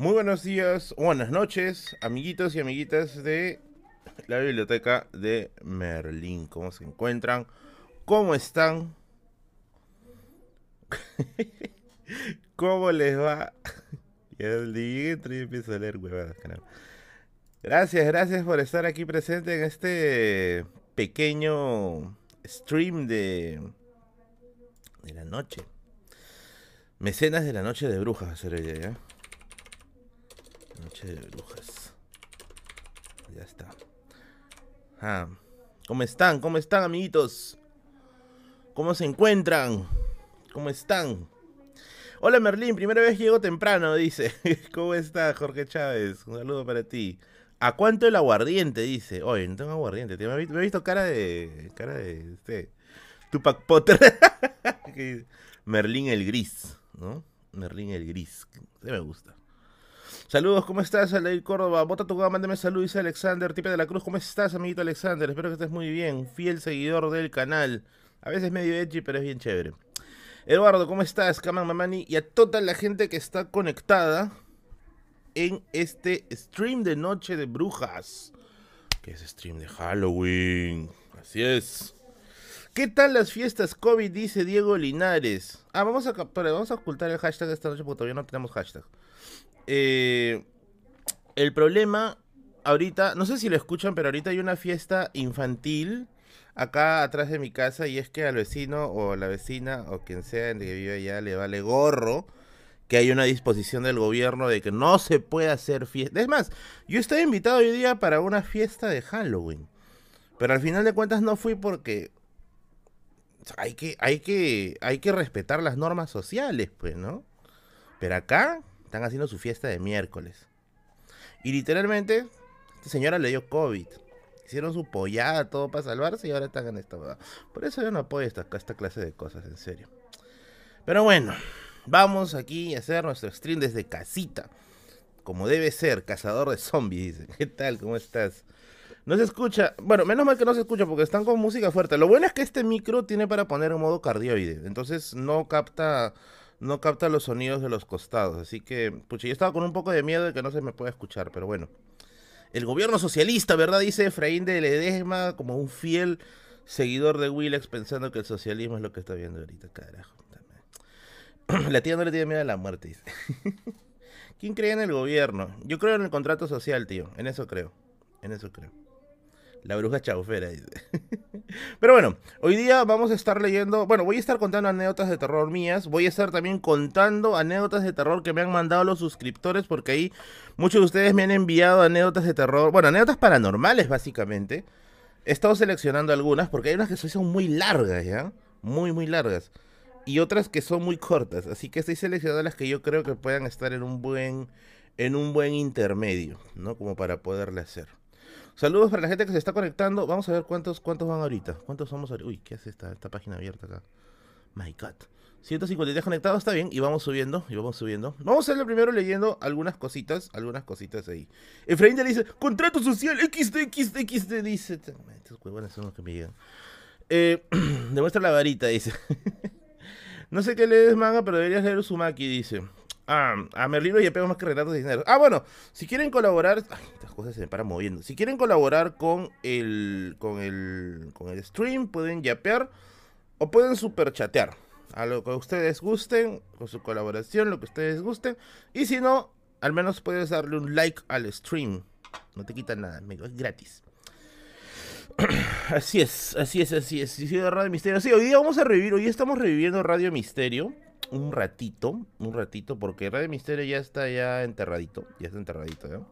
Muy buenos días, buenas noches, amiguitos y amiguitas de la biblioteca de Merlín. ¿Cómo se encuentran? ¿Cómo están? ¿Cómo les va? Ya y empiezo a leer huevadas. Gracias, gracias por estar aquí presente en este pequeño stream de, de la noche. Mecenas de la noche de brujas va a ser ella, ¿ya? Noche de brujas. Ya está. Ah, ¿Cómo están? ¿Cómo están, amiguitos? ¿Cómo se encuentran? ¿Cómo están? Hola Merlín, primera vez llego temprano, dice. ¿Cómo está Jorge Chávez? Un saludo para ti. ¿A cuánto el aguardiente? Dice. Oye, no tengo aguardiente. Me he visto, cara de. cara de. Este, Tupac Potter. Merlín el gris, ¿no? Merlín el gris. Se me gusta. Saludos, ¿cómo estás, Aldair Córdoba? Bota tu mándame salud, dice Alexander, Tipe de la Cruz. ¿Cómo estás, amiguito Alexander? Espero que estés muy bien. Fiel seguidor del canal. A veces medio edgy, pero es bien chévere. Eduardo, ¿cómo estás? Kaman Mamani. Y a toda la gente que está conectada en este stream de Noche de Brujas. Que es stream de Halloween. Así es. ¿Qué tal las fiestas COVID? Dice Diego Linares. Ah, vamos a, vamos a ocultar el hashtag esta noche porque todavía no tenemos hashtag. Eh, el problema ahorita, no sé si lo escuchan, pero ahorita hay una fiesta infantil acá atrás de mi casa y es que al vecino o la vecina o quien sea que vive allá le vale gorro que hay una disposición del gobierno de que no se puede hacer fiesta. Es más, yo estoy invitado hoy día para una fiesta de Halloween. Pero al final de cuentas no fui porque hay que, hay que, hay que respetar las normas sociales, pues, ¿no? Pero acá están haciendo su fiesta de miércoles. Y literalmente, esta señora le dio COVID. Hicieron su pollada, todo para salvarse y ahora están en esta... Por eso yo no apoyo esta, esta clase de cosas, en serio. Pero bueno, Vamos aquí a hacer nuestro stream desde casita. Como debe ser, cazador de zombies, dice. ¿Qué tal? ¿Cómo estás? No se escucha. Bueno, menos mal que no se escucha porque están con música fuerte. Lo bueno es que este micro tiene para poner en modo cardioide. Entonces no capta. No capta los sonidos de los costados. Así que, pucha, yo estaba con un poco de miedo de que no se me pueda escuchar, pero bueno. El gobierno socialista, ¿verdad? Dice Efraín de Ledesma, como un fiel seguidor de Willax, pensando que el socialismo es lo que está viendo ahorita, carajo. la tía no le tiene miedo a la muerte, dice. ¿Quién cree en el gobierno? Yo creo en el contrato social, tío. En eso creo. En eso creo. La bruja chaufera. Pero bueno, hoy día vamos a estar leyendo. Bueno, voy a estar contando anécdotas de terror mías. Voy a estar también contando anécdotas de terror que me han mandado los suscriptores. Porque ahí muchos de ustedes me han enviado anécdotas de terror. Bueno, anécdotas paranormales, básicamente. He estado seleccionando algunas porque hay unas que son muy largas, ¿ya? Muy, muy largas y otras que son muy cortas. Así que estoy seleccionando las que yo creo que puedan estar en un buen, en un buen intermedio, ¿no? Como para poderle hacer. Saludos para la gente que se está conectando. Vamos a ver cuántos, cuántos van ahorita. ¿Cuántos somos ahorita? Uy, ¿qué hace esta, esta página abierta acá? My God. 153 conectados, está bien. Y vamos subiendo, y vamos subiendo. Vamos a hacerlo primero leyendo algunas cositas, algunas cositas ahí. Efraín le dice, contrato social, XD, XD, XD, dice. Estos huevones son los que me llegan. Eh, demuestra la varita, dice. No sé qué lees manga, pero deberías leer Uzumaki, dice. Ah, a Merlino y pego más que Renato dinero. Ah, bueno, si quieren colaborar. Ay, estas cosas se me paran moviendo. Si quieren colaborar con el. con el. con el stream, pueden yapear. O pueden superchatear. A lo que ustedes gusten. Con su colaboración, lo que ustedes gusten. Y si no, al menos puedes darle un like al stream. No te quitan nada, es gratis. Así es, así es, así es. Sí, Radio Misterio. Sí, hoy día vamos a revivir, hoy estamos reviviendo Radio Misterio. Un ratito, un ratito, porque Radio Misterio ya está ya enterradito. Ya está enterradito, ¿no?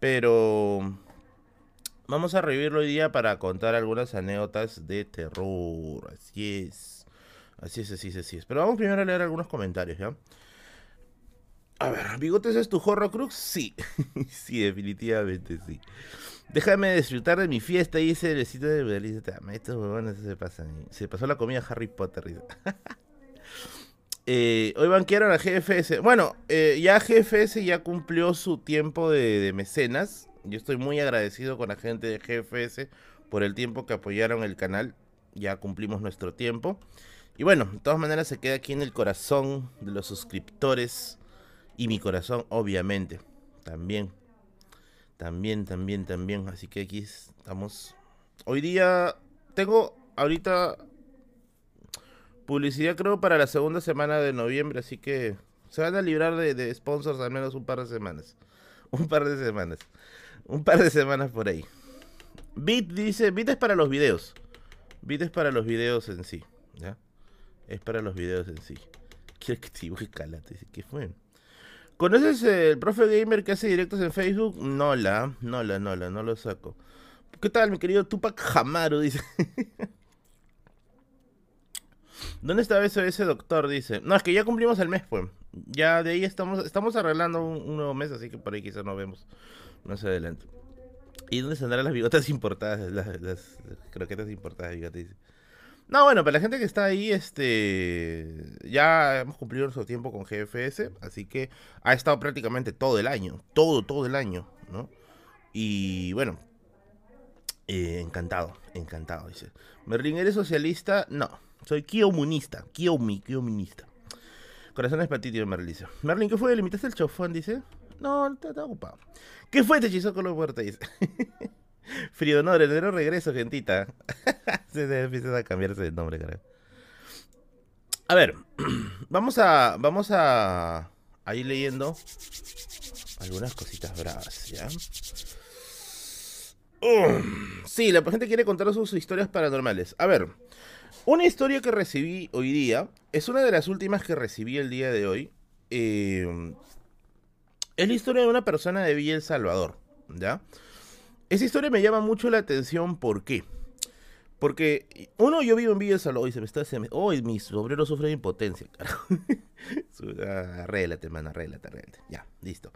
Pero vamos a revivirlo hoy día para contar algunas anécdotas de terror. Así es. Así es, así es, así es. Pero vamos primero a leer algunos comentarios, ¿ya? A ver, ¿Bigotes es tu Horrocrux? Sí. sí, definitivamente sí. Déjame disfrutar de mi fiesta, dice el besito de. Estos huevones se pasan. Se pasó la comida Harry Potter. eh, hoy banquearon a GFS. Bueno, eh, ya GFS ya cumplió su tiempo de, mecenas. Yo estoy muy agradecido con la gente de GFS por el tiempo que apoyaron el canal. Ya cumplimos nuestro tiempo. Y bueno, de todas maneras se queda aquí en el corazón de los suscriptores Y mi corazón, obviamente, también. También, también, también. Así que aquí estamos. Hoy día tengo ahorita publicidad creo para la segunda semana de noviembre, así que se van a librar de, sponsors al menos un par de semanas. Un par de semanas. Un par de semanas por ahí. Bit dice, Bit es para los videos. Bit es para los videos en sí. ¿Ya? Es para los videos en sí. Que te dibuje calate. ¿Qué fue? ¿Conoces el profe gamer que hace directos en Facebook? No la, no la, no no lo saco. ¿Qué tal, mi querido Tupac Jamaro? Dice. ¿Dónde está ese, ese doctor? Dice. No, es que ya cumplimos el mes, pues. Ya de ahí estamos, estamos arreglando un, nuevo mes, así que por ahí quizás nos vemos más adelante. ¿Y dónde saldrán las bigotas importadas? Las, las croquetas importadas, bigotes. No, bueno, para la gente que está ahí, este. Ya hemos cumplido nuestro tiempo con GFS, así que ha estado prácticamente todo el año. Todo, todo el año, ¿no? Y bueno. Eh, encantado, encantado, dice. ¿Merlin, eres socialista? No, soy kiomunista. Kiomi, kiomunista. Corazones para ti, tío Merlin. Merlin, ¿qué fue? ¿Limitaste el chofón? Dice. No, está, ocupado. ¿Qué fue? Te hechizó con los puertas, dice. Frío no, el regreso, gentita. Se empieza a cambiarse de nombre, carajo. A ver, vamos a. Vamos a. a ir leyendo algunas cositas bravas, ¿ya? sí, la gente quiere contar sus historias paranormales. A ver, una historia que recibí hoy día es una de las últimas que recibí el día de hoy. Eh, es la historia de una persona de Villa El Salvador, ¿ya? Esa historia me llama mucho la atención, ¿por qué? Porque, uno, yo vivo en Villa El Salvador y se me está... Se oh, mis obreros sufren impotencia, carajo. arréglate, man, arréglate, arréglate. Ya, listo.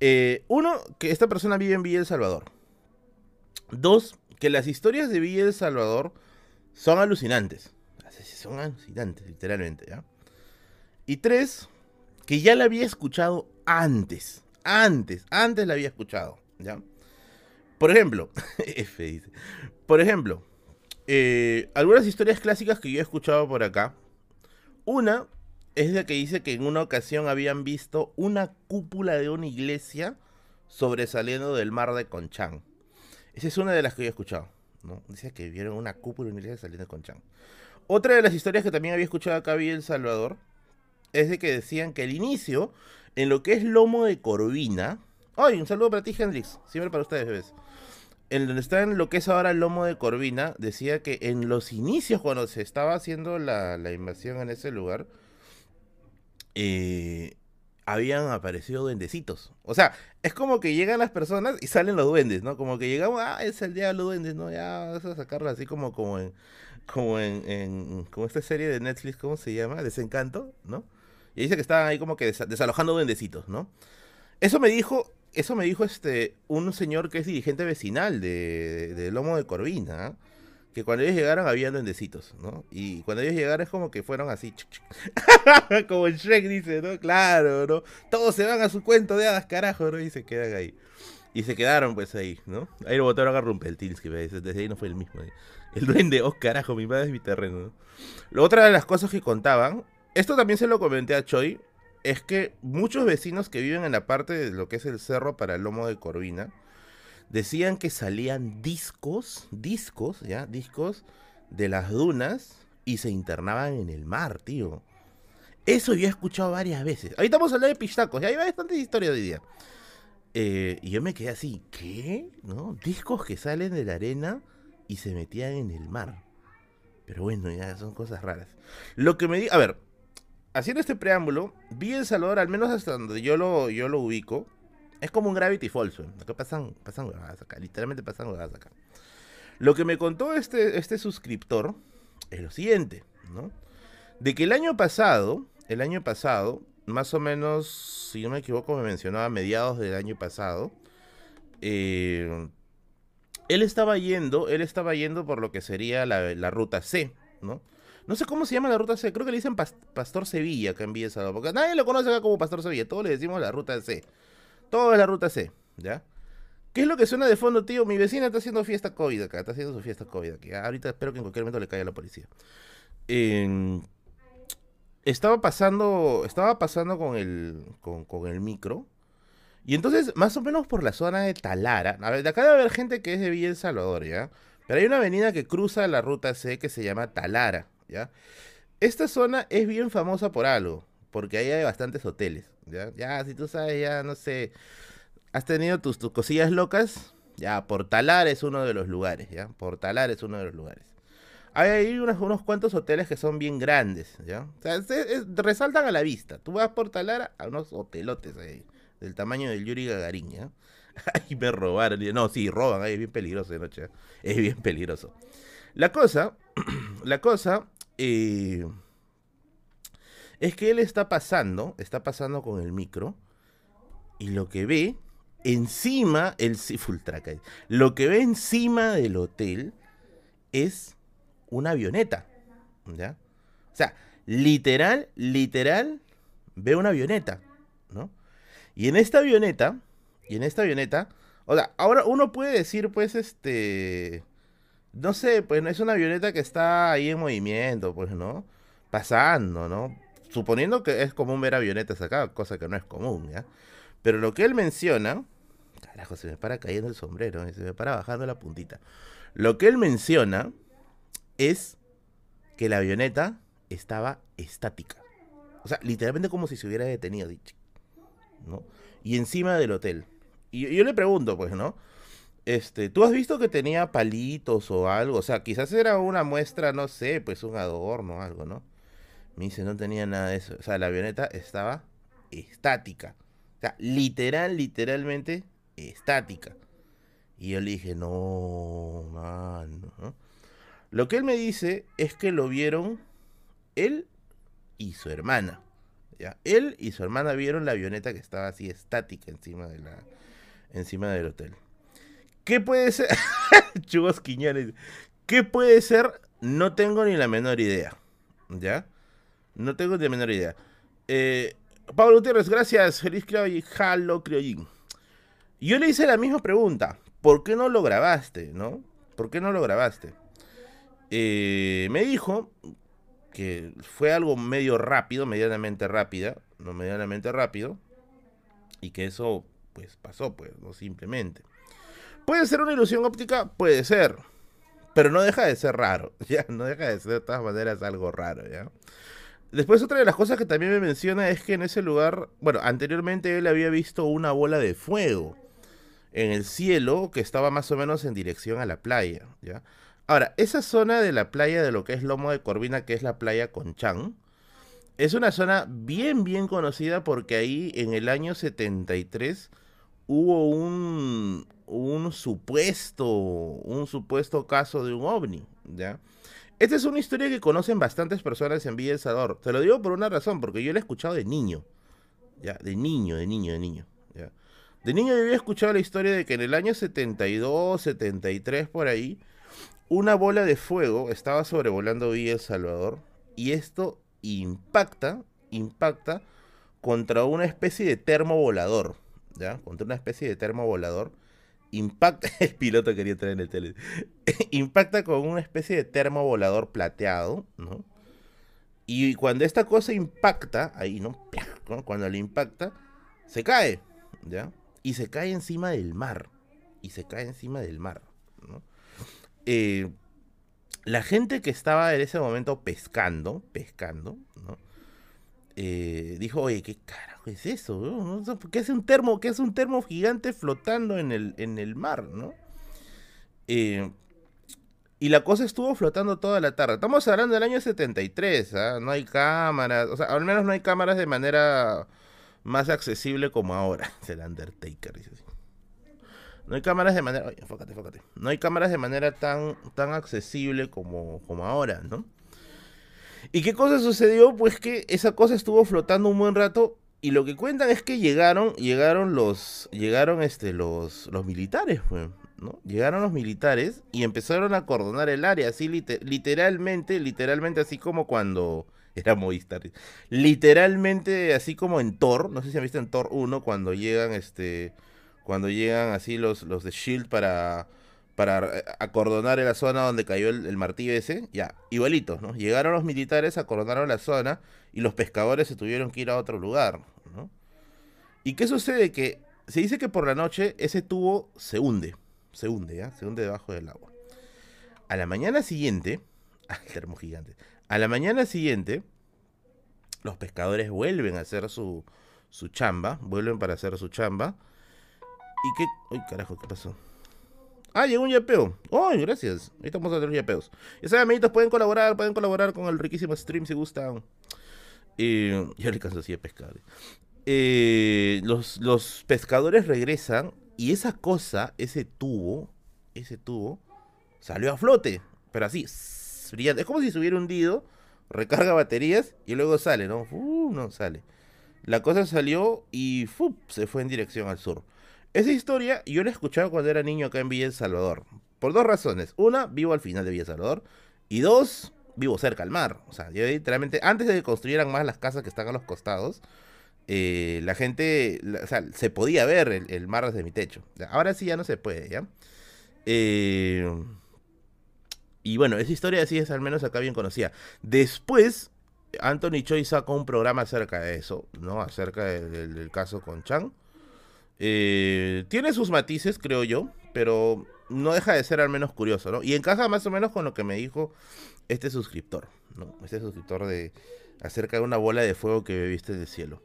Eh, uno, que esta persona vive en Villa El Salvador. Dos, que las historias de Villa El Salvador son alucinantes. Son alucinantes, literalmente, ¿ya? Y tres, que ya la había escuchado antes. Antes, antes la había escuchado, ¿ya? Por ejemplo, F dice. Por ejemplo, eh, algunas historias clásicas que yo he escuchado por acá. Una es de que dice que en una ocasión habían visto una cúpula de una iglesia sobresaliendo del mar de Conchán. Esa es una de las que yo he escuchado. ¿No? Dice que vieron una cúpula iglesia saliendo de Conchán. Otra de las historias que también había escuchado acá en El Salvador es de que decían que el inicio en lo que es lomo de corvina. ¡Ay! Un saludo para ti, Hendrix. Siempre para ustedes, bebés. En donde está en lo que es ahora lomo de corvina, decía que en los inicios, cuando se estaba haciendo la, invasión en ese lugar, eh, habían aparecido duendecitos. O sea, es como que llegan las personas y salen los duendes, ¿no? Como que llegamos, ah, es el día de los duendes, ¿no? Ya vas a sacarlo así como, como en, como en, como esta serie de Netflix, ¿cómo se llama? Desencanto, ¿no? Y dice que estaban ahí como que desalojando duendecitos, ¿no? Eso me dijo, eso me dijo este, un señor que es dirigente vecinal de, de, Lomo de Corvina, ¿ah? Que cuando ellos llegaron había duendecitos, ¿no? Y cuando ellos llegaron es como que fueron así, como el Shrek dice, ¿no? Claro, ¿no? Todos se van a su cuento de hadas, carajo, ¿no? Y se quedan ahí. Y se quedaron pues ahí, ¿no? Ahí lo botaron a Rumpeltinsky, desde ahí no fue el mismo. ¿eh? El duende, oh carajo, mi madre es mi terreno, ¿no? Otra de las cosas que contaban esto también se lo comenté a Choi, es que muchos vecinos que viven en la parte de lo que es el cerro para el lomo de Corvina, decían que salían discos, discos, ya, discos de las dunas y se internaban en el mar, tío. Eso yo he escuchado varias veces. Ahorita vamos a hablar de pistacos, y hay bastantes historias hoy día. Eh, y yo me quedé así, ¿qué? Discos que salen de la arena y se metían en el mar. Pero bueno, ya son cosas raras. Lo que me di, a ver, haciendo este preámbulo, vi El Salvador, al menos hasta donde yo lo, yo lo ubico, es como un Gravity Falls, que pasan, pasan huevadas acá, literalmente pasan huevadas acá. Lo que me contó este, este suscriptor es lo siguiente, ¿no? De que el año pasado, el año pasado, más o menos, si no me equivoco, me mencionaba mediados del año pasado, eh, él estaba yendo, él estaba yendo por lo que sería la, la ruta C, ¿no? No sé cómo se llama la ruta C. Creo que le dicen Pastor Sevilla acá en Villa Salvador. Porque nadie lo conoce acá como Pastor Sevilla. Todos le decimos la ruta C. Todo es la ruta C. ¿Ya? ¿Qué es lo que suena de fondo, tío? Mi vecina está haciendo fiesta COVID acá. Está haciendo su fiesta COVID aquí. Ahorita espero que en cualquier momento le caiga la policía. estaba pasando, estaba pasando con el, con, con el micro. Y entonces, más o menos por la zona de Talara, a ver, de acá debe haber gente que es de Villa El Salvador, ¿ya? Pero hay una avenida que cruza la ruta C que se llama Talara, ¿ya? Esta zona es bien famosa por algo, porque ahí hay bastantes hoteles, ¿ya? Ya, si tú sabes, ya, no sé, has tenido tus, tus cosillas locas, ya, Portalar es uno de los lugares, ¿ya? Portalar es uno de los lugares. Hay ahí unos, unos cuantos hoteles que son bien grandes, ¿ya? O sea, es- es- resaltan a la vista. Tú vas por Talara a unos hotelotes ahí, del tamaño del Yuri Gagarin, ¿ya? Ahí me robaron. No, sí, roban, ahí es bien peligroso de noche. ¿eh? Es bien peligroso. La cosa, la cosa, eh, es que él está pasando, está pasando con el micro, y lo que ve encima, el full track lo que ve encima del hotel es una avioneta, ¿ya? O sea, literal, literal, ve una avioneta, ¿no? Y en esta avioneta, y en esta avioneta, o sea, ahora uno puede decir, pues, este, no sé, pues no es una avioneta que está ahí en movimiento, pues, ¿no? Pasando, ¿no? Suponiendo que es común ver avionetas acá, cosa que no es común, ¿ya? Pero lo que él menciona, carajo, se me para cayendo el sombrero, eh, se me para bajando la puntita. Lo que él menciona es que la avioneta estaba estática. O sea, literalmente como si se hubiera detenido. ¿no? Y encima del hotel. Y yo, yo le pregunto, pues, ¿no? Este, ¿tú has visto que tenía palitos o algo? O sea, quizás era una muestra, no sé, pues un adorno o algo, ¿no? Me dice, no tenía nada de eso. O sea, la avioneta estaba estática. O sea, literal, literalmente estática. Y yo le dije, no, mano. ¿no? Lo que él me dice es que lo vieron él y su hermana. ¿ya? Él y su hermana vieron la avioneta que estaba así estática encima de la encima del hotel. ¿Qué puede ser? Chugos Quiñones. ¿Qué puede ser? No tengo ni la menor idea. ¿Ya? No tengo ni la menor idea. Eh, Pablo Gutiérrez, gracias. Feliz Criollín. Halo Criollín. Yo le hice la misma pregunta. ¿Por qué no lo grabaste? ¿No? ¿Por qué no lo grabaste? Eh, me dijo que fue algo medio rápido, medianamente rápida, no medianamente rápido, y que eso pues pasó, pues, no simplemente. ¿Puede ser una ilusión óptica? Puede ser, pero no deja de ser raro, ya, no deja de ser de todas maneras algo raro, ya. Después otra de las cosas que también me menciona es que en ese lugar, bueno, anteriormente él había visto una bola de fuego en el cielo que estaba más o menos en dirección a la playa, ¿ya? Ahora, esa zona de la playa de lo que es Lomo de Corvina, que es la playa Conchán, es una zona bien, bien conocida porque ahí en el año 73 hubo un, un supuesto, un supuesto caso de un ovni, ¿ya? Esta es una historia que conocen bastantes personas en Villa El Salvador. Te lo digo por una razón, porque yo la he escuchado de niño, ¿ya? De niño, de niño, de niño, ¿ya? De niño yo había escuchado la historia de que en el año 72, 73, por ahí, una bola de fuego estaba sobrevolando Villa El Salvador y esto impacta, impacta contra una especie de termovolador, ¿ya? Contra una especie de termovolador. Impacta, el piloto quería entrar en el tele. impacta con una especie de termovolador plateado, ¿no? Y cuando esta cosa impacta, ahí, ¿no? Cuando le impacta, se cae, ¿ya? Y se cae encima del mar. Y se cae encima del mar, eh, la gente que estaba en ese momento pescando, pescando, ¿no? Eh, dijo, oye, ¿qué carajo es eso? no? ¿Qué es un termo? ¿Qué es un termo gigante flotando en el, en el mar, no? Eh, y la cosa estuvo flotando toda la tarde. Estamos hablando del año 73, ¿ah? No hay cámaras, o sea, al menos no hay cámaras de manera más accesible como ahora. Es el Undertaker, dice así. No hay cámaras de manera. Oye, enfócate, enfócate. No hay cámaras de manera tan, tan accesible como, como ahora, ¿no? ¿Y qué cosa sucedió? Pues que esa cosa estuvo flotando un buen rato. Y lo que cuentan es que llegaron, llegaron los, llegaron este, los, los militares, pues, ¿no? Llegaron los militares y empezaron a acordonar el área, así lite- literalmente, literalmente así como cuando era Movistar, literalmente así como en Thor, no sé si han visto en Thor 1 cuando llegan, este, cuando llegan así los, los de Shield para, para eh, acordonar la zona donde cayó el, martillo ese, ya, igualitos, ¿no? Llegaron los militares, acordonaron la zona y los pescadores se tuvieron que ir a otro lugar, ¿no? ¿Y qué sucede? Que se dice que por la noche ese tubo se hunde, se hunde, ¿ya? Se hunde debajo del agua. A la mañana siguiente, el termo gigante, a la mañana siguiente, los pescadores vuelven a hacer su, su chamba, vuelven para hacer su chamba. ¿Y qué? Uy, carajo, ¿qué pasó? Ah, llegó un yapeo. ¡Ay, gracias! Ahí estamos a los yapeos. Ya saben, amiguitos, pueden colaborar, pueden colaborar con el riquísimo stream si gustan. Eh, ya le canso así de pescar. Eh, los, los pescadores regresan y esa cosa, ese tubo, ese tubo, salió a flote. Pero así, brillante. Es como si se hubiera hundido, recarga baterías y luego sale, ¿no? Uh, no sale. La cosa salió y se fue en dirección al sur. Esa historia yo la he escuchado cuando era niño acá en Villa El Salvador. Por dos razones. Una, vivo al final de Villa El Salvador. Y dos, vivo cerca al mar. O sea, yo literalmente, antes de que construyeran más las casas que están a los costados, eh, la gente, o sea, se podía ver el, mar desde mi techo. Ahora sí ya no se puede, ¿ya? Eh, y bueno, esa historia sí es al menos acá bien conocida. Después, Anthony Choi sacó un programa acerca de eso, ¿no? Acerca del caso con Chang. Eh, tiene sus matices, creo yo, pero no deja de ser al menos curioso, ¿no? Y encaja más o menos con lo que me dijo este suscriptor, ¿no? Este suscriptor de acerca de una bola de fuego que viste del cielo.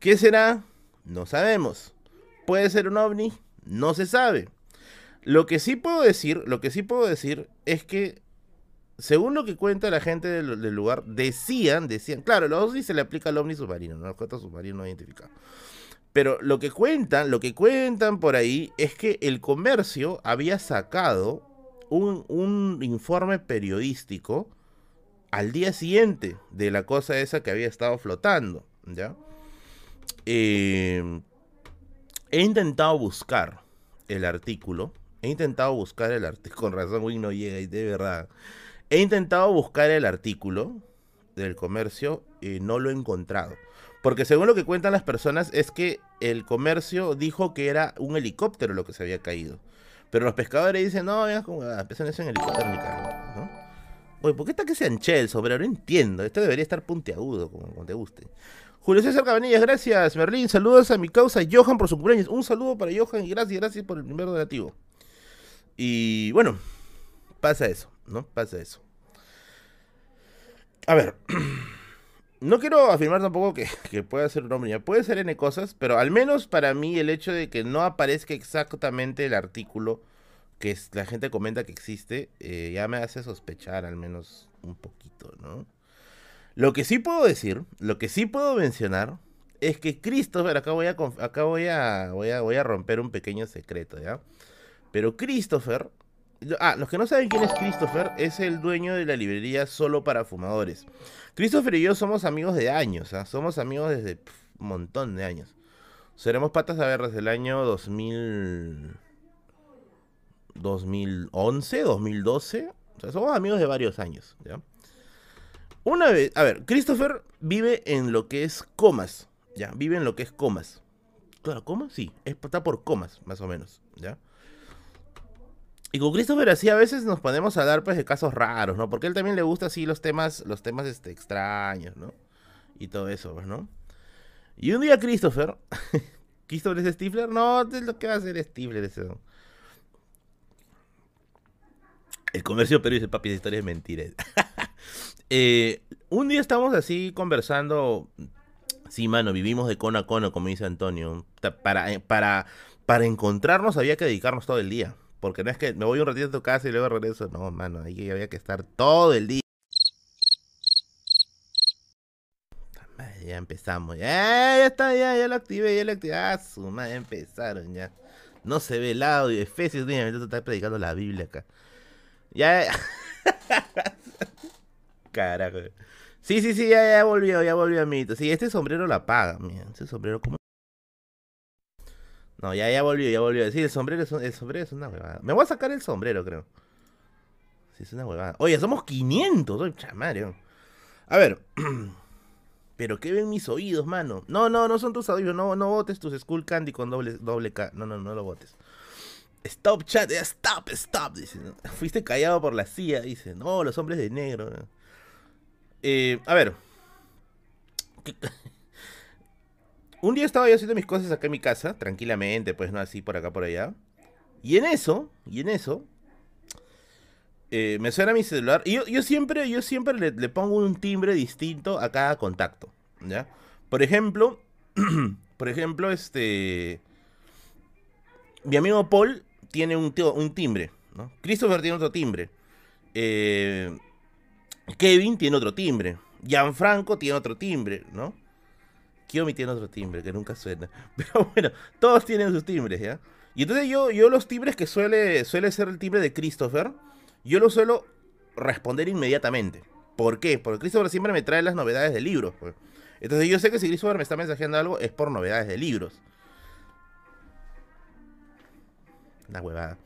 ¿Qué será? No sabemos. ¿Puede ser un ovni? No se sabe. Lo que sí puedo decir, lo que sí puedo decir es que según lo que cuenta la gente del, lugar, decían, decían, claro, los ovnis se le aplica al ovni submarino, no al objeto submarino no identificado. Pero lo que cuentan, lo que cuentan por ahí es que el comercio había sacado un, informe periodístico al día siguiente de la cosa esa que había estado flotando, ¿ya? Em, he intentado buscar el artículo, he intentado buscar el artículo, con razón Wing no llega y de verdad, he intentado buscar el artículo del comercio y no lo he encontrado. Porque según lo que cuentan las personas es que el comercio dijo que era un helicóptero lo que se había caído. Pero los pescadores dicen, no, como ah, empiezan en helicóptero ni ¿no? Oye, ¿por qué está que se anche el sombrero? No entiendo. Esto debería estar puntiagudo, como, te guste. Julio César Cabanillas, gracias. Merlín, saludos a mi causa Johan por su cumpleaños. Un saludo para Johan y gracias, gracias por el primer donativo. Y bueno, pasa eso, ¿no? Pasa eso. A ver. no quiero afirmar tampoco que, pueda ser un hombre, puede ser N cosas, pero al menos para mí el hecho de que no aparezca exactamente el artículo que la gente comenta que existe, eh, ya me hace sospechar al menos un poquito, ¿no? Lo que sí puedo decir, lo que sí puedo mencionar, es que Christopher, acá voy a, acá voy a, voy a, voy a romper un pequeño secreto, ¿ya? Pero Christopher Ah, los que no saben quién es Christopher, es el dueño de la librería solo para fumadores. Christopher y yo somos amigos de años, ¿ah? somos amigos desde un montón de años. Seremos patas a ver desde el año 2000... 2011, 2012. O sea, somos amigos de varios años, ¿ya? Una vez, a ver, Christopher vive en lo que es comas, ¿ya? Vive en lo que es comas. Claro, ¿comas? Sí, está por comas, más o menos, ¿ya? Y con Christopher así a veces nos ponemos a dar pues de casos raros, ¿no? Porque él también le gusta así los temas, los temas este, extraños, ¿no? Y todo eso, pues, ¿no? Y un día Christopher, ¿Christopher es Stifler? No, lo que va a hacer Stifler ese. El comercio pero dice, papi, esa historia es mentira. Eh, un día estamos así conversando. Sí, mano, vivimos de cono a cono, como dice Antonio. Para, eh, para, para encontrarnos había que dedicarnos todo el día. Porque no es que me voy un ratito a tu casa y luego regreso. No, mano, ahí había que estar todo el día. Ya empezamos. Ya, ya está, ya, ya lo activé, ya lo activé. Ah, su madre, empezaron ya. No se ve el audio. Efesios, niña, me está predicando la Biblia acá. Ya. Carajo. Sí, sí, sí, ya, ya volvió, ya volvió a mí. Sí, este sombrero la paga, mira. Este sombrero, ¿cómo? No, ya, ya volvió, ya volvió. Sí, el sombrero es, el sombrero es una huevada. Me voy a sacar el sombrero, creo. Sí, es una huevada. Oye, somos 500, soy chamario. A ver. Pero ¿qué ven mis oídos, mano? No, no, no son tus oídos. No, no botes tus Skull Candy con doble, doble K. No, no, no lo botes. Stop chat, stop, stop. Dice, Fuiste callado por la CIA, dice. No, los hombres de negro. Eh, a ver. Un día estaba yo haciendo mis cosas acá en mi casa, tranquilamente, pues no así por acá, por allá. Y en eso, y en eso, eh, me suena mi celular. Y yo, siempre, yo siempre le, pongo un timbre distinto a cada contacto. ¿Ya? Por ejemplo, por ejemplo, este. Mi amigo Paul tiene un, un timbre, ¿no? Christopher tiene otro timbre. Eh, Kevin tiene otro timbre. Gianfranco tiene otro timbre, ¿no? Kiyomi tiene otro timbre que nunca suena. Pero bueno, todos tienen sus timbres, ¿ya? Y entonces yo, yo los timbres que suele, suele ser el timbre de Christopher, yo lo suelo responder inmediatamente. ¿Por qué? Porque Christopher siempre me trae las novedades de libros. Pues. Entonces yo sé que si Christopher me está mensajeando algo es por novedades de libros. La huevada.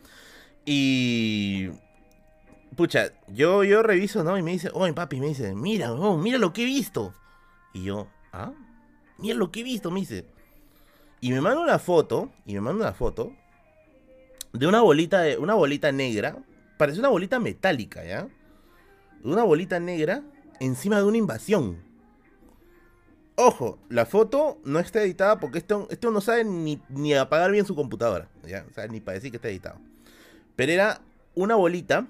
Y. Pucha, yo, yo reviso, ¿no? Y me dice, oye, papi, me dice, mira, oh, mira lo que he visto. Y yo, ¿ah? Mira lo que he visto, me dice. Y me manda una foto, y me manda una foto de una bolita, de, una bolita negra. Parece una bolita metálica, ¿ya? Una bolita negra encima de una invasión. Ojo, la foto no está editada porque esto, esto no sabe ni, ni apagar bien su computadora. ¿ya? O sea, ni para decir que está editado. Pero era una bolita.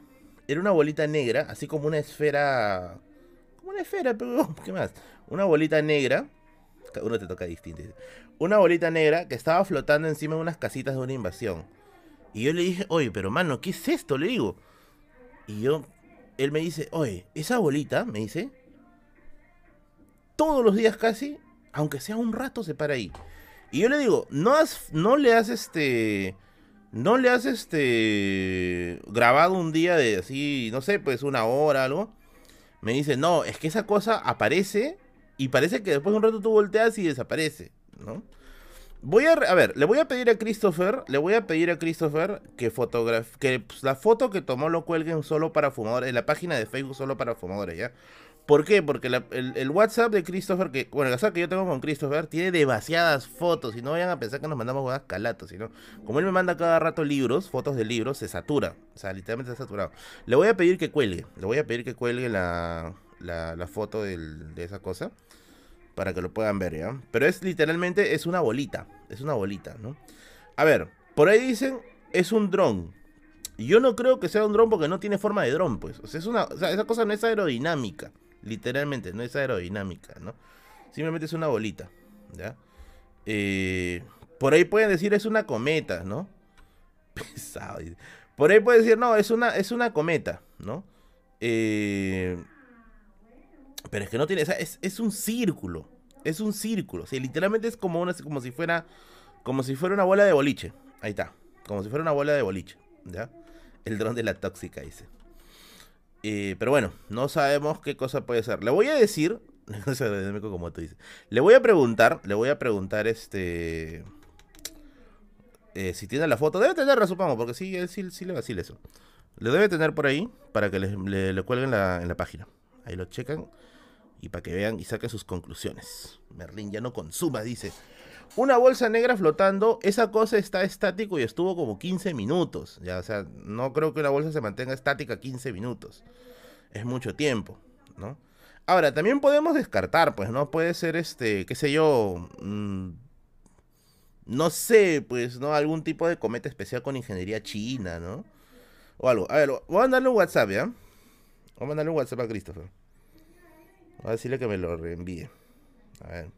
Era una bolita negra, así como una esfera. Como una esfera, pero ¿qué más? Una bolita negra. Uno te toca distinto. Una bolita negra que estaba flotando encima de unas casitas de una invasión. Y yo le dije, oye, pero mano, ¿qué es esto? Le digo. Y yo, él me dice, oye, esa bolita, me dice, todos los días casi, aunque sea un rato, se para ahí. Y yo le digo, no, has, no le has este. No le has este. grabado un día de así, no sé, pues una hora, algo. Me dice, no, es que esa cosa aparece y parece que después de un rato tú volteas y desaparece, ¿no? Voy a, a ver, le voy a pedir a Christopher, le voy a pedir a Christopher que pues, la foto que tomó lo cuelguen solo para fumadores, en la página de Facebook solo para fumadores, ¿ya? ¿Por qué? Porque el, WhatsApp de Christopher, que, bueno, el WhatsApp que yo tengo con Christopher, tiene demasiadas fotos. Y no vayan a pensar que nos mandamos huevas calatos, sino como él me manda cada rato libros, fotos de libros, se satura. O sea, literalmente está saturado. Le voy a pedir que cuelgue. Le voy a pedir que cuelgue la, la, foto de esa cosa. Para que lo puedan ver, ¿ya? Pero es literalmente, es una bolita. Es una bolita, ¿no? A ver, por ahí dicen, es un dron. Yo no creo que sea un dron porque no tiene forma de dron, pues. O sea, es una, esa cosa no es aerodinámica. Literalmente, no es aerodinámica, ¿no? Simplemente es una bolita, ¿ya? Eh, por ahí pueden decir es una cometa, ¿no? Pesado. Por ahí pueden decir, no, es una, es una cometa, ¿no? Eh, pero es que no tiene, es, es un círculo, es un círculo, o sea, literalmente es como, una, como si fuera, como si fuera una bola de boliche, ahí está, como si fuera una bola de boliche, ¿ya? El dron de la tóxica, dice. Eh, pero bueno, no sabemos qué cosa puede ser. Le voy a decir, como tú dices, le voy a preguntar, le voy a preguntar este... Eh, si tiene la foto, debe tenerla, supongo, porque sí, sí le vacila eso. Le debe tener por ahí para que le, le, cuelguen la, en la página. Ahí lo checan y para que vean y saquen sus conclusiones. Merlin ya no consuma, dice. Una bolsa negra flotando, esa cosa está estático y estuvo como 15 minutos. Ya, o sea, no creo que una bolsa se mantenga estática 15 minutos. Es mucho tiempo, ¿no? Ahora, también podemos descartar, pues, ¿no? Puede ser este, qué sé yo, mm, no sé, pues, ¿no? Algún tipo de cometa especial con ingeniería china, ¿no? O algo. A ver, voy a mandarle un WhatsApp, ¿ya? Voy a mandarle un WhatsApp a Christopher. Voy a decirle que me lo reenvíe. A ver.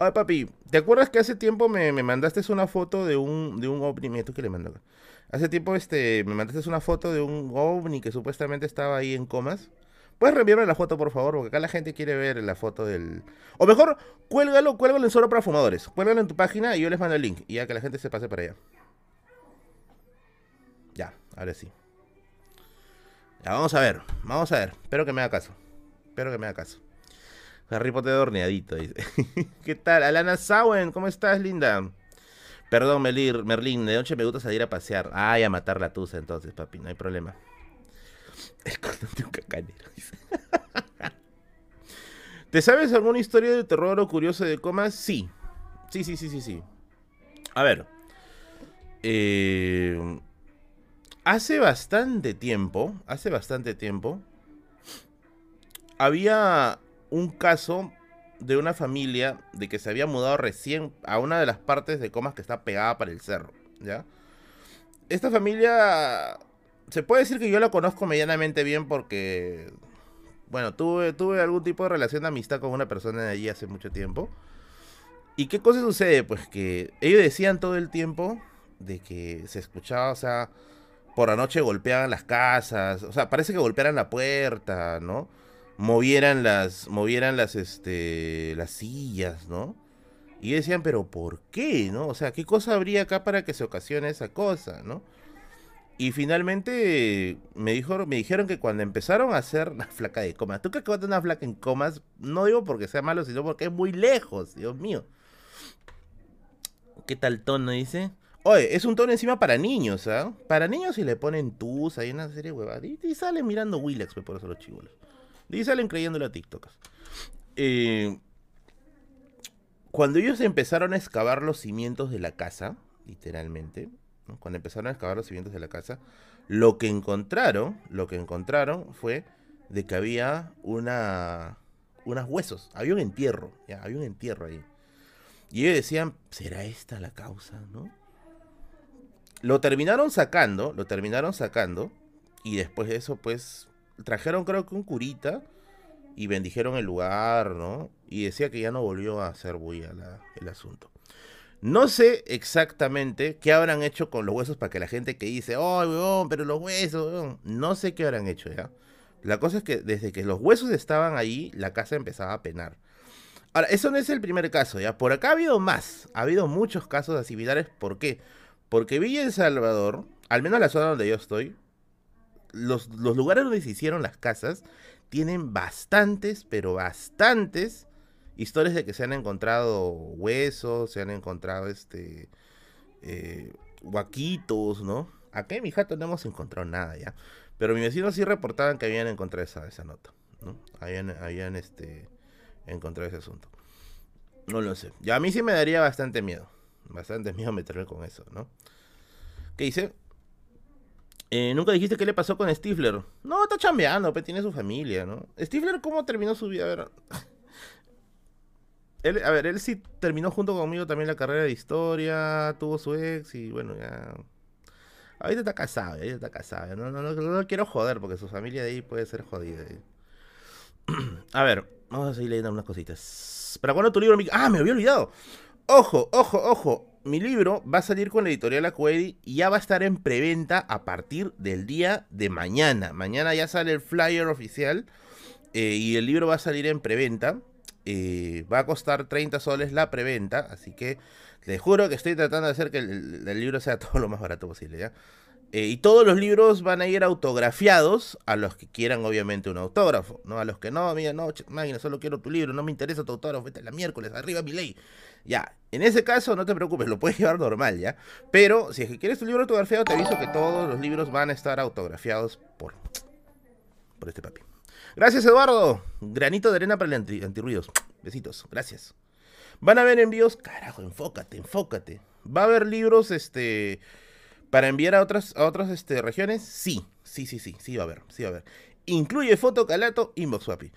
Ay, papi, ¿te acuerdas que hace tiempo me, mandaste una foto de un, de un ovni? que le mandó? Hace tiempo este, me mandaste una foto de un ovni que supuestamente estaba ahí en comas. ¿Puedes reenviarme la foto, por favor? Porque acá la gente quiere ver la foto del... O mejor, cuélgalo, cuélgalo en solo para fumadores. Cuélgalo en tu página y yo les mando el link. Y ya que la gente se pase para allá. Ya, ahora sí. Ya, vamos a ver. Vamos a ver. Espero que me haga caso. Espero que me haga caso. Harry Potter horneadito, dice. ¿Qué tal? Alana Sawen, ¿cómo estás, linda? Perdón, Melir, Merlín, de noche me gusta salir a pasear. Ay, a matar la tusa entonces, papi, no hay problema. El cordón de un cacanero. ¿Te sabes alguna historia de terror o curioso de comas? Sí. Sí, sí, sí, sí, sí. A ver. Eh, hace bastante tiempo, hace bastante tiempo, había un caso de una familia de que se había mudado recién a una de las partes de Comas que está pegada para el cerro, ¿ya? Esta familia se puede decir que yo la conozco medianamente bien porque bueno, tuve tuve algún tipo de relación de amistad con una persona de allí hace mucho tiempo. ¿Y qué cosa sucede? Pues que ellos decían todo el tiempo de que se escuchaba, o sea, por la noche golpeaban las casas, o sea, parece que golpearan la puerta, ¿no? movieran las, movieran las, este, las sillas, ¿no? Y decían, pero ¿por qué, no? O sea, ¿qué cosa habría acá para que se ocasione esa cosa, no? Y finalmente me, dijo, me dijeron que cuando empezaron a hacer una flaca de comas, tú que acabas de una flaca en comas, no digo porque sea malo, sino porque es muy lejos, Dios mío. ¿Qué tal tono dice? Oye, es un tono encima para niños, ¿ah? Para niños si le ponen tus, hay una serie de huevadas. Y, y salen mirando Willax, por eso los chivolos. Y salen creyéndole a TikToks. Eh, cuando ellos empezaron a excavar los cimientos de la casa, literalmente, cuando empezaron a excavar los cimientos de la casa, lo que encontraron, lo que encontraron fue de que había una, unos huesos, había un entierro, ya, había un entierro ahí. Y ellos decían, ¿será esta la causa, no? Lo terminaron sacando, lo terminaron sacando, y después de eso, pues, trajeron creo que un curita y bendijeron el lugar, ¿no? Y decía que ya no volvió a hacer bulla el asunto. No sé exactamente qué habrán hecho con los huesos para que la gente que dice, oh, weón, pero los huesos, no sé qué habrán hecho ya. La cosa es que desde que los huesos estaban ahí, la casa empezaba a penar. Ahora, eso no es el primer caso, ¿ya? Por acá ha habido más, ha habido muchos casos similares. ¿Por qué? Porque Villa El Salvador, al menos la zona donde yo estoy, los, lugares donde se hicieron las casas tienen bastantes, pero bastantes historias de que se han encontrado huesos, se han encontrado este eh, guaquitos, ¿no? Acá en mi jato no hemos encontrado nada ya. Pero mis vecinos sí reportaban que habían encontrado esa, esa nota, ¿no? Habían, habían este, encontrado ese asunto. No lo sé. Ya a mí sí me daría bastante miedo. Bastante miedo meterme con eso, ¿no? ¿Qué dice? Eh, Nunca dijiste qué le pasó con Stifler. No, está chambeando, pero tiene su familia, ¿no? Stifler, ¿cómo terminó su vida? A ver. Él, a ver, él sí terminó junto conmigo también la carrera de historia, tuvo su ex y bueno, ya. Ahorita está casado, ahorita está casado. No, no, no, no, quiero joder porque su familia de ahí puede ser jodida. a ver, vamos a seguir leyendo unas cositas. ¿Para cuándo tu libro? Ah, me había olvidado. Ojo, ojo, ojo mi libro va a salir con la editorial Acuedi y ya va a estar en preventa a partir del día de mañana. Mañana ya sale el flyer oficial eh, y el libro va a salir en preventa. Eh, va a costar 30 soles la preventa, así que les juro que estoy tratando de hacer que el, el libro sea todo lo más barato posible, ¿ya? Eh, y todos los libros van a ir autografiados a los que quieran, obviamente, un autógrafo, ¿no? A los que no, mira, no, máquina, solo quiero tu libro, no me interesa tu autógrafo, vete la miércoles, arriba mi ley. Ya, en ese caso no te preocupes, lo puedes llevar normal, ¿ya? Pero si es que quieres tu libro autografiado, te aviso que todos los libros van a estar autografiados por, por este papi. Gracias, Eduardo. Granito de arena para el antirruidos. Besitos, gracias. Van a haber envíos, carajo, enfócate, enfócate. Va a haber libros, este para enviar a otras, a otras este, regiones, sí, sí, sí, sí, sí va a haber, sí va a haber. Incluye foto, calato, inbox swapi.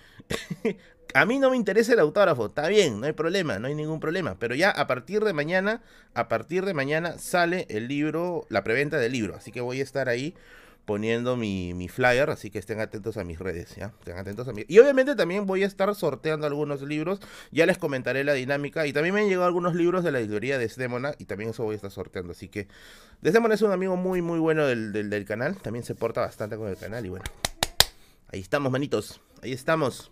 a mí no me interesa el autógrafo, está bien, no hay problema, no hay ningún problema. Pero ya a partir de mañana, a partir de mañana sale el libro, la preventa del libro. Así que voy a estar ahí poniendo mi, mi, flyer, así que estén atentos a mis redes, ¿ya? Estén atentos a mí. Y obviamente también voy a estar sorteando algunos libros, ya les comentaré la dinámica, y también me han llegado algunos libros de la editorial de Desdemona, y también eso voy a estar sorteando, así que Desdemona es un amigo muy, muy bueno del, del, del canal, también se porta bastante con el canal, y bueno, ahí estamos, manitos, ahí estamos.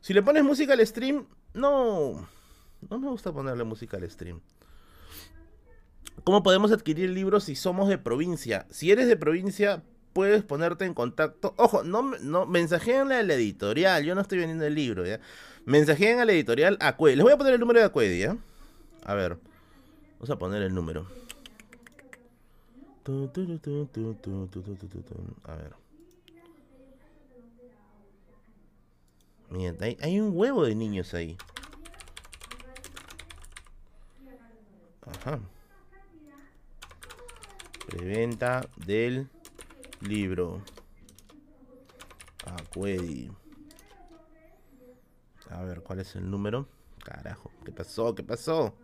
Si le pones música al stream, no, no me gusta ponerle música al stream. ¿Cómo podemos adquirir libros si somos de provincia? Si eres de provincia, puedes ponerte en contacto. Ojo, no, no mensajeen a la editorial. Yo no estoy vendiendo el libro, ¿ya? Mensajeen a la editorial Acuedi. Les voy a poner el número de Acuedi, ¿ya? A ver. Vamos a poner el número. A ver. Miren, hay, hay un huevo de niños ahí. Ajá. Preventa del libro. Acuedi. A ver, ¿cuál es el número? Carajo, ¿qué pasó? ¿Qué pasó?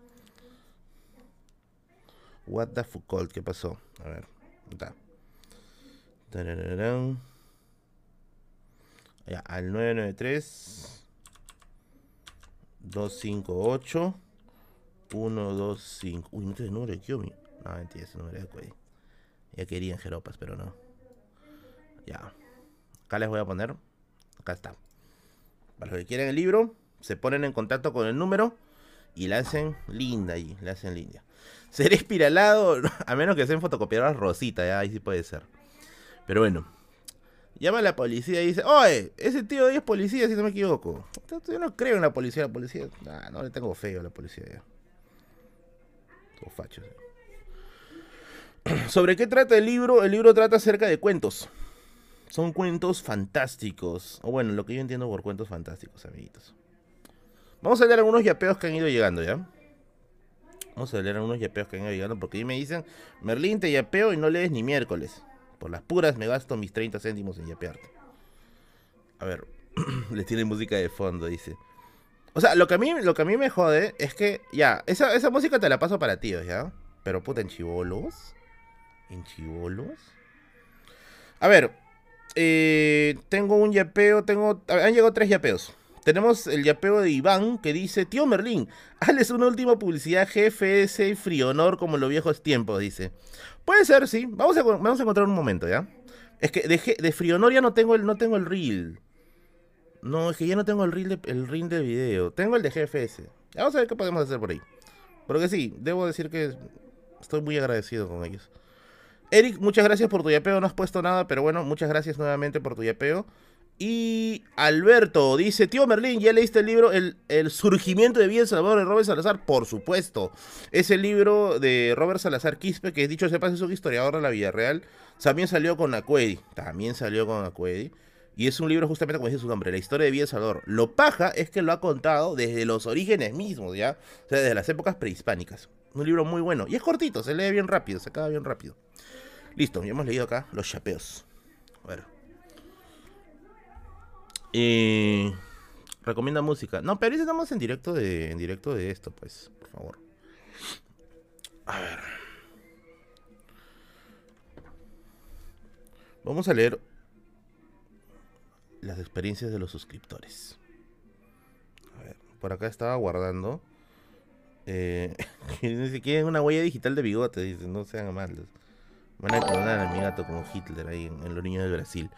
What the Foucault, ¿qué pasó? A ver, está. Ya, al 993 258 125. Uy, no tiene número de Kiomi. No, mentira, ese número de Cuedi. Ya querían jeropas, pero no. Ya. Acá les voy a poner. Acá está. Para los que quieren el libro, se ponen en contacto con el número y la hacen linda ahí. La hacen linda. Seré espiralado, a menos que sean fotocopiadoras rosita, ya ahí sí puede ser. Pero bueno. Llama a la policía y dice, oye, ese tío ahí es policía, si no me equivoco. Yo no creo en la policía, la policía. no le tengo feo a la policía ya. Todo facho. ¿Sobre qué trata el libro? El libro trata acerca de cuentos. Son cuentos fantásticos. O bueno, lo que yo entiendo por cuentos fantásticos, amiguitos. Vamos a leer algunos yapeos que han ido llegando, ¿ya? Vamos a leer algunos yapeos que han ido llegando porque ahí me dicen, Merlín te yapeo y no lees ni miércoles. Por las puras me gasto mis 30 céntimos en yapearte. A ver, les tiene música de fondo, dice. O sea, lo que a mí, lo que a mí me jode es que, ya, esa, esa música te la paso para tíos, ¿ya? Pero puta, en chivolos. ¿En chivolos? A ver, eh, tengo un yapeo, tengo... Han llegado tres yapeos. Tenemos el yapeo de Iván que dice, tío Merlín, hazles una última publicidad GFS Frionor como en los viejos tiempos, dice. Puede ser, sí. Vamos a, vamos a encontrar un momento, ¿ya? Es que de, de Frionor ya no tengo el, no tengo el reel. No, es que ya no tengo el reel, de, el reel de video. Tengo el de GFS. Vamos a ver qué podemos hacer por ahí. Porque sí, debo decir que estoy muy agradecido con ellos. Eric, muchas gracias por tu yapeo. No has puesto nada, pero bueno, muchas gracias nuevamente por tu yapeo. Y Alberto dice, tío Merlín, ¿ya leíste el libro El, surgimiento de Bien Salvador de Robert Salazar? Por supuesto. Es el libro de Robert Salazar Quispe, que dicho sepa es un historiador de la vida real. También salió con Acuedi. También salió con Acuedi. Y es un libro justamente como dice su nombre, la historia de Bien Salvador. Lo paja es que lo ha contado desde los orígenes mismos, ¿ya? O sea, desde las épocas prehispánicas. Un libro muy bueno. Y es cortito, se lee bien rápido, se acaba bien rápido. Listo, ya hemos leído acá los chapeos. A ver. Eh, recomienda música. No, pero estamos en directo de en directo de esto, pues, por favor. A ver. Vamos a leer las experiencias de los suscriptores. A ver, por acá estaba guardando. Eh, quieren una huella digital de bigote, dice, no sean malos. Van a clonar a mi gato como Hitler ahí en, los niños de Brasil.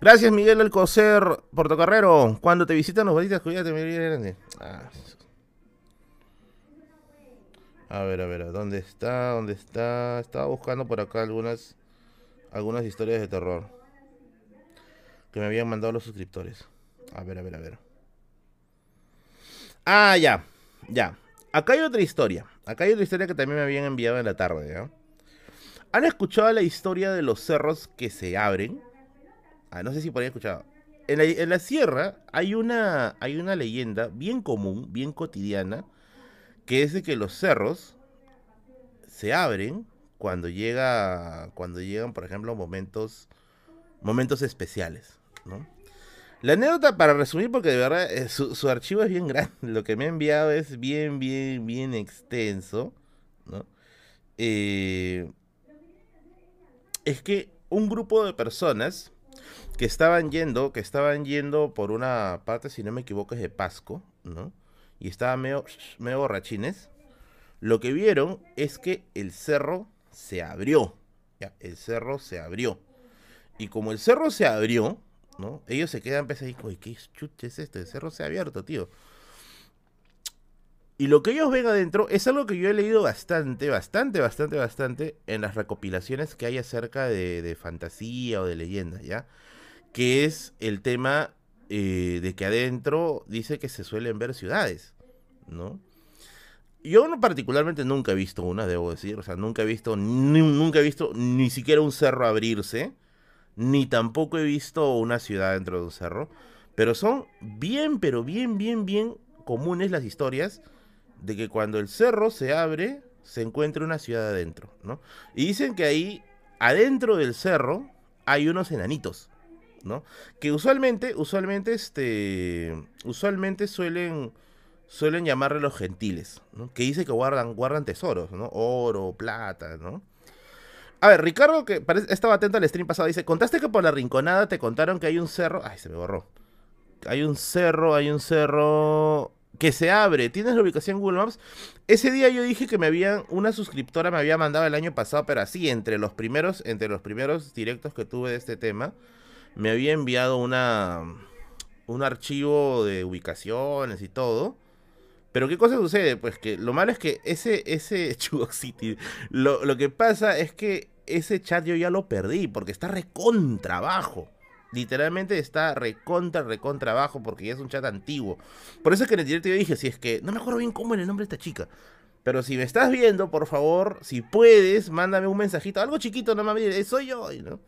Gracias, Miguel Alcocer, Portocarrero. Cuando te visitan los batitas, cuídate, mi grande. Ah. A ver, a ver, ¿dónde está? ¿Dónde está? Estaba buscando por acá algunas algunas historias de terror que me habían mandado los suscriptores. A ver, a ver, a ver. Ah, ya. Ya. Acá hay otra historia. Acá hay otra historia que también me habían enviado en la tarde, ¿ya? ¿Han escuchado la historia de los cerros que se abren? Ah, no sé si por ahí escuchado. En la, sierra hay una, hay una leyenda bien común, bien cotidiana, que es de que los cerros se abren cuando llega cuando llegan por ejemplo momentos momentos especiales la anécdota, para resumir, porque de verdad eh, su, archivo es bien grande, lo que me ha enviado es bien, bien, bien extenso, ¿no? Eh, es que un grupo de personas que estaban yendo, que estaban yendo por una parte, si no me equivoco, es de Pasco, ¿no? Y estaban medio, medio borrachines. Lo que vieron es que el cerro se abrió. Ya, el cerro se abrió. Y como el cerro se abrió, ¿no? Ellos se quedan pensando, ¿qué chuche es esto? El cerro se ha abierto, tío. Y lo que ellos ven adentro es algo que yo he leído bastante, bastante, bastante, bastante en las recopilaciones que hay acerca de, fantasía o de leyendas, ¿ya? Que es el tema eh, de que adentro dice que se suelen ver ciudades, ¿no? Yo particularmente nunca he visto una, debo decir, o sea, nunca he visto, nunca he visto ni siquiera un cerro abrirse, ni tampoco he visto una ciudad dentro de un cerro, pero son bien, pero bien, bien, bien comunes las historias de que cuando el cerro se abre, se encuentra una ciudad adentro, ¿no? Y dicen que ahí adentro del cerro hay unos enanitos, ¿no? Que usualmente, usualmente, este, usualmente suelen, suelen llamarle los gentiles, ¿no? Que dice que guardan, guardan tesoros, ¿no? Oro, plata, ¿no? A ver, Ricardo, que estaba atento al stream pasado, dice, contaste que por la rinconada te contaron que hay un cerro... Ay, se me borró. Hay un cerro, hay un cerro que se abre. ¿Tienes la ubicación Google Maps? Ese día yo dije que me habían, una suscriptora me había mandado el año pasado, pero así, entre los primeros, entre los primeros directos que tuve de este tema, me había enviado una, un archivo de ubicaciones y todo. Pero ¿qué cosa sucede? Pues que lo malo es que ese, ese City, lo, lo que pasa es que ese chat yo ya lo perdí, porque está recontra abajo. Literalmente está recontra, recontra abajo porque ya es un chat antiguo. Por eso es que en el directo yo dije, si es que no me acuerdo bien cómo era el nombre de esta chica. Pero si me estás viendo, por favor, si puedes, mándame un mensajito, algo chiquito, no me soy yo, ¿no?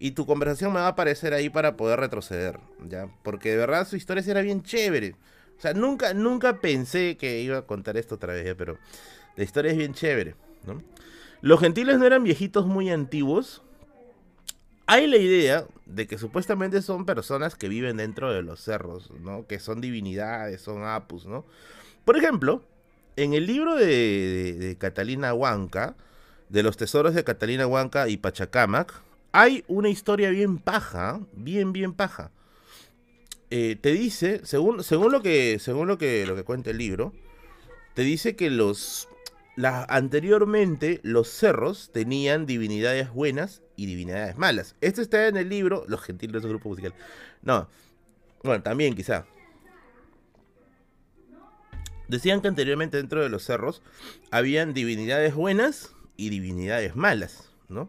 Y tu conversación me va a aparecer ahí para poder retroceder, ¿ya? Porque de verdad su historia era bien chévere. O sea, nunca, nunca pensé que iba a contar esto otra vez, pero la historia es bien chévere, ¿no? Los gentiles no eran viejitos muy antiguos, hay la idea de que supuestamente son personas que viven dentro de los cerros, ¿no? Que son divinidades, son apus, ¿no? Por ejemplo, en el libro de, Catalina Huanca, de los tesoros de Catalina Huanca y Pachacamac, hay una historia bien paja, bien, bien paja. Eh, te dice, según, según, lo que, según lo que, lo que cuenta el libro, te dice que los anteriormente los cerros tenían divinidades buenas y divinidades malas. Esto está en el libro Los Gentiles del grupo musical. No, bueno, también quizá. Decían que anteriormente dentro de los cerros habían divinidades buenas y divinidades malas, ¿no?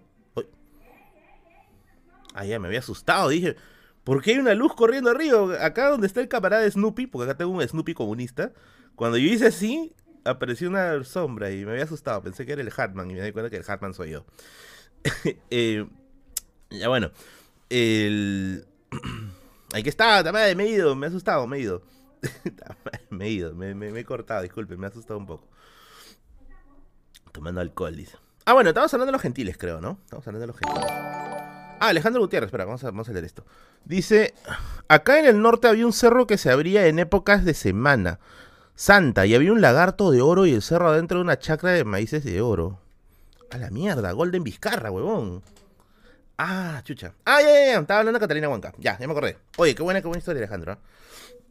Ah, ya me había asustado, dije, ¿por qué hay una luz corriendo arriba? Acá donde está el camarada de Snoopy, porque acá tengo un Snoopy comunista. Cuando yo hice así, apareció una sombra y me había asustado. Pensé que era el Hatman y me di cuenta que el Hatman soy yo. Eh, ya bueno. El... Ahí que está, me he ido, me he asustado, me he ido. me he ido, me, he cortado, disculpe, me ha asustado un poco. Tomando alcohol, dice. Ah, bueno, estamos hablando de los gentiles, creo, ¿no? Estamos hablando de los gentiles. Ah, Alejandro Gutiérrez, espera, vamos a, vamos a leer esto. Dice, acá en el norte había un cerro que se abría en épocas de semana santa y había un lagarto de oro y el cerro adentro de una chacra de maíces de oro. A la mierda, Golden Vizcarra, huevón. Ah, chucha. Ah, ya, ya, ya. Estaba hablando de Catalina Huanca. Ya, ya me acordé. Oye, qué buena, qué buena historia, Alejandro.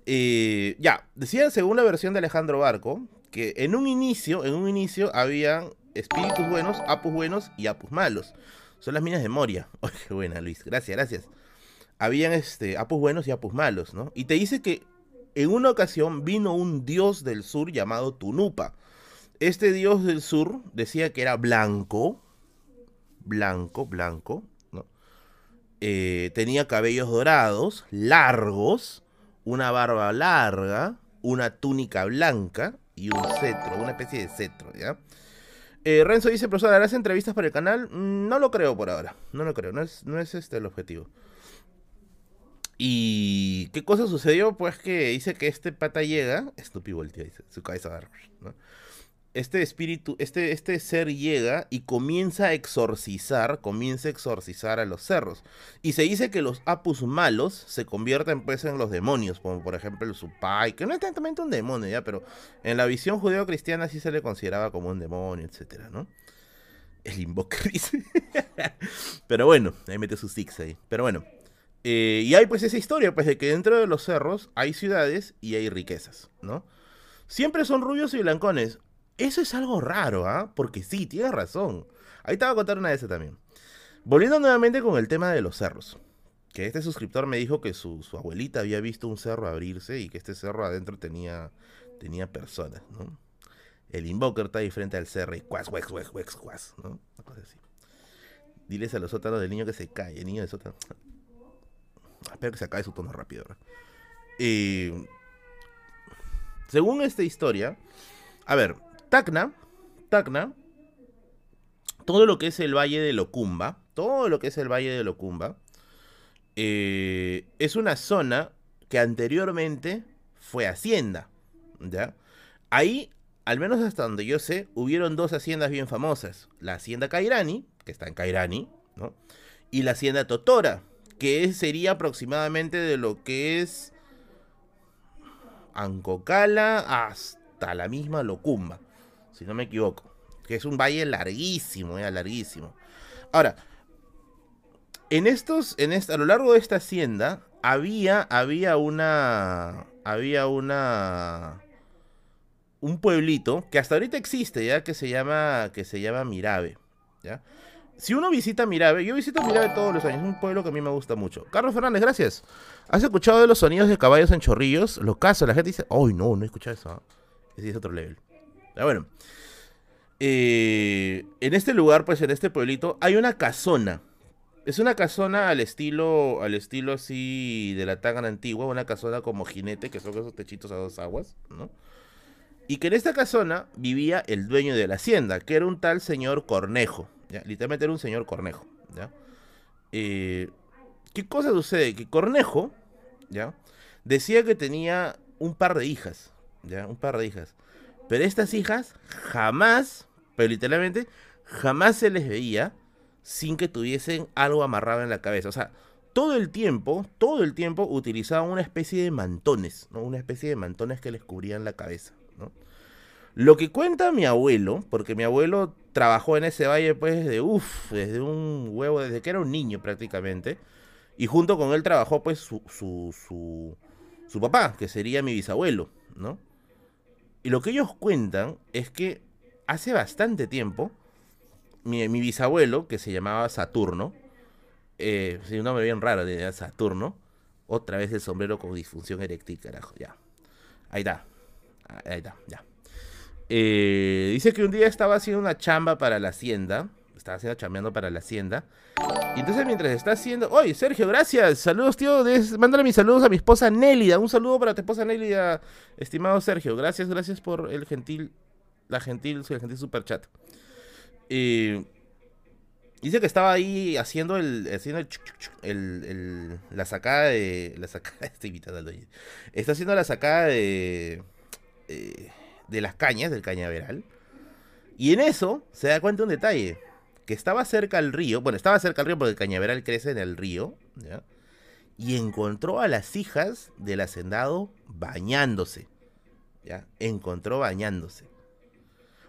Eh, ya, decían según la versión de Alejandro Barco que en un inicio, en un inicio habían espíritus buenos, apus buenos y apus malos. Son las minas de Moria. Oye, qué buena, Luis. Gracias, gracias. Habían este, apus buenos y apus malos, ¿no? Y te dice que en una ocasión vino un dios del sur llamado Tunupa. Este dios del sur decía que era blanco, blanco, blanco, ¿no? Eh, tenía cabellos dorados, largos, una barba larga, una túnica blanca y un cetro, una especie de cetro, ¿ya? Eh, Renzo dice, profesor, ¿harás entrevistas para el canal? Mm, no lo creo por ahora, no lo creo, no es, no es este el objetivo. ¿Y qué cosa sucedió? Pues que dice que este pata llega, estúpido voltea, dice, su cabeza va, ¿no? Este espíritu, este, este ser llega y comienza a exorcizar, comienza a exorcizar a los cerros. Y se dice que los apus malos se convierten pues en los demonios, como por ejemplo el supai, que no es tanto un demonio ya, pero en la visión judeo-cristiana sí se le consideraba como un demonio, etcétera, ¿no? El invoker pero bueno, ahí mete sus six ahí. Pero bueno. Eh, y hay pues esa historia, pues de que dentro de los cerros hay ciudades y hay riquezas, ¿no? Siempre son rubios y blancones. Eso es algo raro, ¿ah? Porque sí, tienes razón. Ahí te voy a contar una de esas también. Volviendo nuevamente con el tema de los cerros. Que este suscriptor me dijo que su, abuelita había visto un cerro abrirse y que este cerro adentro tenía, tenía personas, ¿no? El invoker está ahí frente al cerro y cuas, cuas, cuas, cuas, cuas, ¿no? Una cosa así. Diles a los sótanos del niño que se cae, el niño de sótano. Espero que se acabe su tono rápido. según esta historia, a ver, Tacna, Tacna, todo lo que es el valle de Locumba, todo lo que es el valle de Locumba, eh, es una zona que anteriormente fue hacienda, ¿ya? Ahí, al menos hasta donde yo sé, hubieron dos haciendas bien famosas. La hacienda Cairani, que está en Cairani, ¿no? Y la hacienda Totora, que sería aproximadamente de lo que es Ancocala hasta la misma Locumba, si no me equivoco. Que es un valle larguísimo, ya, larguísimo. Ahora, en estos, en esta, a lo largo de esta hacienda, había, había una, había una, un pueblito que hasta ahorita existe, ya, que se llama, que se llama Mirabe, ya. Si uno visita Mirabe, yo visito Mirabe todos los años, es un pueblo que a mí me gusta mucho. Carlos Fernández, gracias. ¿Has escuchado de los sonidos de caballos en chorrillos? Los casos, la gente dice, ¡ay no, no he escuchado eso! ¿ah? Ese es otro level. Pero bueno, eh, en este lugar, pues en este pueblito, hay una casona. Es una casona al estilo, al estilo así de la Tangana antigua, una casona como jinete, que son esos techitos a dos aguas, ¿no? Y que en esta casona vivía el dueño de la hacienda, que era un tal señor Cornejo. Literalmente era un señor Cornejo. ¿ya? ¿Qué cosa sucede? Que Cornejo, ¿ya? Decía que tenía un par de hijas, ¿ya? Un par de hijas. Pero estas hijas jamás, pero literalmente, jamás se les veía sin que tuviesen algo amarrado en la cabeza. O sea, todo el tiempo, todo el tiempo utilizaban una especie de mantones, ¿no? Una especie de mantones que les cubrían la cabeza. Lo que cuenta mi abuelo, porque mi abuelo trabajó en ese valle pues desde, uff, desde un huevo, desde que era un niño prácticamente. Y junto con él trabajó pues su, su, su, su papá, que sería mi bisabuelo, ¿no? Y lo que ellos cuentan es que hace bastante tiempo, mi, mi bisabuelo, que se llamaba Saturno, eh, un nombre bien raro, de Saturno, otra vez el sombrero con disfunción eréctil, carajo, ya. Ahí está, ahí está, ya. Eh, dice que un día estaba haciendo una chamba para la hacienda. Estaba haciendo chambeando para la hacienda. Y entonces mientras está haciendo... Oye, Sergio, gracias. Saludos, tío. Mándale mis saludos a mi esposa Nélida. Un saludo para tu esposa Nélida, estimado Sergio. Gracias, gracias por el gentil... La gentil, el gentil super chat. Eh, dice que estaba ahí haciendo el... Haciendo el, la sacada de... La sacada... Estoy invitando Está haciendo la sacada de... Eh, de las cañas, del cañaveral. Y en eso se da cuenta un detalle, que estaba cerca al río, bueno, estaba cerca al río porque el cañaveral crece en el río, y encontró a las hijas del hacendado bañándose. ¿ya? Encontró bañándose.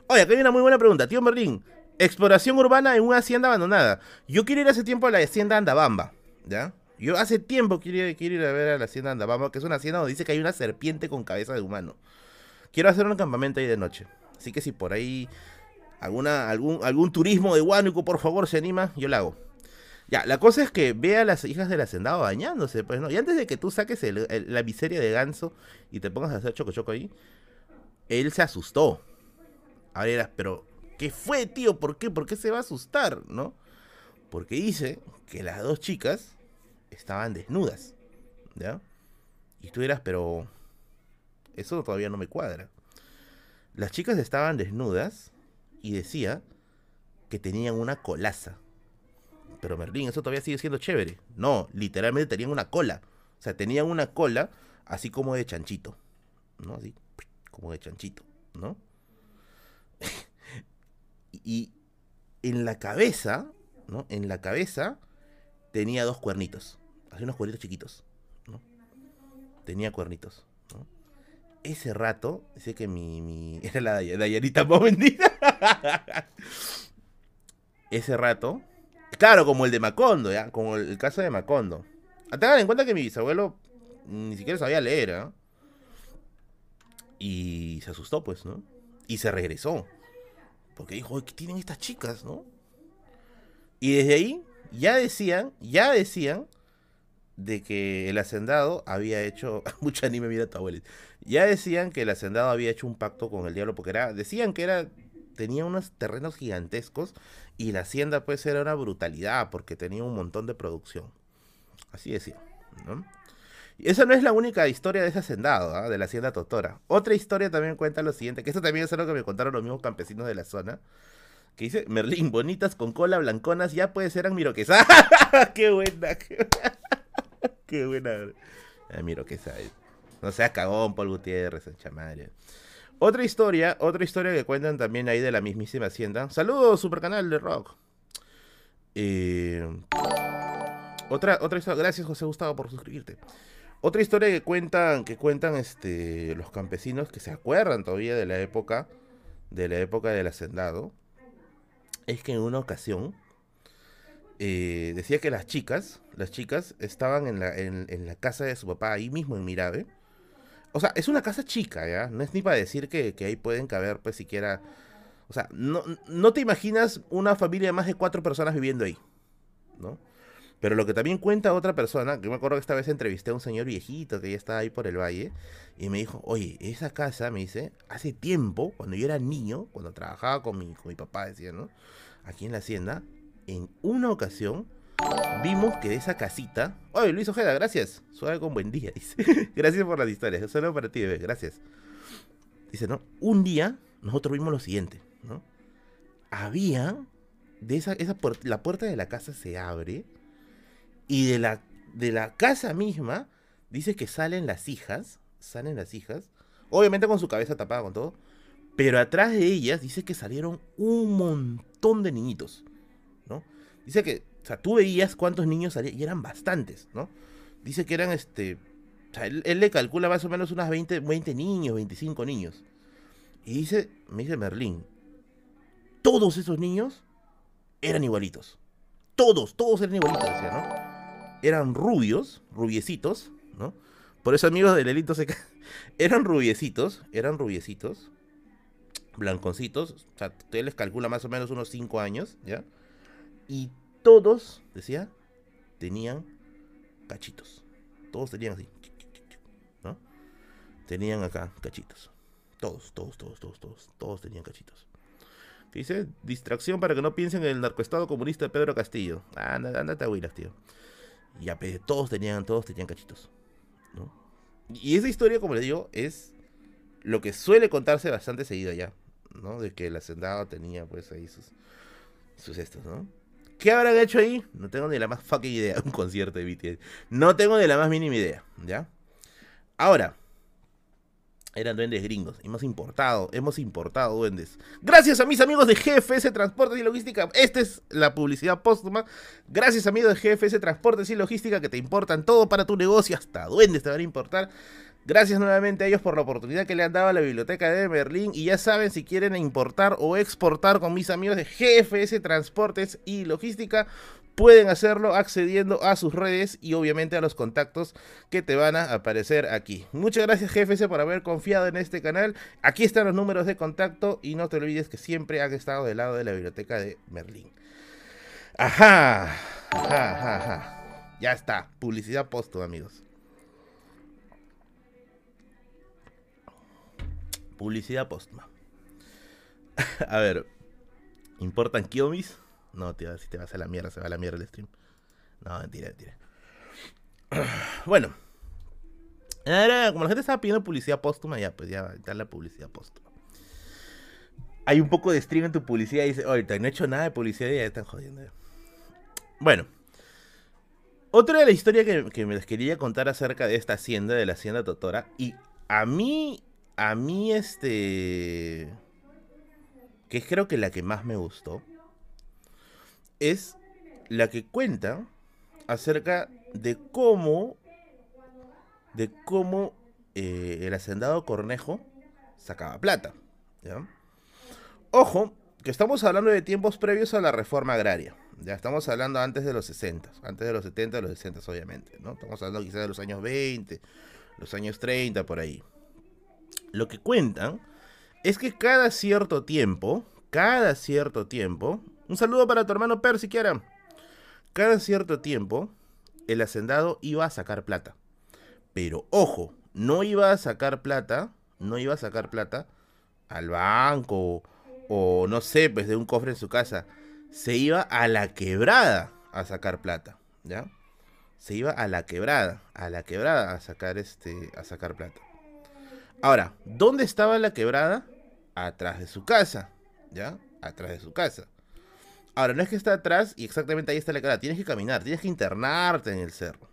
Oye, acá hay una muy buena pregunta, tío Merlín. Exploración urbana en una hacienda abandonada. Yo quiero ir hace tiempo a la hacienda Andabamba, ¿ya? Yo hace tiempo quiero ir a ver a la hacienda Andabamba, que es una hacienda donde dice que hay una serpiente con cabeza de humano. Quiero hacer un campamento ahí de noche. Así que si por ahí alguna, algún, algún turismo de Huánuco, por favor, se anima, yo lo hago. Ya, la cosa es que ve a las hijas del hacendado bañándose, pues, ¿no? Y antes de que tú saques la miseria de ganso y te pongas a hacer choco choco ahí, él se asustó. A ver, pero, ¿qué fue, tío? ¿Por qué? ¿Por qué se va a asustar, no? Porque dice que las dos chicas estaban desnudas, ¿ya? Y tú dirás, pero, eso todavía no me cuadra. Las chicas estaban desnudas y decía que tenían una colaza. Pero Merlín, eso todavía sigue siendo chévere. No, literalmente tenían una cola. O sea, tenían una cola así como de chanchito. ¿No? Así, como de chanchito, ¿no? y en la cabeza, ¿no? En la cabeza tenía dos cuernitos. Así unos cuernitos chiquitos, ¿no? Tenía cuernitos ese rato, dice que mi, mi era la Dayanita más ese rato, claro, como el de Macondo, ¿ya? Como el, caso de Macondo. Tengan en cuenta que mi bisabuelo ni siquiera sabía leer, ¿eh? Y se asustó, pues, ¿no? Y se regresó. Porque dijo, ¿qué tienen estas chicas, no? Y desde ahí ya decían, ya decían de que el hacendado había hecho. Mucho anime, mira tu. Ya decían que el hacendado había hecho un pacto con el diablo, porque era. Decían que era. Tenía unos terrenos gigantescos y la hacienda, pues, era una brutalidad, porque tenía un montón de producción. Así decía, ¿no? Y esa no es la única historia de ese hacendado, ¿ah? de la hacienda Totora. Otra historia también cuenta lo siguiente, que esto también es algo que me contaron los mismos campesinos de la zona. Que dice, Merlín, bonitas con cola, blanconas, ya puede ser miroquesa. ¡Qué buena! ¡Qué buena! Qué buena. Ah, miro que sabe. No seas cagón, Paul Gutiérrez, chamaria. Otra historia, otra historia que cuentan también ahí de la mismísima Hacienda. Saludos, super canal de rock. Eh, otra, otra historia. Gracias, José Gustavo, por suscribirte. Otra historia que cuentan, que cuentan este, los campesinos que se acuerdan todavía de la época, de la época del hacendado, es que en una ocasión eh, decía que las chicas, las chicas estaban en la, casa de su papá, ahí mismo en Mirabe. O sea, es una casa chica, ¿ya? No es ni para decir que, ahí pueden caber, pues siquiera o sea, no, no te imaginas una familia de más de cuatro personas viviendo ahí, ¿no? Pero lo que también cuenta otra persona, que me acuerdo que esta vez entrevisté a un señor viejito que ya estaba ahí por el valle, y me dijo, oye, esa casa, me dice, hace tiempo, cuando yo era niño, cuando trabajaba con mi, con mi papá, decía, ¿no? Aquí en la hacienda, en una ocasión, vimos que de esa casita... Oye, Luis Ojeda, gracias. Suave con buen día, dice. gracias por las historias. Solo para ti, bebé, gracias. Dice, ¿no? Un día, nosotros vimos lo siguiente. ¿no? Había, de esa, esa la puerta de la casa se abre y de la, de la casa misma dice que salen las hijas, salen las hijas, obviamente con su cabeza tapada con todo, pero atrás de ellas dice que salieron un montón de niñitos. Dice que, o sea, tú veías cuántos niños salían y eran bastantes, ¿no? Dice que eran, este, o sea, él, le calcula más o menos unas 20, 20 niños, 25 niños. Y dice, me dice Merlín, todos esos niños eran igualitos. Todos, todos eran igualitos, decía, ¿no? Eran rubios, rubiecitos, ¿no? Por eso amigos del delito se eran rubiecitos, eran rubiecitos, blanconcitos, o sea, usted les calcula más o menos unos 5 años, ¿ya? Y todos, decía, tenían cachitos. Todos tenían así, ¿no? Tenían acá cachitos. Todos, todos, todos, todos, todos, todos tenían cachitos dice, distracción para que no piensen en el narcoestado comunista de Pedro Castillo. Anda, ándate a huilas, tío. Y a todos tenían, todos tenían cachitos. ¿no? Y esa historia, como les digo, es lo que suele contarse bastante seguido ya. ¿no? De que el hacendado tenía pues ahí sus, sus estos, ¿no? ¿Qué habrán hecho ahí? No tengo ni la más fucking idea. Un concierto de BTS. No tengo ni la más mínima idea, ¿ya? Ahora, eran duendes gringos. Hemos importado, hemos importado duendes. Gracias a mis amigos de GFS Transportes y Logística. Esta es la publicidad póstuma. Gracias amigos de GFS Transportes y Logística que te importan todo para tu negocio. Hasta duendes te van a importar. Gracias nuevamente a ellos por la oportunidad que le han dado a la biblioteca de Berlín. Y ya saben, si quieren importar o exportar con mis amigos de GFS Transportes y Logística, pueden hacerlo accediendo a sus redes y obviamente a los contactos que te van a aparecer aquí. Muchas gracias GFS por haber confiado en este canal. Aquí están los números de contacto y no te olvides que siempre han estado del lado de la biblioteca de Merlín. Ajá, ajá, ajá. Ya está, publicidad posto, amigos. Publicidad postma. a ver, ¿importan Kiomis? No, tío, si te vas a la mierda, se va a la mierda el stream. No, mentira, mentira. Bueno. como la gente estaba pidiendo publicidad póstuma, ya, pues ya está la publicidad póstuma. Hay un poco de stream en tu publicidad y dice, ahorita no he hecho nada de publicidad y ya están jodiendo. Bueno. Otra de la historia que, que me les quería contar acerca de esta hacienda, de la hacienda Totora. Y a mí, a mí este... Que creo que la que más me gustó es la que cuenta acerca de cómo de cómo eh, el hacendado Cornejo sacaba plata. Ojo, que estamos hablando de tiempos previos a la reforma agraria. Ya estamos hablando antes de los 60, antes de los 70, de los 60 obviamente, ¿no? Estamos hablando quizás de los años 20, los años 30 por ahí. Lo que cuentan es que cada cierto tiempo, cada cierto tiempo, un saludo para tu hermano Per siquiera. Cada cierto tiempo, el hacendado iba a sacar plata. Pero ojo, no iba a sacar plata, no iba a sacar plata al banco o no sé, pues de un cofre en su casa. Se iba a la quebrada a sacar plata, ¿ya? Se iba a la quebrada, a la quebrada a sacar este a sacar plata. Ahora, ¿dónde estaba la quebrada? Atrás de su casa, ¿ya? Atrás de su casa. Ahora, no es que está atrás y exactamente ahí está la cara. Tienes que caminar, tienes que internarte en el cerro.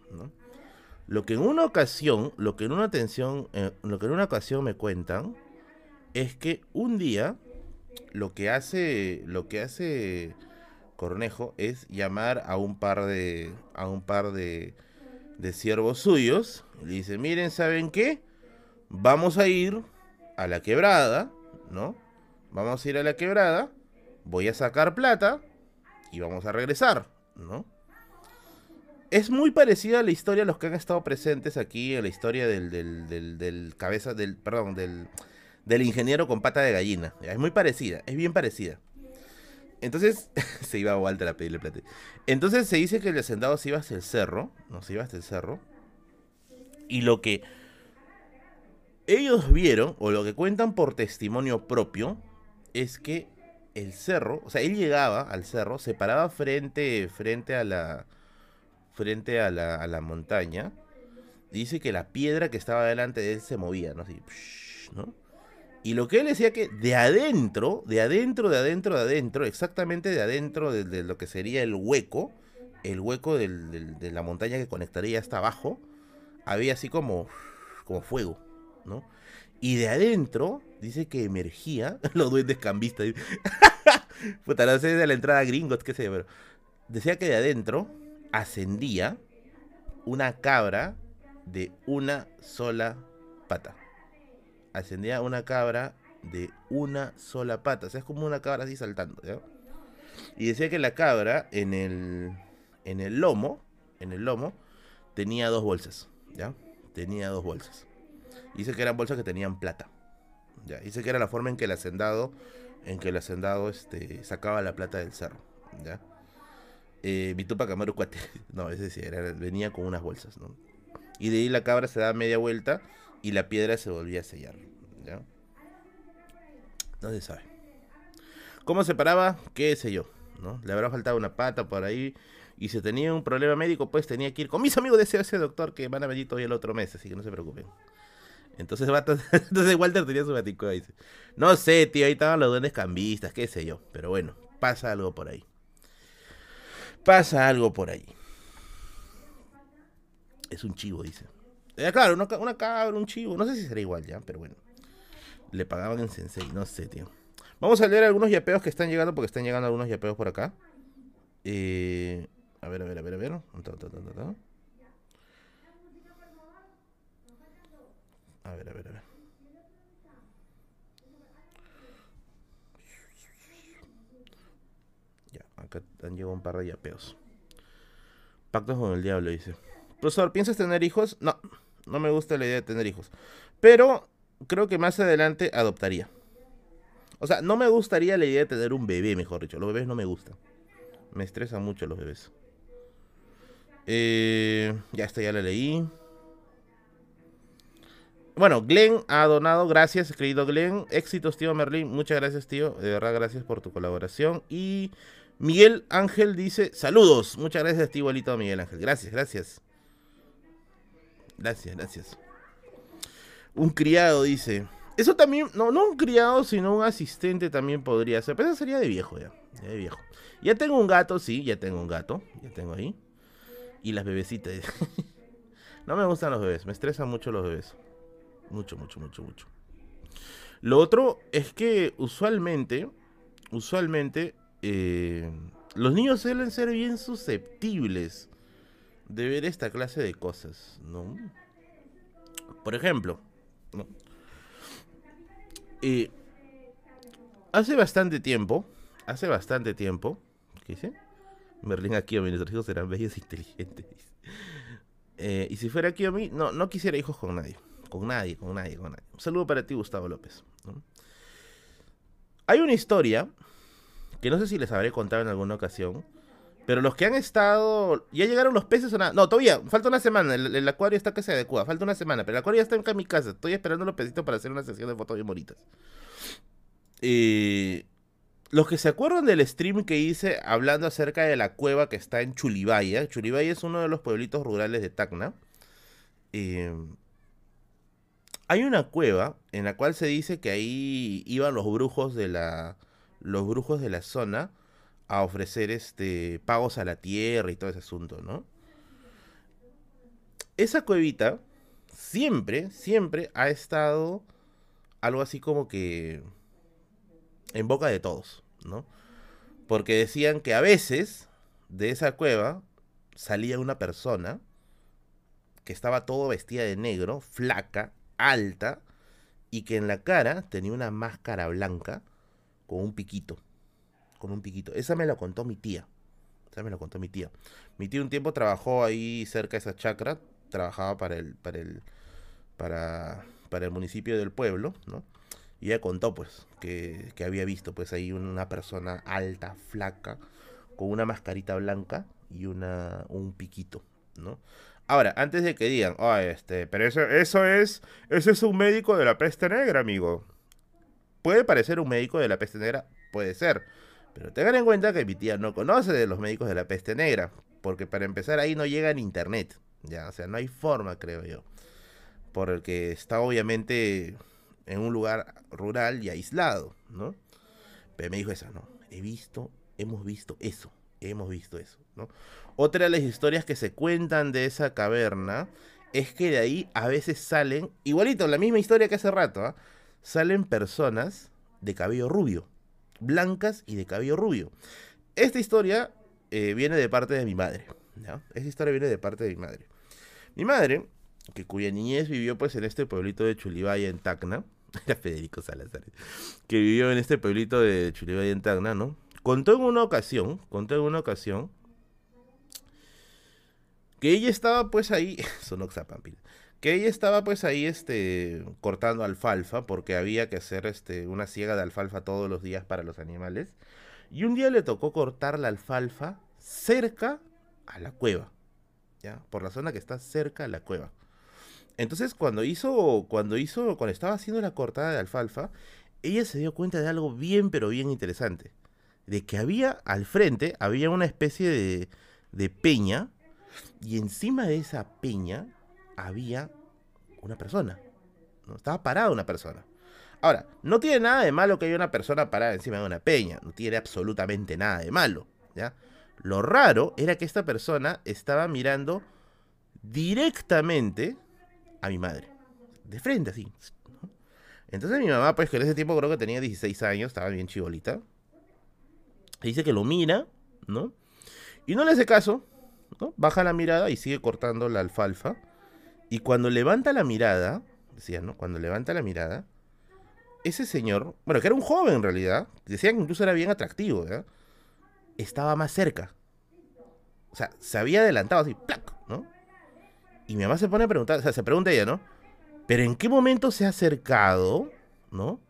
Lo que en una ocasión, lo que en una atención, eh, lo que en una ocasión me cuentan es que un día lo que hace, lo que hace Cornejo es llamar a un par de a un par de, de siervos suyos y le dice, miren, ¿saben qué? Vamos a ir a la quebrada, ¿no? Vamos a ir a la quebrada, voy a sacar plata y vamos a regresar, ¿no? Es muy parecida a la historia de los que han estado presentes aquí, en la historia del, del, del, cabeza, del, perdón, del, del ingeniero con pata de gallina. Es muy parecida, es bien parecida. Entonces, se iba a Walter a pedirle plata. Entonces se dice que el hacendado se iba hasta el cerro, no se iba hasta el cerro. Y lo que ellos vieron, o lo que cuentan por testimonio propio, es que el cerro, o sea, él llegaba al cerro, se paraba frente, frente a la, frente a la, a la montaña. Dice que la piedra que estaba delante de él se movía, ¿no? Así, ¿no? Y lo que él decía que de adentro, de adentro, de adentro, de adentro, exactamente de adentro de, lo que sería el hueco, el hueco de la montaña que conectaría hasta abajo, había así como, como fuego, Y de adentro, dice que emergía, los duendes cambistas. Puta, no sé de la entrada gringos, qué sé yo, pero decía que de adentro ascendía una cabra de una sola pata. Ascendía una cabra de una sola pata. O sea, es como una cabra así saltando. Y decía que la cabra en el, en el lomo, en el lomo, tenía dos bolsas. ¿Ya? Tenía dos bolsas. Dice que eran bolsas que tenían plata. ¿ya? Dice que era la forma en que el hacendado, en que el hacendado este, sacaba la plata del cerro. ¿ya? eh, Amaru Cuate. No, ese sí, era, venía con unas bolsas, ¿no? Y de ahí la cabra se daba media vuelta y la piedra se volvía a sellar, ¿ya? No se sabe. ¿Cómo se paraba? ¿Qué sé yo? ¿no? Le habrá faltado una pata por ahí. Y si tenía un problema médico, pues tenía que ir con mis amigos de ese, doctor que van a venir todavía el otro mes, así que no se preocupen. Entonces, entonces Walter tenía su batico ahí. No sé, tío, ahí estaban los duendes cambistas, qué sé yo. Pero bueno, pasa algo por ahí pasa algo por ahí. Es un chivo, dice. Eh, claro, una, una, cabra, un chivo. No sé si será igual ya, pero bueno. Le pagaban en Sensei, no sé, tío. Vamos a leer algunos yapeos que están llegando, porque están llegando algunos yapeos por acá. Eh, a ver, a ver, a ver, a ver. A ver, a ver, a ver. Acá han llegado un par de yapeos. Pactos con el diablo, dice. Profesor, ¿piensas tener hijos? No, no me gusta la idea de tener hijos. Pero creo que más adelante adoptaría. O sea, no me gustaría la idea de tener un bebé, mejor dicho. Los bebés no me gustan. Me estresan mucho los bebés. Eh, ya está, ya la leí. Bueno, Glenn ha donado, gracias, querido Glenn. Éxitos, tío Merlin. Muchas gracias, tío. De verdad, gracias por tu colaboración. Y Miguel Ángel dice, saludos. Muchas gracias, tío igualito Miguel Ángel. Gracias, gracias. Gracias, gracias. Un criado dice. Eso también, no, no un criado, sino un asistente también podría ser. Pero eso sería de viejo ya. Ya de viejo. Ya tengo un gato, sí, ya tengo un gato. Ya tengo ahí. Y las bebecitas. no me gustan los bebés, me estresan mucho los bebés. Mucho, mucho, mucho, mucho. Lo otro es que usualmente, usualmente eh, los niños suelen ser bien susceptibles de ver esta clase de cosas, ¿no? Por ejemplo, eh, hace bastante tiempo, hace bastante tiempo, ¿qué dice? Merlin aquí a nuestros hijos serán bellos e inteligentes. Eh, y si fuera aquí a mí, no, no quisiera hijos con nadie. Con nadie, con nadie, con nadie. Un saludo para ti, Gustavo López. Hay una historia que no sé si les habré contado en alguna ocasión, pero los que han estado, ya llegaron los peces o nada, no, todavía, falta una semana, el, acuario está que se adecua, falta una semana, pero el acuario ya está en mi casa, estoy esperando los pesitos para hacer una sesión de fotos bien bonitas. Eh, los que se acuerdan del stream que hice hablando acerca de la cueva que está en Chulibaya, Chulibaya es uno de los pueblitos rurales de Tacna. Eh, hay una cueva en la cual se dice que ahí iban los brujos de la los brujos de la zona a ofrecer este pagos a la tierra y todo ese asunto, ¿no? Esa cuevita siempre, siempre ha estado algo así como que en boca de todos, ¿no? Porque decían que a veces de esa cueva salía una persona que estaba todo vestida de negro, flaca, alta, y que en la cara tenía una máscara blanca con un piquito. Con un piquito. Esa me la contó mi tía. Esa me la contó mi tía. Mi tía un tiempo trabajó ahí cerca de esa chacra. Trabajaba para el, para el, para, para el municipio del pueblo, ¿no? Y ella contó, pues, que, que había visto, pues, ahí una persona alta, flaca, con una mascarita blanca y una, un piquito, ¿no? Ahora, antes de que digan, oh, este, pero eso, eso es, eso es un médico de la peste negra, amigo. Puede parecer un médico de la peste negra, puede ser. Pero tengan en cuenta que mi tía no conoce de los médicos de la peste negra. Porque para empezar ahí no llega en internet. Ya, o sea, no hay forma, creo yo. Porque está obviamente en un lugar rural y aislado, ¿no? Pero me dijo eso, no. He visto, hemos visto eso. Hemos visto eso, Otra de las historias que se cuentan de esa caverna es que de ahí a veces salen, igualito, la misma historia que hace rato, ¿ah? salen personas de cabello rubio, blancas y de cabello rubio. Esta historia eh, viene de parte de mi madre. Esta historia viene de parte de mi madre. Mi madre, que cuya niñez vivió pues en este pueblito de Chulibaya en Tacna, era Federico Salazar, que vivió en este pueblito de Chulibaya en Tacna, ¿no? Contó en una ocasión, contó en una ocasión que ella estaba pues ahí, sonó que ella estaba pues ahí este cortando alfalfa porque había que hacer este una siega de alfalfa todos los días para los animales y un día le tocó cortar la alfalfa cerca a la cueva, ya, por la zona que está cerca a la cueva. Entonces, cuando hizo cuando hizo cuando estaba haciendo la cortada de alfalfa, ella se dio cuenta de algo bien pero bien interesante, de que había al frente había una especie de de peña y encima de esa peña había una persona. ¿no? Estaba parada una persona. Ahora, no tiene nada de malo que haya una persona parada encima de una peña. No tiene absolutamente nada de malo. ¿ya? Lo raro era que esta persona estaba mirando directamente a mi madre. De frente, así. Entonces mi mamá, pues que en ese tiempo creo que tenía 16 años, estaba bien chibolita. Dice que lo mira, ¿no? Y no le hace caso, Baja la mirada y sigue cortando la alfalfa. Y cuando levanta la mirada, decía, ¿no? Cuando levanta la mirada, ese señor, bueno, que era un joven en realidad, decían que incluso era bien atractivo, Estaba más cerca. O sea, se había adelantado así, ¡plac! ¿no? Y mi mamá se pone a preguntar, o sea, se pregunta ella, ¿no? Pero ¿en qué momento se ha acercado, ¿no?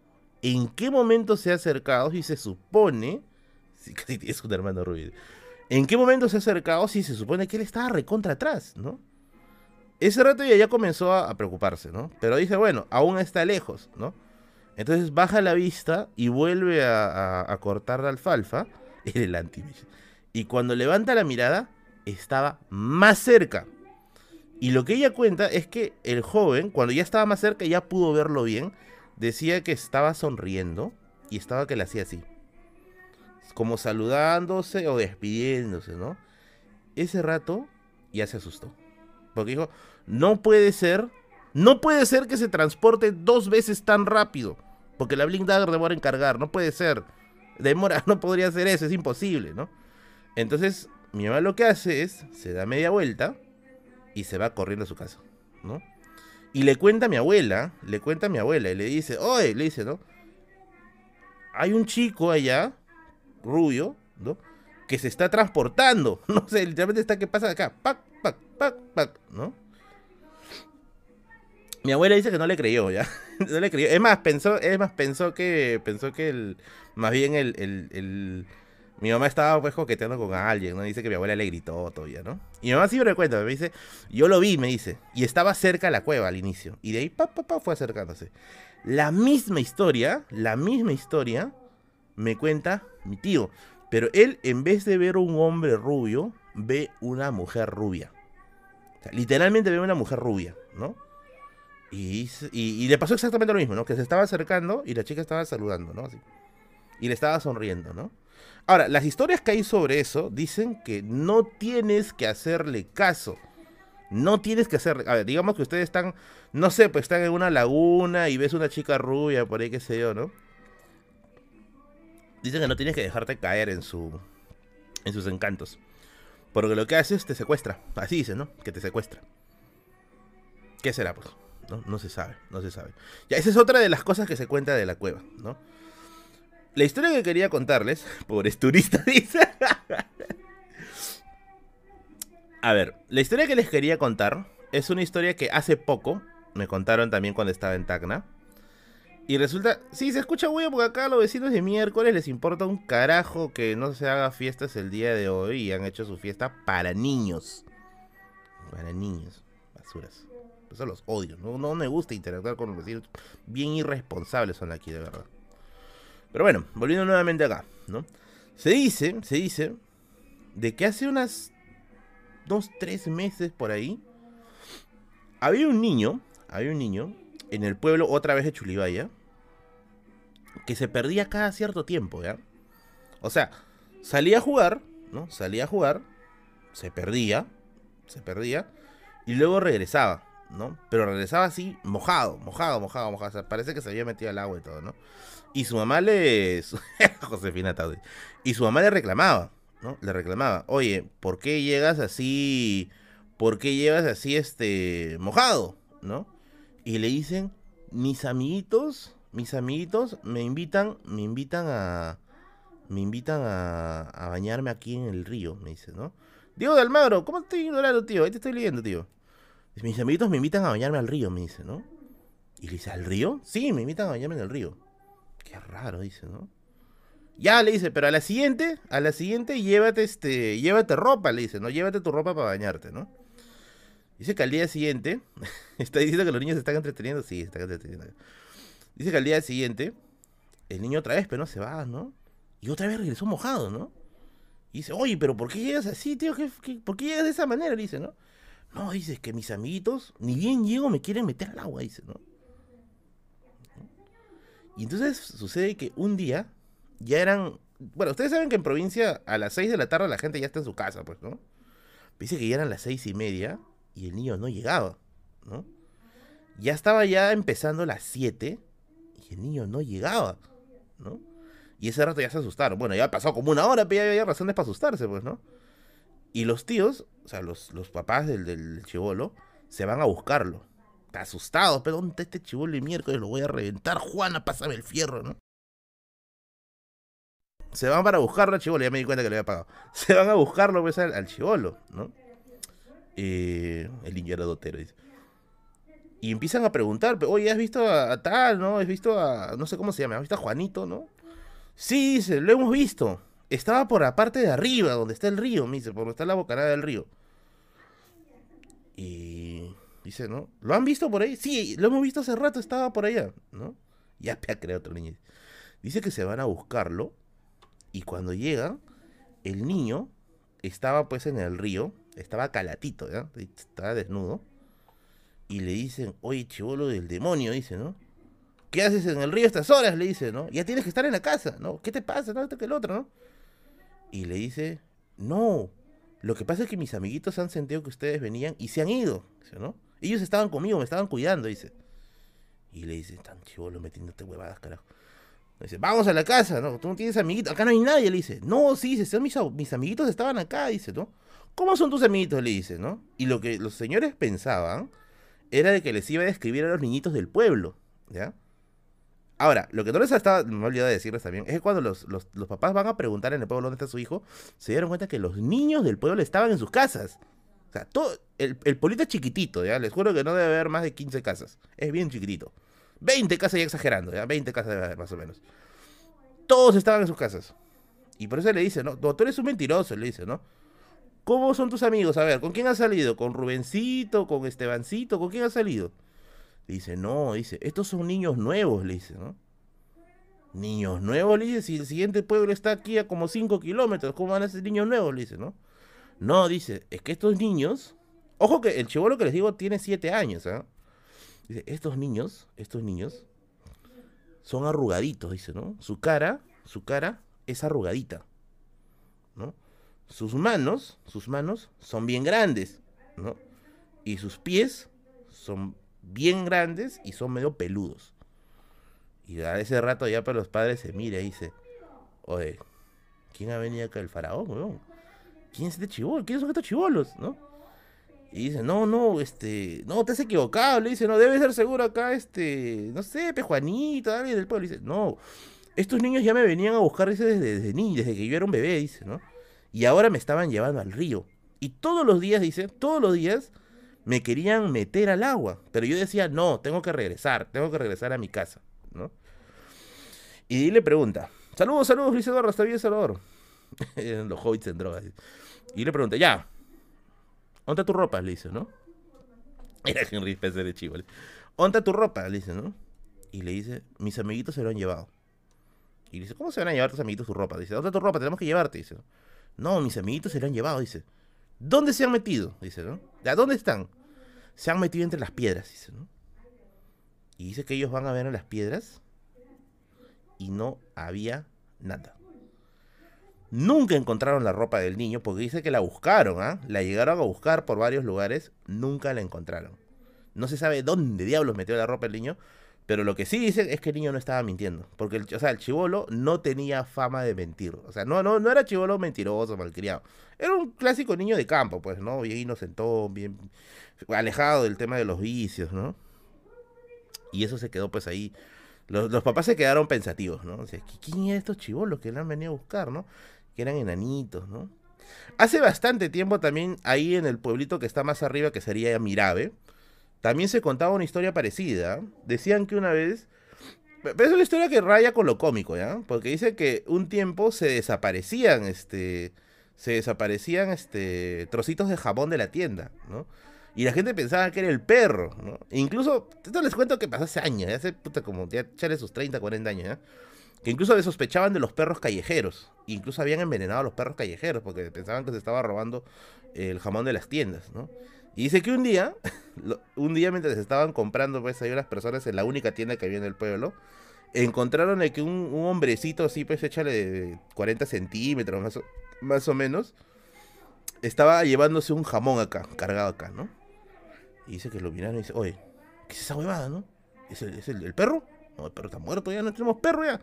¿En qué momento se ha acercado si se supone, si casi es un hermano Rubio, ¿En qué momento se ha acercado si se supone que él estaba recontra atrás, ¿no? Ese rato ella ya comenzó a, preocuparse, ¿no? Pero dice, bueno, aún está lejos, ¿no? Entonces baja la vista y vuelve a, cortar la alfalfa. el anti Y cuando levanta la mirada, estaba más cerca. Y lo que ella cuenta es que el joven, cuando ya estaba más cerca, ya pudo verlo bien. Decía que estaba sonriendo y estaba que le hacía así como saludándose o despidiéndose, ¿no? Ese rato ya se asustó. Porque dijo, no puede ser, no puede ser que se transporte dos veces tan rápido. Porque la Blink Dagger demora en cargar, no puede ser. Demora, no podría hacer eso, es imposible, ¿no? Entonces, mi mamá lo que hace es, se da media vuelta y se va corriendo a su casa, ¿no? Y le cuenta a mi abuela, le cuenta a mi abuela y le dice, oye, le dice, ¿no? Hay un chico allá rubio, ¿no? Que se está transportando. No sé, literalmente está que pasa acá. Pac, pac, pac, pac, ¿no? Mi abuela dice que no le creyó, ¿ya? no le creyó. Es más, pensó, es más, pensó que. Pensó que el. Más bien el, el, mi mamá estaba pues coqueteando con alguien, ¿no? Dice que mi abuela le gritó todavía, ¿no? Y mi mamá siempre me cuenta, me dice, yo lo vi, me dice, y estaba cerca de la cueva al inicio. Y de ahí, pa, pa, pa, fue acercándose. La misma historia, la misma historia, me cuenta mi tío. Pero él, en vez de ver un hombre rubio, ve una mujer rubia. literalmente ve una mujer rubia, ¿no? Y, y, le pasó exactamente lo mismo, ¿no? Que se estaba acercando y la chica estaba saludando, ¿no? Y le estaba sonriendo, ¿no? Ahora, las historias que hay sobre eso dicen que no tienes que hacerle caso. No tienes que hacerle... A ver, digamos que ustedes están, no sé, pues están en una laguna y ves una chica rubia por ahí, qué sé yo, ¿no? Dicen que no tienes que dejarte caer en su en sus encantos. Porque lo que hace es te secuestra. Así dice, ¿no? Que te secuestra. ¿Qué será, pues? No, no se sabe, no se sabe. Ya, esa es otra de las cosas que se cuenta de la cueva, ¿no? La historia que quería contarles, pobres turistas, dice. A ver, la historia que les quería contar es una historia que hace poco me contaron también cuando estaba en Tacna. Y resulta, sí, se escucha güey porque acá a los vecinos de miércoles les importa un carajo que no se haga fiestas el día de hoy y han hecho su fiesta para niños. Para niños, basuras. Eso los odio, ¿no? no me gusta interactuar con los vecinos. Bien irresponsables son aquí, de verdad. Pero bueno, volviendo nuevamente acá, ¿no? Se dice, se dice, de que hace unas dos, tres meses por ahí, había un niño, había un niño en el pueblo otra vez de Chulibaya, que se perdía cada cierto tiempo, ¿ya? O sea, salía a jugar, ¿no? Salía a jugar, se perdía, se perdía, y luego regresaba, ¿no? Pero regresaba así, mojado, mojado, mojado, mojado. O sea, parece que se había metido al agua y todo, ¿no? Y su mamá le... Josefina Taudi. Y su mamá le reclamaba, ¿no? Le reclamaba, oye, ¿por qué llegas así... ¿Por qué llegas así, este, mojado, ¿no? Y le dicen, mis amiguitos, mis amiguitos me invitan, me invitan a... Me invitan a, bañarme aquí en el río, me dice, ¿no? Diego de Almagro, ¿cómo te estoy ignorando, tío? Ahí te estoy leyendo, tío. Mis amiguitos me invitan a bañarme al río, me dice, ¿no? Y le dice, ¿al río? Sí, me invitan a bañarme en el río. Qué raro, dice, ¿no? Ya le dice, pero a la siguiente, a la siguiente llévate este, llévate ropa, le dice, ¿no? Llévate tu ropa para bañarte, ¿no? Dice que al día siguiente, está diciendo que los niños se están entreteniendo, sí, se están entreteniendo. Dice que al día siguiente, el niño otra vez, pero no se va, ¿no? Y otra vez regresó mojado, ¿no? Y dice, oye, pero ¿por qué llegas así, tío? ¿Qué, por qué llegas de esa manera? Le dice, ¿no? No, dice que mis amiguitos, ni bien llego, me quieren meter al agua, dice, ¿no? Y entonces sucede que un día ya eran. Bueno, ustedes saben que en provincia a las 6 de la tarde la gente ya está en su casa, pues, ¿no? Dice que ya eran las seis y media y el niño no llegaba, ¿no? Ya estaba ya empezando las 7 y el niño no llegaba, ¿no? Y ese rato ya se asustaron. Bueno, ya ha pasado como una hora, pero ya había razones para asustarse, pues, ¿no? Y los tíos, o sea, los, los papás del, del chivolo, se van a buscarlo. Asustados, pero ¿dónde está este chivolo y miércoles? Lo voy a reventar. Juana, pásame el fierro, ¿no? Se van para buscarlo al chivolo, ya me di cuenta que le había pagado. Se van a buscarlo pues, al, chivolo, ¿no? Eh, el niño era dotero, dice. Y empiezan a preguntar, oye, ¿has visto a, tal, no? ¿Has visto a, no sé cómo se llama, ¿has visto a Juanito, no? Sí, dice, lo hemos visto. Estaba por la parte de arriba, donde está el río, me dice, por donde está la bocanada del río. Y dice, ¿no? ¿Lo han visto por ahí? Sí, lo hemos visto hace rato, estaba por allá, ¿no? Ya creo otro niño. Dice que se van a buscarlo y cuando llegan, el niño estaba pues en el río, estaba calatito, ¿ya? Estaba desnudo. Y le dicen, oye, chivolo del demonio, dice, ¿no? ¿Qué haces en el río estas horas? Le dice, ¿no? Ya tienes que estar en la casa, ¿no? ¿Qué te pasa? No, que el otro, ¿no? Y le dice, no, lo que pasa es que mis amiguitos han sentido que ustedes venían y se han ido, ¿no? Ellos estaban conmigo, me estaban cuidando, dice. Y le dice, tan chivolo metiéndote huevadas, carajo. dice, vamos a la casa, ¿no? Tú no tienes amiguitos, acá no hay nadie, le dice. No, sí, dice, mis, mis amiguitos estaban acá, dice, ¿no? ¿Cómo son tus amiguitos? Le dice, ¿no? Y lo que los señores pensaban era de que les iba a describir a los niñitos del pueblo, ¿ya? Ahora, lo que no les estaba, me he olvidado de decirles también, es que cuando los, papás van a preguntar en el pueblo dónde está su hijo, se dieron cuenta que los niños del pueblo estaban en sus casas. O sea, todo, el, el pueblito es chiquitito, ¿ya? Les juro que no debe haber más de 15 casas. Es bien chiquitito. 20 casas ya exagerando, ¿ya? 20 casas debe haber más o menos. Todos estaban en sus casas. Y por eso le dice, ¿no? Doctor es un mentiroso, le dice, ¿no? ¿Cómo son tus amigos? A ver, ¿con quién has salido? ¿Con Rubencito? ¿Con Estebancito? ¿Con quién has salido? dice, no, dice, estos son niños nuevos, le dice, ¿no? Niños nuevos, le dice, si el siguiente pueblo está aquí a como 5 kilómetros, ¿cómo van a ser niños nuevos? Le dice, ¿no? No, dice, es que estos niños, ojo que el chivolo que les digo tiene 7 años, ¿ah? Dice, estos niños, estos niños son arrugaditos, dice, ¿no? Su cara, su cara es arrugadita, ¿no? Sus manos, sus manos son bien grandes, ¿no? Y sus pies son bien grandes y son medio peludos. Y a ese rato ya para los padres se mira y dice, oye, ¿quién ha venido acá? El faraón, weón. ¿Quién es este chivolo? ¿Quiénes son estos chivolos? ¿No? Y dice, no, no, este, no, te has equivocado. Le dice, no, debe ser seguro acá, este, no sé, Pejuanito, alguien del pueblo. dice, no, estos niños ya me venían a buscar desde, desde desde que yo era un bebé, dice, ¿no? Y ahora me estaban llevando al río. Y todos los días, dice, todos los días me querían meter al agua. Pero yo decía, no, tengo que regresar, tengo que regresar a mi casa, ¿no? Y le pregunta, saludos, saludos, Luis Eduardo, hasta bien, Salvador. los hobbits en drogas. Y le pregunta, ya, ¿dónde tu ropa? Le dice, ¿no? Era Henry Spencer de Chivo. ¿Dónde tu ropa? Le dice, ¿no? Y le dice, mis amiguitos se lo han llevado. Y le dice, ¿cómo se van a llevar tus amiguitos tu ropa? Dice, ¿dónde tu ropa? Tenemos que llevarte. Dice, no, mis amiguitos se lo han llevado. Dice, ¿dónde se han metido? Dice, ¿no? ¿A dónde están? Se han metido entre las piedras, dice, ¿no? Y dice que ellos van a ver en las piedras y no había nada. Nunca encontraron la ropa del niño porque dice que la buscaron, ¿ah? La llegaron a buscar por varios lugares, nunca la encontraron. No se sabe dónde diablos metió la ropa el niño, pero lo que sí dice es que el niño no estaba mintiendo. Porque el, o sea, el chivolo no tenía fama de mentir. O sea, no, no, no era chivolo mentiroso, malcriado. Era un clásico niño de campo, pues, ¿no? Bien inocentón, bien alejado del tema de los vicios, ¿no? Y eso se quedó pues ahí los, papás se quedaron pensativos, ¿no? O sea, ¿quién es estos chivolos que le han venido a buscar, ¿no? Que eran enanitos, ¿no? Hace bastante tiempo también ahí en el pueblito que está más arriba, que sería Mirabe, también se contaba una historia parecida. Decían que una vez... Pero es una historia que raya con lo cómico, ¿ya? Porque dice que un tiempo se desaparecían, este... Se desaparecían, este... Trocitos de jamón de la tienda, ¿no? Y la gente pensaba que era el perro, ¿no? Incluso, esto les cuento que pasó hace años, hace puta como ya echarle sus 30, 40 años, ¿ya? Que incluso sospechaban de los perros callejeros. incluso habían envenenado a los perros callejeros porque pensaban que se estaba robando el jamón de las tiendas, ¿no? Y dice que un día, un día mientras estaban comprando, pues ahí las personas en la única tienda que había en el pueblo, encontraron que un, hombrecito así, pues échale de 40 centímetros más más o menos, estaba llevándose un jamón acá, cargado acá, ¿no? Y dice que lo miraron y dice, oye, ¿qué es esa huevada, no? ¿Es el, perro? No, el perro está muerto, ya no tenemos perro ya.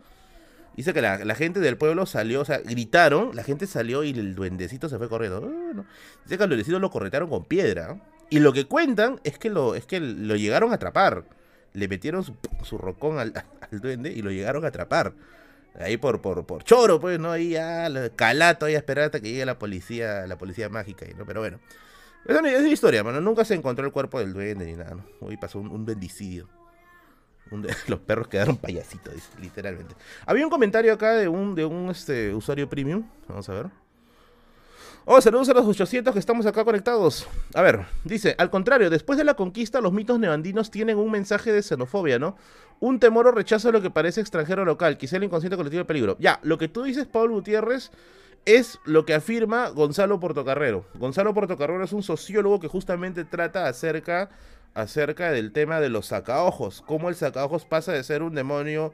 Dice que la, gente del pueblo salió, o sea, gritaron, la gente salió y el duendecito se fue corriendo. Ah, dice que al duendecito lo corretaron con piedra. Y lo que cuentan es que lo, es que lo llegaron a atrapar. Le metieron su, su rocón al, duende y lo llegaron a atrapar. Ahí por, por, por choro, pues, ¿no? Ahí ya, calato, ahí a esperar hasta que llegue la policía, la policía mágica, ¿no? Pero bueno. Es una, historia, mano. Nunca se encontró el cuerpo del duende ni nada, ¿no? Hoy pasó un, bendicidio. los perros quedaron payasitos, literalmente. Había un comentario acá de un, de un este, usuario premium. Vamos a ver. Oh, saludos a los 800 que estamos acá conectados. A ver, dice, al contrario, después de la conquista los mitos nevandinos tienen un mensaje de xenofobia, ¿no? Un temor o rechazo a lo que parece extranjero local, quizá el inconsciente colectivo de peligro. Ya, lo que tú dices, Pablo Gutiérrez, es lo que afirma Gonzalo Portocarrero. Gonzalo Portocarrero es un sociólogo que justamente trata acerca, acerca del tema de los sacaojos, cómo el sacaojos pasa de ser un demonio,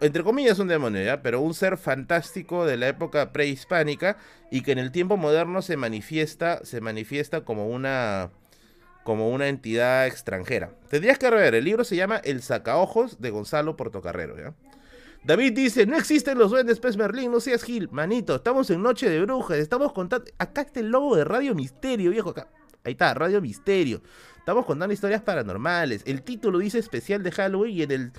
entre comillas un demonio, ¿ya? pero un ser fantástico de la época prehispánica y que en el tiempo moderno se manifiesta, se manifiesta como una como una entidad extranjera. Tendrías que ver, el libro se llama El sacaojos de Gonzalo Portocarrero, ¿ya? David dice, no existen los duendes Pez Merlín, no seas Gil. Manito, estamos en Noche de Brujas, estamos contando... Acá está el logo de Radio Misterio, viejo, acá. Ahí está, Radio Misterio. Estamos contando historias paranormales. El título dice especial de Halloween y en el...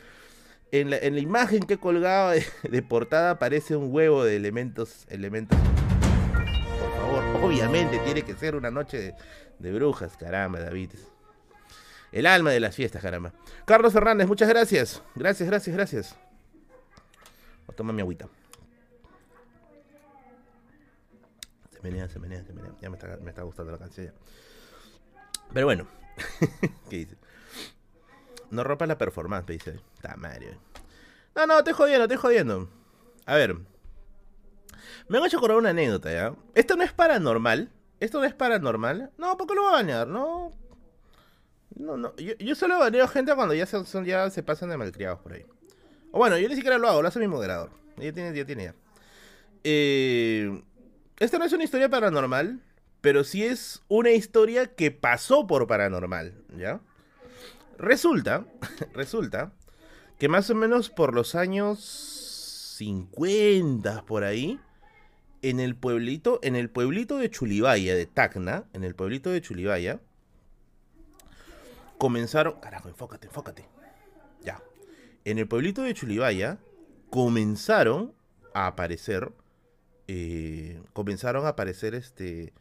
En la, imagen que he colgado de, portada aparece un huevo de elementos, elementos. Por favor, obviamente tiene que ser una noche de, de brujas, caramba, David. El alma de las fiestas, caramba. Carlos Fernández, muchas gracias. Gracias, gracias, gracias toma mi agüita. Se menea, se menea, se menea. Ya me está, me está gustando la canción Pero bueno. ¿Qué dice? No rompa la performance, dice. Está Mario. No, no, estoy jodiendo, estoy jodiendo. A ver. Me han hecho acordar una anécdota, ¿ya? Esto no es paranormal. Esto no es paranormal. No, ¿por qué lo voy a bañar? No. No, no. Yo, yo solo baneo gente cuando ya, son, ya se pasan de malcriados por ahí. O bueno, yo ni siquiera lo hago, lo hace mi moderador. Ya tiene, ya tiene. Eh, esta no es una historia paranormal, pero sí es una historia que pasó por paranormal, ¿ya? Resulta, resulta que más o menos por los años 50 por ahí, en el pueblito, en el pueblito de Chulibaya, de Tacna, en el pueblito de Chulibaya, comenzaron. Carajo, enfócate, enfócate. Ya. En el pueblito de Chulibaya comenzaron a aparecer. Eh, comenzaron a aparecer este.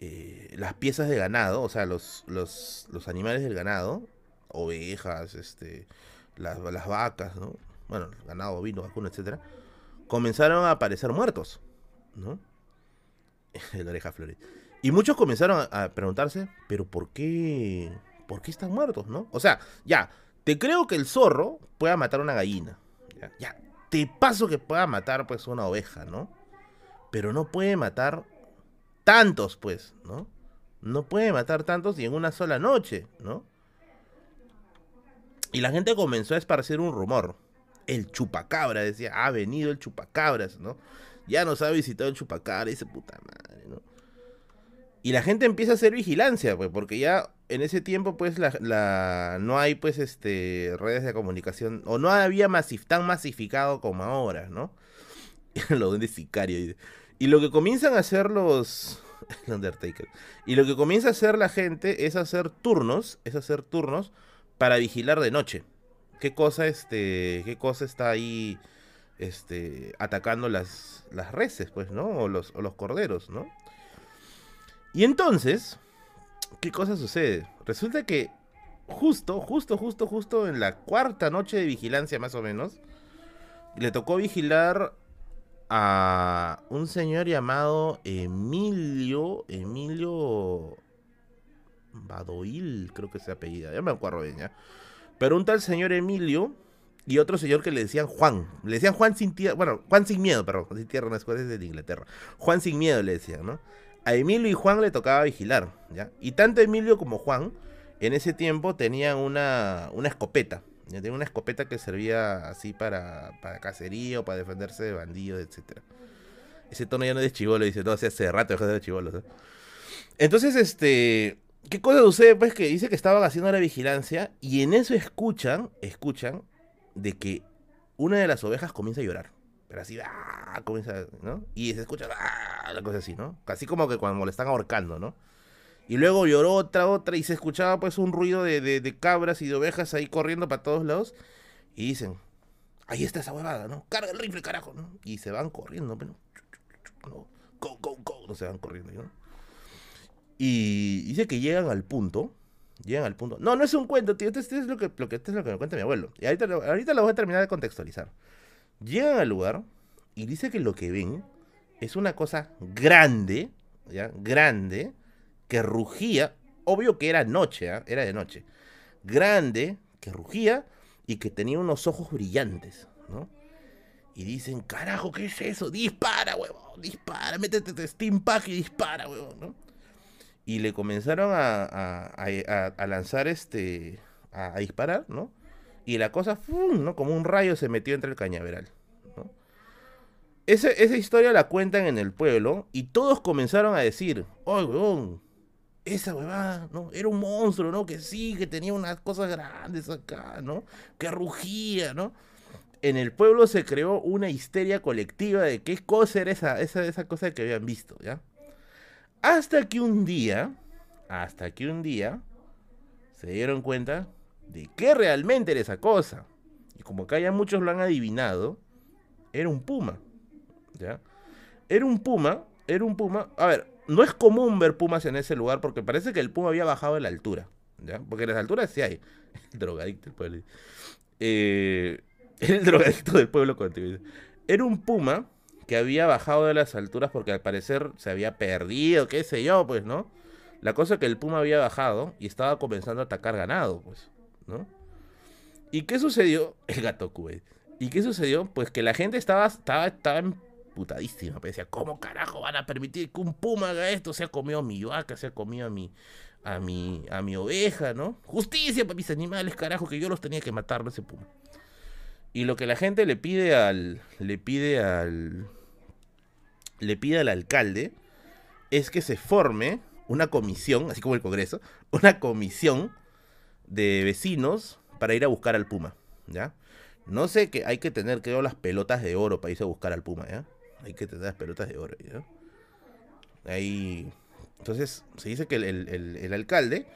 Eh, las piezas de ganado, o sea, los, los, los animales del ganado, ovejas, este, las, las vacas, ¿no? Bueno, ganado, vino, vacuno, etcétera, comenzaron a aparecer muertos, ¿no? Oreja flores. Y muchos comenzaron a preguntarse, pero ¿por qué? ¿Por qué están muertos, no? O sea, ya, te creo que el zorro pueda matar una gallina. Ya, ya, te paso que pueda matar pues una oveja, ¿no? Pero no puede matar tantos, pues, ¿no? No puede matar tantos y en una sola noche, ¿no? Y la gente comenzó a esparcir un rumor. El chupacabra, decía, ha venido el chupacabras, ¿no? Ya nos ha visitado el chupacabra, dice puta madre, ¿no? Y la gente empieza a hacer vigilancia, pues, porque ya en ese tiempo, pues, la, no hay, pues, este, redes de comunicación, o no había masif tan masificado como ahora, ¿no? lo de sicario. Y lo que comienzan a hacer los... Undertaker. Y lo que comienza a hacer la gente es hacer turnos, es hacer turnos para vigilar de noche. ¿Qué cosa, este, qué cosa está ahí, este, atacando las, las reses, pues, ¿no? O los, o los corderos, ¿no? Y entonces, ¿qué cosa sucede? Resulta que justo, justo, justo, justo en la cuarta noche de vigilancia más o menos, le tocó vigilar a un señor llamado Emilio, Emilio Badoil, creo que se apellida, ya me acuerdo bien, ¿ya? Pero un tal señor Emilio y otro señor que le decían Juan, le decían Juan sin tierra, bueno, Juan sin miedo, perdón, sin tierra no es de Inglaterra, Juan sin miedo le decían, ¿no? A Emilio y Juan le tocaba vigilar, ¿ya? Y tanto Emilio como Juan en ese tiempo tenían una, una escopeta, Tenía una escopeta que servía así para, para cacería o para defenderse de bandidos, etc. Ese tono ya no es de chivolo, dice, no, hace rato dejó de ser. Entonces, este, ¿qué cosa sucede? Pues que dice que estaban haciendo la vigilancia y en eso escuchan, escuchan de que una de las ovejas comienza a llorar. Pero así, ¡ah! comienza, ¿no? Y se escucha, ¡ah! la cosa así, ¿no? Casi como que cuando le están ahorcando, ¿no? Y luego lloró otra, otra, y se escuchaba pues un ruido de, cabras y de ovejas ahí corriendo para todos lados. Y dicen, ahí está esa huevada, ¿no? Carga el rifle, carajo, ¿no? Y se van corriendo, pero... No, go, go, go, no se van corriendo, ¿no? Y dice que llegan al punto, llegan al punto... No, no es un cuento, tío, este, este es, lo que, lo que, este es lo que me cuenta mi abuelo. Y ahorita, ahorita lo voy a terminar de contextualizar. Llegan al lugar y dice que lo que ven es una cosa grande, ¿ya? Grande, que rugía, obvio que era noche, ¿ah? era de noche, grande, que rugía y que tenía unos ojos brillantes, ¿no? Y dicen, carajo, ¿qué es eso? Dispara, huevón, dispara, métete este Steam Pack y dispara, huevón, ¿no? Y le comenzaron a, a, lanzar este, a, disparar, ¿no? Y la cosa, ¿no? Como un rayo se metió entre el cañaveral. ¿no? esa historia la cuentan en el pueblo y todos comenzaron a decir, ¡ay, huevón! Esa huevada, ¿no? Era un monstruo, ¿no? Que sí, que tenía unas cosas grandes acá, ¿no? Que rugía, ¿no? En el pueblo se creó una histeria colectiva de qué cosa era esa, esa, esa cosa que habían visto, ¿ya? Hasta que un día, hasta que un día, se dieron cuenta de qué realmente era esa cosa. Y como acá ya muchos lo han adivinado, era un puma, ¿ya? Era un puma, era un puma. A ver, no es común ver pumas en ese lugar porque parece que el puma había bajado de la altura. ¿ya? Porque en las alturas sí hay. El drogadicto del pueblo. Eh, el drogadicto del pueblo. Era un puma que había bajado de las alturas porque al parecer se había perdido, qué sé yo, pues, ¿no? La cosa es que el puma había bajado y estaba comenzando a atacar ganado, pues, ¿no? ¿Y qué sucedió? El gato cube. ¿Y qué sucedió? Pues que la gente estaba, estaba, estaba en putadísima. Pero decía, ¿cómo carajo van a permitir que un puma haga esto? Se ha comido a mi vaca, se ha comido a mi, a mi, a mi oveja, ¿no? Justicia para mis animales, carajo, que yo los tenía que matar, ese puma. Y lo que la gente le pide al. Le pide al. Le pide al alcalde. Es que se forme una comisión, así como el Congreso, una comisión de vecinos para ir a buscar al puma. ¿Ya? No sé que hay que tener, creo, las pelotas de oro para irse a buscar al Puma, ¿ya? Hay que tener las pelotas de oro, ¿ya? Ahí. Entonces, se dice que el, alcalde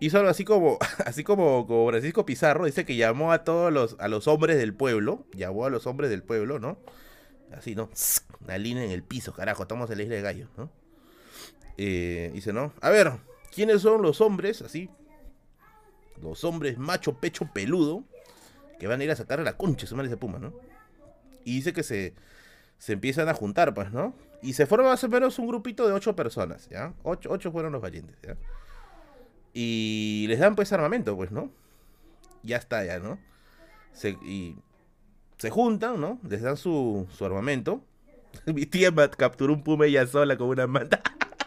hizo algo así como, así como, como, Francisco Pizarro, dice que llamó a todos los, a los hombres del pueblo, llamó a los hombres del pueblo, ¿no? Así, ¿no? Una línea en el piso, carajo, estamos en la isla de gallo, ¿no? Eh, dice, ¿no? A ver, ¿quiénes son los hombres, así? Los hombres macho, pecho, peludo, que van a ir a sacar a la concha su madre ese puma, ¿no? Y dice que se, se empiezan a juntar, pues, ¿no? Y se forma más o menos un grupito de ocho personas, ¿ya? Ocho, ocho fueron los valientes, ¿ya? Y les dan pues armamento, pues, ¿no? Ya está, ya, ¿no? Se, y se juntan, ¿no? Les dan su, su armamento. Mi tía capturó un puma ella sola con una manta.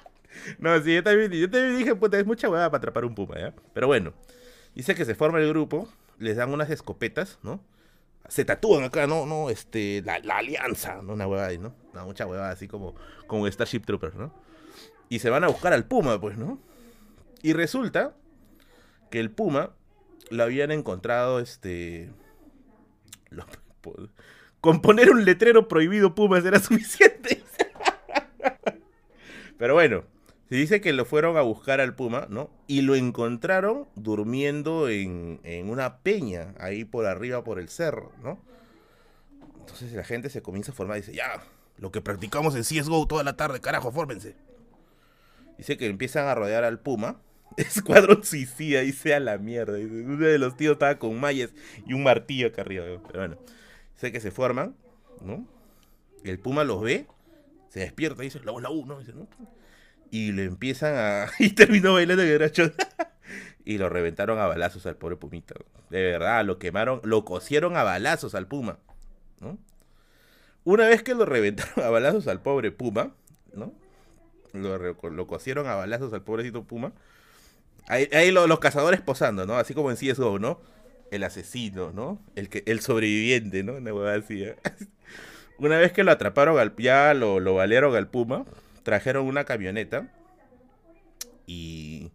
no, sí, yo también, yo también dije, puta, es mucha hueá para atrapar un puma, ¿ya? Pero bueno, dice que se forma el grupo, les dan unas escopetas, ¿no? Se tatúan acá, ¿no? no este, la, alianza, ¿no? Una hueá ahí, ¿no? Una mucha hueá así como, como Starship Troopers, ¿no? Y se van a buscar al puma, pues, ¿no? Y resulta que el puma lo habían encontrado, este... con poner un letrero prohibido Pumas era suficiente. Pero bueno, se dice que lo fueron a buscar al Puma, ¿no? Y lo encontraron durmiendo en, una peña, ahí por arriba, por el cerro, ¿no? Entonces la gente se comienza a formar y dice, ya, lo que practicamos en CSGO toda la tarde, carajo, fórmense. Dice que empiezan a rodear al Puma. Escuadrón suicida, dice a la mierda. Uno de los tíos estaba con mallas y un martillo acá arriba. Pero bueno, dice que se forman, ¿no? El Puma los ve, se despierta y dice, la U, la U, ¿no? Dice, ¿no? Y le empiezan a. y terminó bailando de y lo reventaron a balazos al pobre Pumita. De verdad, lo quemaron, lo cosieron a balazos al Puma. ¿no? Una vez que lo reventaron a balazos al pobre Puma, ¿no? Lo, lo cosieron a balazos al pobrecito Puma. Ahí, los cazadores posando, ¿no? Así como en CSGO, ¿no? El asesino, ¿no? El, que, el sobreviviente, ¿no? Una así. ¿eh? Una vez que lo atraparon, al, ya lo, lo balearon al Puma, trajeron una camioneta y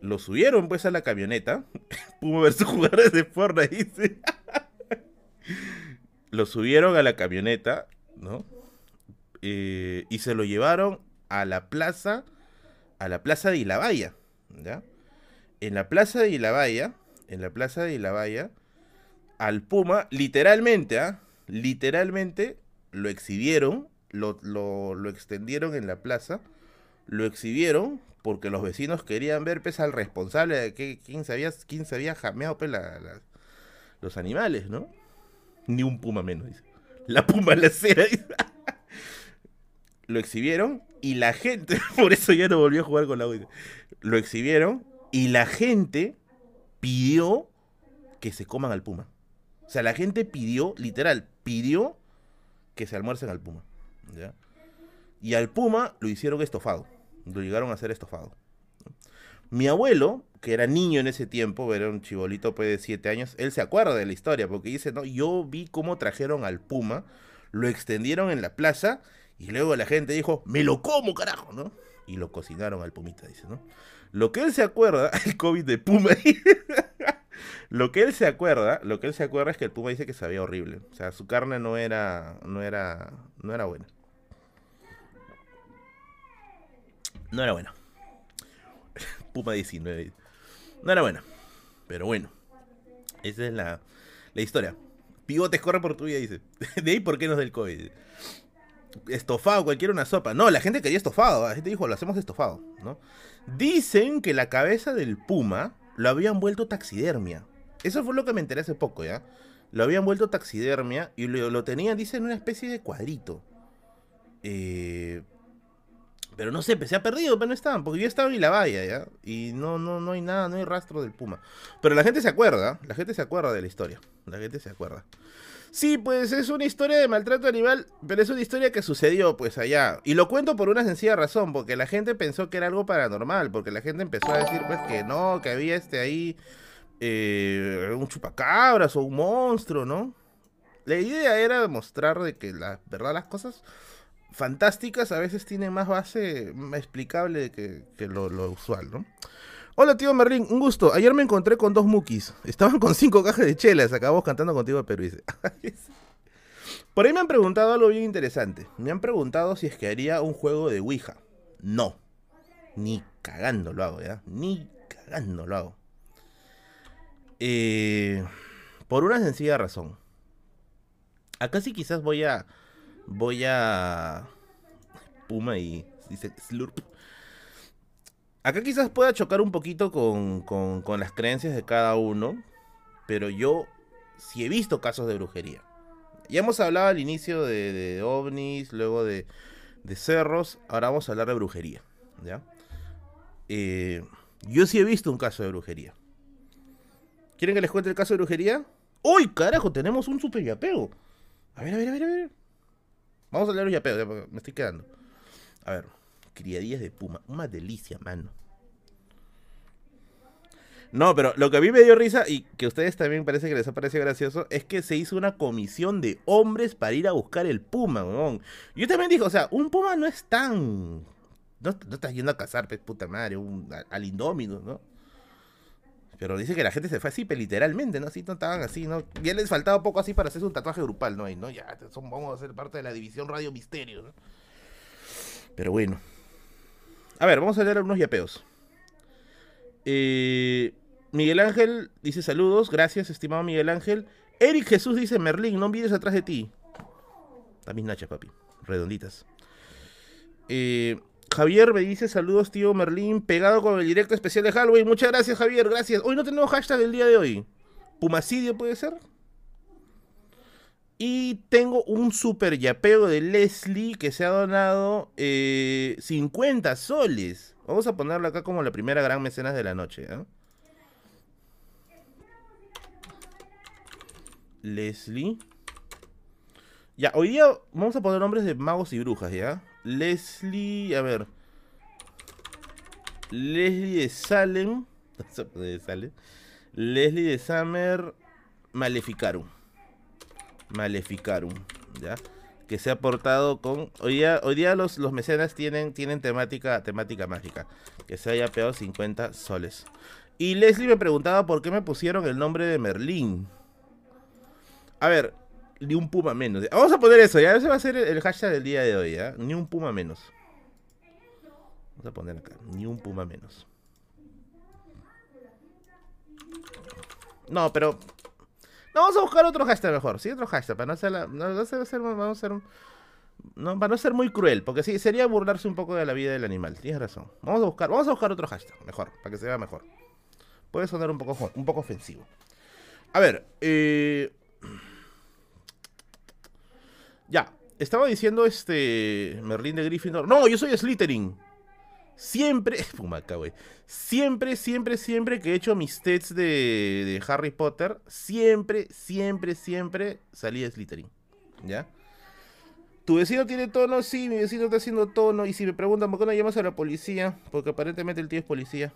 lo subieron pues a la camioneta. Puma versus jugadores de Fortnite, lo subieron a la camioneta, ¿no? Eh, y se lo llevaron a la plaza, a la plaza de Ilabaya, ¿ya? En la plaza de Ilabaya, en la plaza de Ilabaya, al Puma, literalmente, ¿ah? Literalmente lo exhibieron lo, lo, extendieron en la plaza, lo exhibieron porque los vecinos querían ver pues, al responsable de que quién se había, quién se jameado pues, los animales, ¿no? Ni un puma menos. La puma la cera, lo exhibieron y la gente, por eso ya no volvió a jugar con la U. Lo exhibieron y la gente pidió que se coman al puma. O sea, la gente pidió, literal, pidió que se almuercen al puma. Y al puma lo hicieron estofado. Lo llegaron a hacer estofado. Mi abuelo, que era niño en ese tiempo, era un chibolito pues, de 7 años, él se acuerda de la historia, porque dice, no, yo vi cómo trajeron al puma, lo extendieron en la plaza, y luego la gente dijo, me lo como, carajo, ¿no? Y lo cocinaron al pumita, dice, ¿no? Lo que él se acuerda, el COVID de puma, lo que él se acuerda, lo que él se acuerda es que el puma dice que sabía horrible. O sea, su carne no era, no era, no era buena. No era bueno. Puma 19. No era bueno. Pero bueno. Esa es la, la historia. Pivotes corre por tu vida, dice. De ahí por qué nos del COVID. Estofado, cualquiera una sopa. No, la gente quería estofado. La gente dijo, lo hacemos estofado, ¿no? Dicen que la cabeza del puma lo habían vuelto taxidermia. Eso fue lo que me enteré hace poco, ¿ya? Lo habían vuelto taxidermia y lo, lo tenían, dicen, en una especie de cuadrito. Eh, pero no sé, se ha perdido, pero no estaban, porque yo estaba en la valla, ¿ya? Y no, no, no hay nada, no hay rastro del puma. Pero la gente se acuerda, la gente se acuerda de la historia. La gente se acuerda. Sí, pues es una historia de maltrato animal, pero es una historia que sucedió pues allá. Y lo cuento por una sencilla razón, porque la gente pensó que era algo paranormal, porque la gente empezó a decir pues que no, que había este ahí eh, un chupacabras o un monstruo, ¿no? La idea era demostrar de que la verdad las cosas fantásticas a veces tienen más base explicable que, lo, usual, ¿no? Hola tío Merlín, un gusto. Ayer me encontré con dos mukis. Estaban con cinco cajas de chelas. Acabamos cantando contigo de Perú. Por ahí me han preguntado algo bien interesante. Me han preguntado si es que haría un juego de Ouija. No. Ni cagando lo hago, ¿ya? Ni cagando lo hago. Eh, por una sencilla razón. Acá sí quizás voy a... Voy a... Puma y... Dice Slurp. Acá quizás pueda chocar un poquito con, con, las creencias de cada uno. Pero yo sí he visto casos de brujería. Ya hemos hablado al inicio de, ovnis, luego de, de, cerros. Ahora vamos a hablar de brujería. ¿ya? Eh, yo sí he visto un caso de brujería. ¿Quieren que les cuente el caso de brujería? ¡Uy, carajo! Tenemos un super yapeo. A ver, a ver, a ver, a ver. Vamos a leer los yapeos, me estoy quedando. A ver, criadillas de puma. Una delicia, mano. No, pero lo que a mí me dio risa y que a ustedes también parece que les ha parecido gracioso es que se hizo una comisión de hombres para ir a buscar el puma, weón. Yo también dije, o sea, un puma no es tan. No, estás yendo a cazar, pues, puta madre, al indómino, ¿no? Pero dice que la gente se fue así, literalmente, ¿no? Así no estaban así, ¿no? Ya les faltaba poco así para hacerse un tatuaje grupal, ¿no? Y, ¿no? Ya, vamos a ser parte de la división Radio Misterio, ¿no? Pero bueno. A ver, vamos a leer algunos yapeos. Eh, Miguel Ángel dice saludos, gracias, estimado Miguel Ángel. Eric Jesús dice, Merlín, no mires atrás de ti. Mis nachas, papi, redonditas. Eh, Javier me dice saludos, tío Merlín, pegado con el directo especial de Halloween. Muchas gracias, Javier, gracias. Hoy no tenemos hashtag el día de hoy. Pumacidio puede ser. Y tengo un super yapeo de Leslie que se ha donado 50 eh, soles. Vamos a ponerlo acá como la primera gran mecenas de la noche. ¿eh? Leslie. Ya, hoy día vamos a poner nombres de magos y brujas, ¿ya? Leslie, a ver. Leslie de Salem. Salem. Leslie de Summer Maleficarum. Maleficarum, ¿ya? Que se ha portado con. Hoy día, hoy día los, los mecenas tienen, tienen temática, temática mágica. Que se haya pegado 50 soles. Y Leslie me preguntaba por qué me pusieron el nombre de Merlín. A ver, ni un puma menos. Vamos a poner eso, ya. Ese va a ser el hashtag del día de hoy, ¿ya? Ni un puma menos. Vamos a poner acá, ni un puma menos. No, pero... No, vamos a buscar otro hashtag mejor. Sí, otro hashtag, para no ser... La... No, vamos a ser... Vamos a ser no, para no ser muy cruel, porque sí, sería burlarse un poco de la vida del animal. Tienes razón. Vamos a buscar, vamos a buscar otro hashtag, mejor, para que se vea mejor. Puede sonar un poco, un poco ofensivo. A ver, eh... Ya, estaba diciendo este Merlín de Gryffindor. No, yo soy Slytherin. Siempre, fumaca, güey. Siempre, siempre, siempre que he hecho mis tests de, Harry Potter, siempre, siempre, siempre salí de Slytherin. ¿Ya? ¿Tu vecino tiene tono? Sí, mi vecino está haciendo tono. Y si me preguntan por qué no llamas a la policía, porque aparentemente el tío es policía.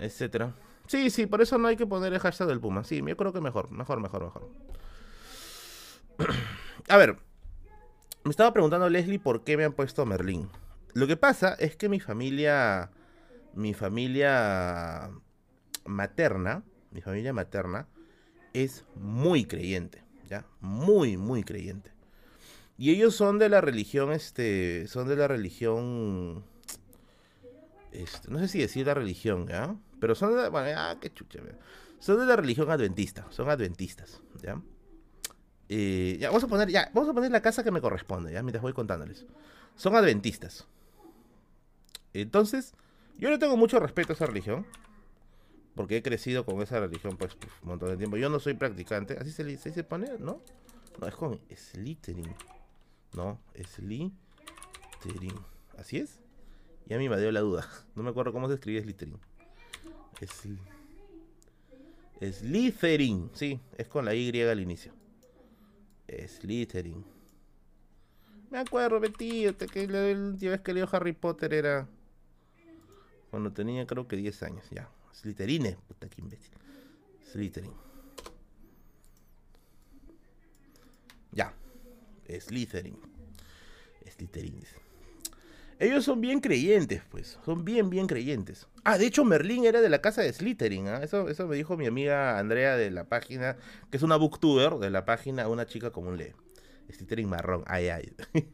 Etcétera. Sí, sí, por eso no hay que poner el hashtag del Puma. Sí, yo creo que mejor, mejor, mejor, mejor. A ver, me estaba preguntando Leslie por qué me han puesto Merlín. Lo que pasa es que mi familia, mi familia materna, mi familia materna es muy creyente, ¿ya? Muy, muy creyente. Y ellos son de la religión, este, son de la religión, este, no sé si decir la religión, ¿ya? Pero son de, bueno, ah, qué chucha, son de la religión adventista, son adventistas, ¿ya? Vamos a poner, vamos a poner la casa que me corresponde, ya, mientras voy contándoles. Son adventistas. Entonces, yo le tengo mucho respeto a esa religión. Porque he crecido con esa religión, pues, un montón de tiempo. Yo no soy practicante. ¿Así se, se pone? ¿No? No, es con Slytherin. No, Slytherin. ¿Así es? Ya me dio la duda. No me acuerdo cómo se escribe Slytherin. Slytherin. Sí, es con la Y al inicio. Slytherin. Me acuerdo, tío, que la última vez que leo Harry Potter era cuando tenía creo que 10 años, ya. Slytherin, puta que imbécil. Slytherin. Ya. Slytherin. Slytherin. Ellos son bien creyentes, pues. Son bien, bien creyentes. Ah, de hecho, Merlín era de la casa de Slytherin. ¿ah? Eso, eso me dijo mi amiga Andrea de la página, que es una booktuber de la página Una chica común lee. Slytherin marrón, ay, ay.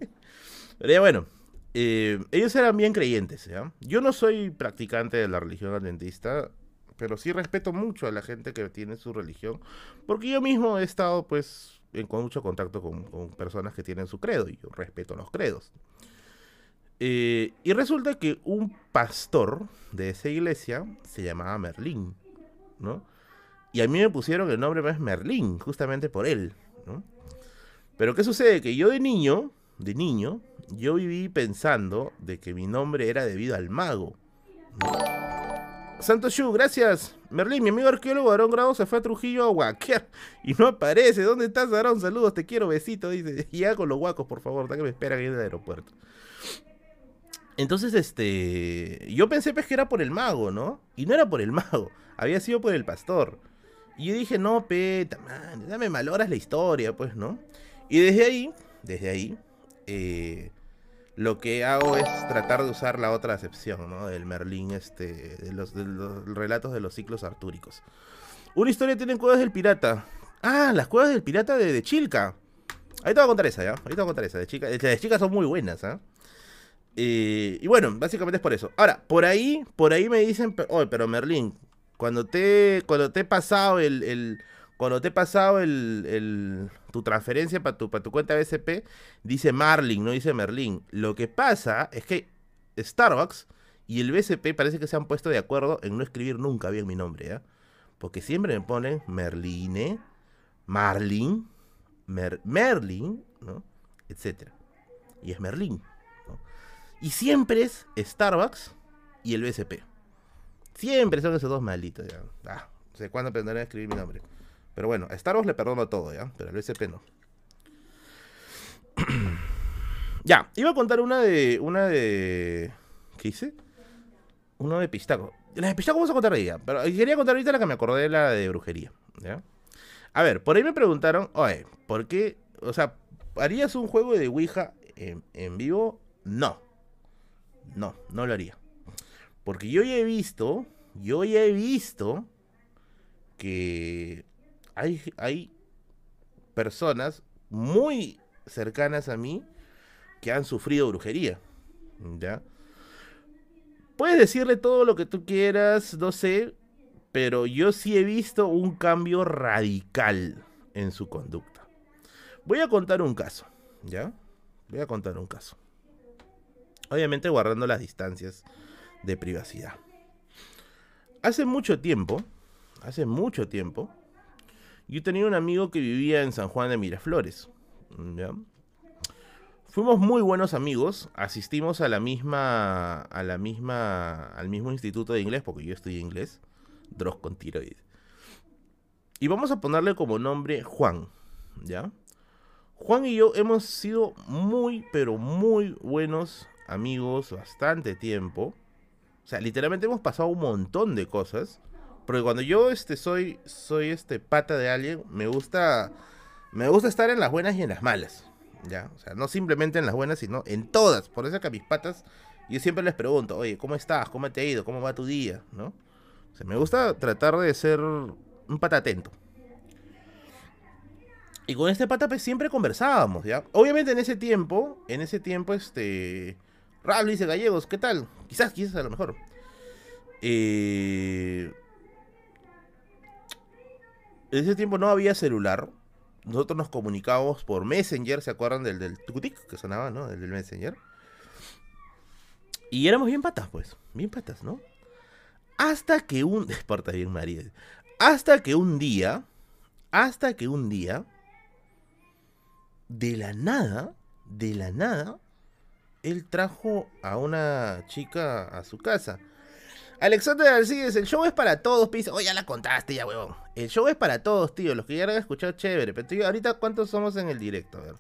Pero ya bueno, eh, ellos eran bien creyentes. ¿ya? Yo no soy practicante de la religión adventista, pero sí respeto mucho a la gente que tiene su religión, porque yo mismo he estado, pues, en con mucho contacto con, con personas que tienen su credo y yo respeto los credos. Eh, y resulta que un pastor de esa iglesia se llamaba Merlín, ¿no? Y a mí me pusieron el nombre más Merlín, justamente por él, ¿no? Pero ¿qué sucede? Que yo de niño, de niño, yo viví pensando de que mi nombre era debido al mago. Santo Shu, gracias. Merlín, mi amigo arqueólogo Aarón Grado se fue a Trujillo a guaquear y no aparece. ¿Dónde estás, Aarón? Saludos, te quiero, besito. Dice, ya con los guacos, por favor, que me esperan en el aeropuerto. Entonces, este. Yo pensé pues, que era por el mago, ¿no? Y no era por el mago, había sido por el pastor. Y yo dije, no, peta, man, dame maloras la historia, pues, ¿no? Y desde ahí, desde ahí, eh, lo que hago es tratar de usar la otra acepción, ¿no? Del Merlín, este, de los, relatos de los ciclos artúricos. Una historia tiene cuevas del pirata. Ah, las cuevas del pirata de, Chilca. Ahí te voy a contar esa, ¿ya? Ahí te voy a contar esa. De Chilca, de Chilca son muy buenas, ¿ah? Y bueno, básicamente es por eso. Ahora, por ahí, por ahí me dicen, pero Merlín, cuando te, cuando te he pasado el, cuando te he pasado el, tu transferencia para tu, tu cuenta BSP, dice Marlin, no dice Merlín. Lo que pasa es que Starbucks y el BSP parece que se han puesto de acuerdo en no escribir nunca bien mi nombre, ¿ya? Porque siempre me ponen Merline, Marlin, Merlin, ¿no? Etcétera. Y es Merlín. Y siempre es Starbucks y el BSP. Siempre son esos dos malditos, ya. Ah, no sé cuándo aprenderé a escribir mi nombre. Pero bueno, a Starbucks le perdono todo, ¿ya? Pero al BSP no. ya, iba a contar una de. Una de. ¿Qué hice? Una de Pistaco. La de Pistaco vamos a contar ella. Pero quería contar ahorita la que me acordé, la de brujería. ¿Ya? A ver, por ahí me preguntaron, oye, ¿por qué? O sea, ¿harías un juego de Ouija en, en vivo? No. No, no lo haría. Porque yo ya he visto, yo ya he visto que hay, hay personas muy cercanas a mí que han sufrido brujería. ¿Ya? Puedes decirle todo lo que tú quieras, no sé, pero yo sí he visto un cambio radical en su conducta. Voy a contar un caso, ¿ya? Voy a contar un caso. Obviamente guardando las distancias de privacidad. Hace mucho tiempo, hace mucho tiempo, yo tenía un amigo que vivía en San Juan de Miraflores. Fuimos muy buenos amigos, asistimos a la misma, a la misma, al mismo instituto de inglés, porque yo estudié inglés, Dross con tiroides. Y vamos a ponerle como nombre Juan, ¿ya? Juan y yo hemos sido muy, pero muy buenos amigos bastante tiempo. O sea, literalmente hemos pasado un montón de cosas. Porque cuando yo este, soy, soy este pata de alguien, me gusta, me gusta estar en las buenas y en las malas. ¿ya? O sea, no simplemente en las buenas, sino en todas. Por eso que a mis patas, yo siempre les pregunto, oye, ¿cómo estás? ¿Cómo te ha ido? ¿Cómo va tu día? ¿No? O sea, me gusta tratar de ser un pata atento. Y con este pata pues siempre conversábamos, ¿ya? Obviamente en ese tiempo, en ese tiempo, este Rab dice Gallegos, ¿qué tal? Quizás, quizás a lo mejor. Eh, en ese tiempo no había celular. Nosotros nos comunicábamos por Messenger, ¿se acuerdan del, del tucutic que sonaba, no? El del Messenger. Y éramos bien patas, pues. Bien patas, ¿no? Hasta que un. Bien, María. Hasta que un día. Hasta que un día. De la nada. De la nada él trajo a una chica a su casa. Alexander Alcides, el show es para todos, pisa. Oh, ya la contaste, ya, huevón. El show es para todos, tío. Los que ya han escuchado, chévere. Pero tío, ahorita, ¿cuántos somos en el directo? A ver.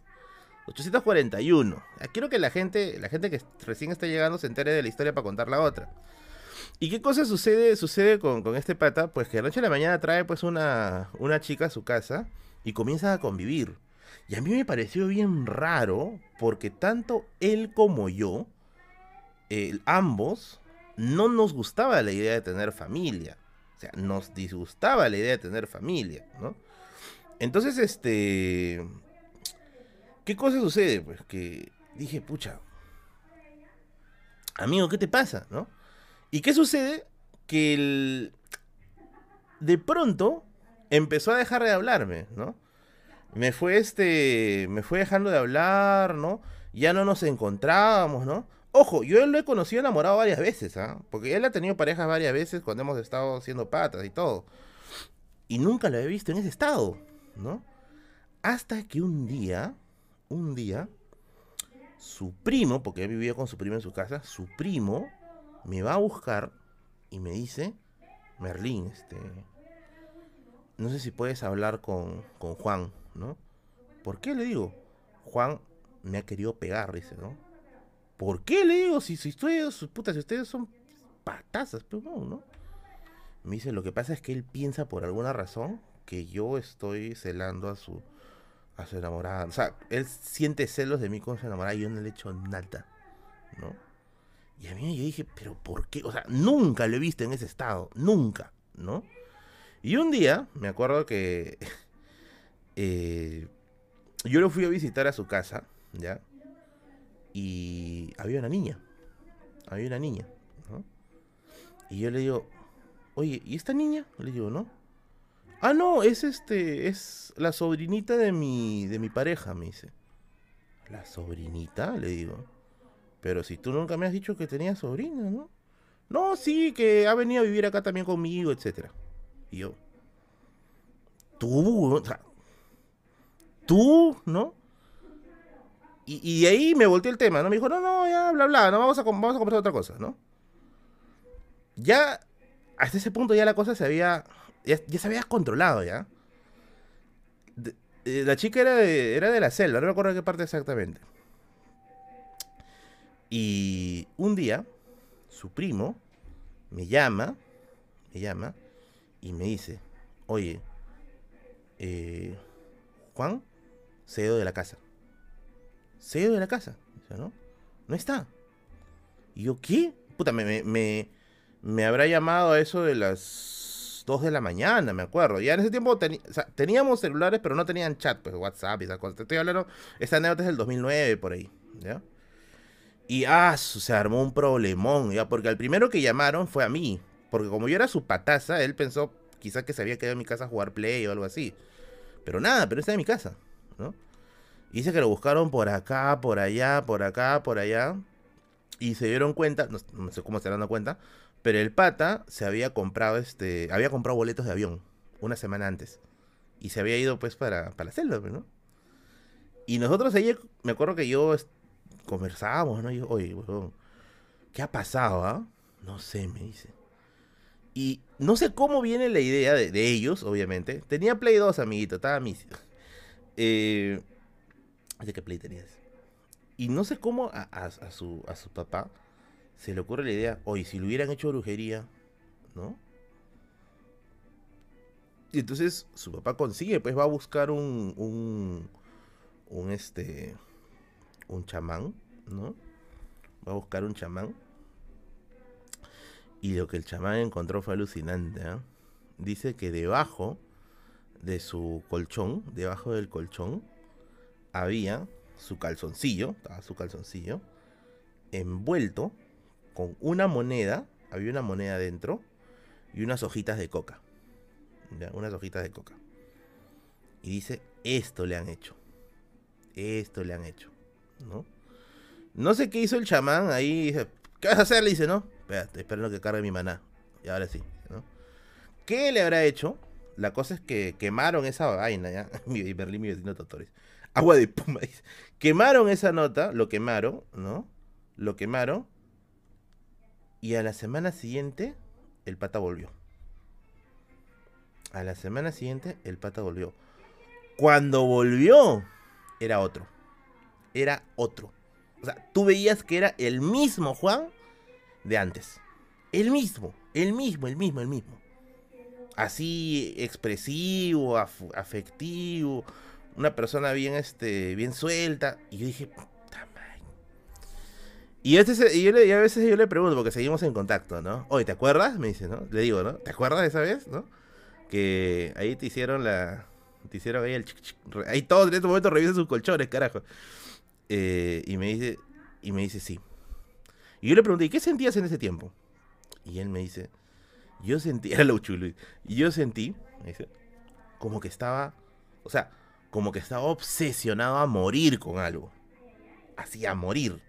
841. Quiero que la gente, la gente que recién está llegando se entere de la historia para contar la otra. ¿Y qué cosa sucede, sucede con, con este pata? Pues que de noche a la mañana trae pues una, una chica a su casa y comienza a convivir. Y a mí me pareció bien raro porque tanto él como yo ambos no nos gustaba la idea de tener familia. O sea, nos disgustaba la idea de tener familia, ¿no? Entonces, este... ¿Qué cosa sucede? Pues que dije, pucha, amigo, ¿qué te pasa? ¿No? ¿Y qué sucede? Que el... de pronto empezó a dejar de hablarme, ¿no? Me fue este, me fue dejando de hablar, ¿no? Ya no nos encontrábamos, ¿no? Ojo, yo lo he conocido enamorado varias veces, ¿ah? Porque él ha tenido parejas varias veces cuando hemos estado haciendo patas y todo. Y nunca lo he visto en ese estado, ¿no? Hasta que un día, un día, su primo, porque él vivía con su primo en su casa, su primo me va a buscar y me dice, Merlín, este, no sé si puedes hablar con, con Juan, ¿no? ¿Por qué le digo? Juan me ha querido pegar, dice, ¿no? ¿Por qué le digo? Si, si ustedes, puta, si ustedes son patazas, pero pues, no, ¿no? Me dice, lo que pasa es que él piensa por alguna razón que yo estoy celando a su, a su enamorada. O sea, él siente celos de mí con su enamorada y yo no le he hecho nada, ¿no? Y a mí yo dije, pero ¿por qué? O sea, nunca lo he visto en ese estado, nunca, ¿no? Y un día, me acuerdo que eh, yo lo fui a visitar a su casa, ¿ya? Y había una niña, había una niña, ¿no? Y yo le digo, oye, ¿y esta niña? Le digo, ¿no? Ah, no, es este, es la sobrinita de mi, de mi pareja, me dice. ¿La sobrinita? Le digo. Pero si tú nunca me has dicho que tenía sobrina, ¿no? No, sí, que ha venido a vivir acá también conmigo, etcétera. Y yo, tú, o sea, tú, ¿no? Y, y, ahí me volteé el tema, ¿no? Me dijo, no, no, ya, bla, bla, no, vamos a, vamos a conversar otra cosa, ¿no? Ya, hasta ese punto ya la cosa se había ya, se había controlado ya. Eh, la chica era de, era de la celda, no me acuerdo qué parte exactamente. Y un día, su primo me llama, me llama y me dice, oye, eh, Juan ido de la casa. Ido de la casa. ¿no? No está. Y yo, ¿qué? Puta, me, me, me habrá llamado a eso de las 2 de la mañana, me acuerdo. Ya en ese tiempo teníamos celulares, pero no tenían chat, pues WhatsApp y esas cosas. Te estoy hablando, esta anécdota es del 2009, por ahí, ¿ya? Y ah, se armó un problemón, ¿ya? Porque al primero que llamaron fue a mí. Porque como yo era su pataza, él pensó quizás que se había quedado en mi casa a jugar play o algo así. Pero nada, pero está en mi casa, ¿no? dice que lo buscaron por acá, por allá, por acá, por allá. Y se dieron cuenta, no, sé cómo se dieron cuenta, pero el pata se había comprado este. Había comprado boletos de avión una semana antes. Y se había ido pues para, para la pues, ¿no? Y nosotros ahí, me acuerdo que yo conversábamos, ¿no? Y yo, oye, ¿qué ha pasado, ah? No sé, me dice. Y no sé cómo viene la idea de, ellos, obviamente. Tenía Play 2, amiguito, estaba mis. Eh, ¿De qué Play? Y no sé cómo a, su, papá se le ocurre la idea, oye, si lo hubieran hecho brujería, ¿no? Y entonces su papá consigue, pues va a buscar un, un, este, un chamán, ¿no? Va a buscar un chamán. Y lo que el chamán encontró fue alucinante, ¿eh? Dice que debajo de su colchón, debajo del colchón, había su calzoncillo, estaba su calzoncillo, envuelto con una moneda, había una moneda dentro y unas hojitas de coca. Unas hojitas de coca. Y dice, esto le han hecho. Esto le han hecho. ¿No? No sé qué hizo el chamán ahí. Dice, ¿qué vas a hacer? Le dice, ¿no? Espérate, esperando que cargue mi maná. Y ahora sí. ¿no? ¿Qué le habrá hecho? La cosa es que quemaron esa vaina, ¿ya? mi Berlín, mi vecino Totores. Agua de puma. Quemaron esa nota, lo quemaron, ¿no? Lo quemaron y a la semana siguiente, el pata volvió. A la semana siguiente, el pata volvió. Cuando volvió, era otro. Era otro. O sea, tú veías que era el mismo Juan de antes. El mismo, el mismo, el mismo, el mismo. Así expresivo, afectivo, una persona bien, este, bien suelta. Y yo dije, Y, este, y, a veces yo le pregunto, porque seguimos en contacto, ¿no? Oye, ¿te acuerdas? Me dice, ¿no? Le digo, ¿no? ¿Te acuerdas de esa vez, no? Que ahí te hicieron la... Te hicieron ahí el... Ahí todos en este momento revisan sus colchones, carajo. Eh, y me dice... Y me dice, sí. Y yo le pregunté, ¿y qué sentías en ese tiempo? Y él me dice, yo sentí... Era lo chulo. Y yo sentí, dice, como que estaba... O sea, como que estaba obsesionado a morir con algo. Así, a morir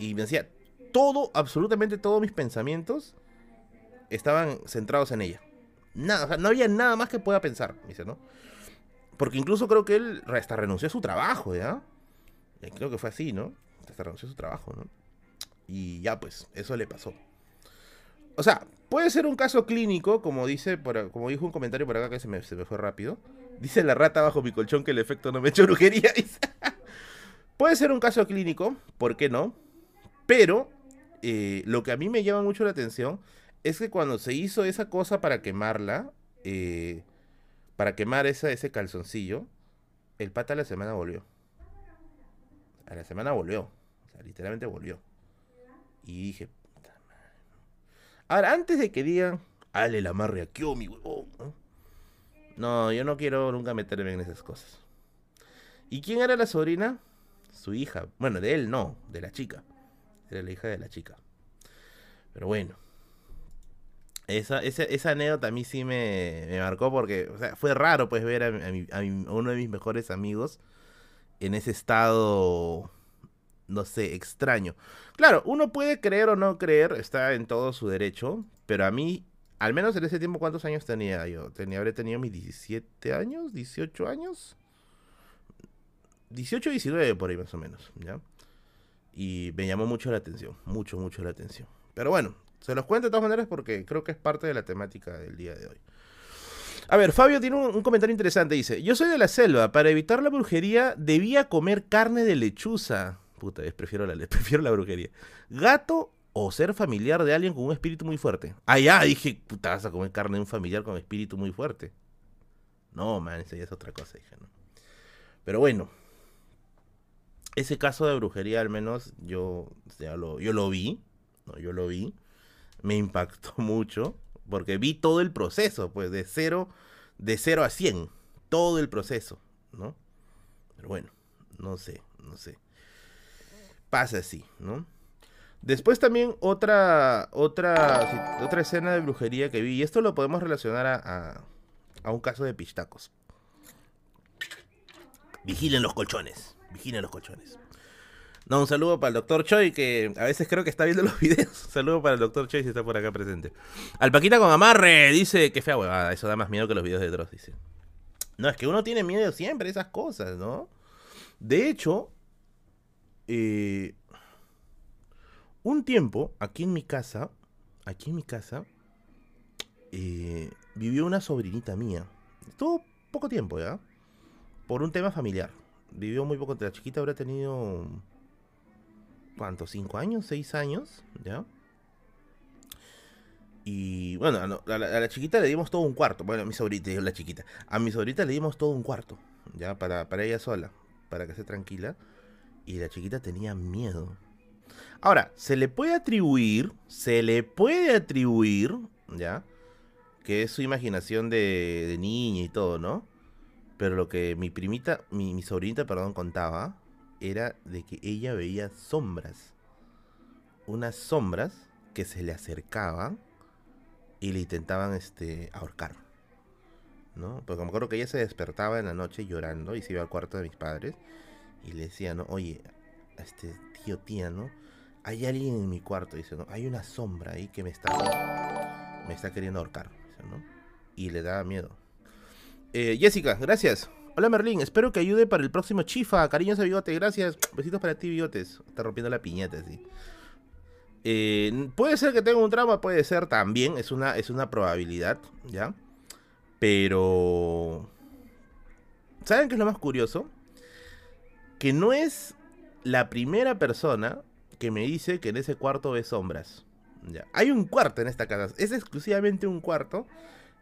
y me decía, todo, absolutamente todos mis pensamientos estaban centrados en ella. Nada, no había nada más que pueda pensar, dice, ¿no? Porque incluso creo que él hasta renunció a su trabajo, ¿ya? Creo que fue así, ¿no? Hasta renunció a su trabajo, ¿no? Y ya, pues, eso le pasó. O sea, puede ser un caso clínico, como dice, como dijo un comentario por acá que se me, se me fue rápido. Dice la rata bajo mi colchón que el efecto no me echó brujería. puede ser un caso clínico, ¿por qué no? Pero eh, lo que a mí me llama mucho la atención es que cuando se hizo esa cosa para quemarla, eh, para quemar ese calzoncillo, el pata a la semana volvió. A la semana volvió. O sea, literalmente volvió. Y dije, Ahora, antes de que digan, ale la marre aquí, mi huevón. ¿no? yo no quiero nunca meterme en esas cosas. ¿Y quién era la sobrina? Su hija. Bueno, de él no, de la chica. Era la hija de la chica. Pero bueno. Esa, esa, anécdota a mí sí me, marcó porque o sea, fue raro pues ver a, uno de mis mejores amigos en ese estado, no sé, extraño. Claro, uno puede creer o no creer, está en todo su derecho, pero a mí, al menos en ese tiempo, ¿cuántos años tenía yo? Tenía, habré tenido mis 17 años, 18 años. 18, 19 por ahí más o menos, ¿ya? Y me llamó mucho la atención, mucho, mucho la atención. Pero bueno, se los cuento de todas maneras porque creo que es parte de la temática del día de hoy. A ver, Fabio tiene un, comentario interesante. Dice, yo soy de la selva. Para evitar la brujería debía comer carne de lechuza. Puta, prefiero la, prefiero la brujería. Gato o ser familiar de alguien con un espíritu muy fuerte. Ah, ya, dije, puta, vas a comer carne de un familiar con espíritu muy fuerte. No, man, esa ya es otra cosa, dije, ¿no? Pero bueno, ese caso de brujería al menos yo, lo, yo lo vi, ¿no? yo lo vi, me impactó mucho, porque vi todo el proceso, pues de cero, de cero a 100, todo el proceso, ¿no? Pero bueno, no sé, no sé. Pasa así, ¿no? Después también otra, otra, otra escena de brujería que vi, y esto lo podemos relacionar a, a un caso de pistacos. Vigilen los colchones. Vigilen los colchones. No, un saludo para el doctor Choi, que a veces creo que está viendo los videos. Un saludo para el doctor Choi si está por acá presente. Alpaquita con amarre, dice que fea huevada. Eso da más miedo que los videos de Dross, dice. No, es que uno tiene miedo siempre de esas cosas, ¿no? De hecho, eh, un tiempo, aquí en mi casa, aquí en mi casa, eh, vivió una sobrinita mía. Estuvo poco tiempo, ¿ya? Por un tema familiar vivió muy poco. La chiquita habrá tenido. ¿Cuánto? ¿Cinco años? ¿Seis años? ¿Ya? Y bueno, a, la, chiquita le dimos todo un cuarto. Bueno, a mi sobrita, la chiquita. A mi sobrita le dimos todo un cuarto. Ya, para, para ella sola. Para que esté tranquila. Y la chiquita tenía miedo. Ahora, se le puede atribuir. Se le puede atribuir. ¿Ya? Que es su imaginación de, niña y todo, ¿no? Pero lo que mi primita, mi, mi sobrinita, perdón, contaba era de que ella veía sombras. Unas sombras que se le acercaban y le intentaban este, ahorcar. ¿No? Porque me acuerdo que ella se despertaba en la noche llorando y se iba al cuarto de mis padres y le decía, ¿no? Oye, este tío, tía, ¿no? Hay alguien en mi cuarto, dice, ¿no? Hay una sombra ahí que me está, me está queriendo ahorcar. Y le daba miedo. Eh, Jessica, gracias. Hola Merlin, espero que ayude para el próximo Chifa. Cariños a Bigote, gracias. Besitos para ti, Bigotes. Está rompiendo la piñata, sí. Eh, puede ser que tenga un trauma, puede ser también. Es una, es una probabilidad, ¿ya? Pero... ¿Saben qué es lo más curioso? Que no es la primera persona que me dice que en ese cuarto ve sombras. ¿ya? Hay un cuarto en esta casa. Es exclusivamente un cuarto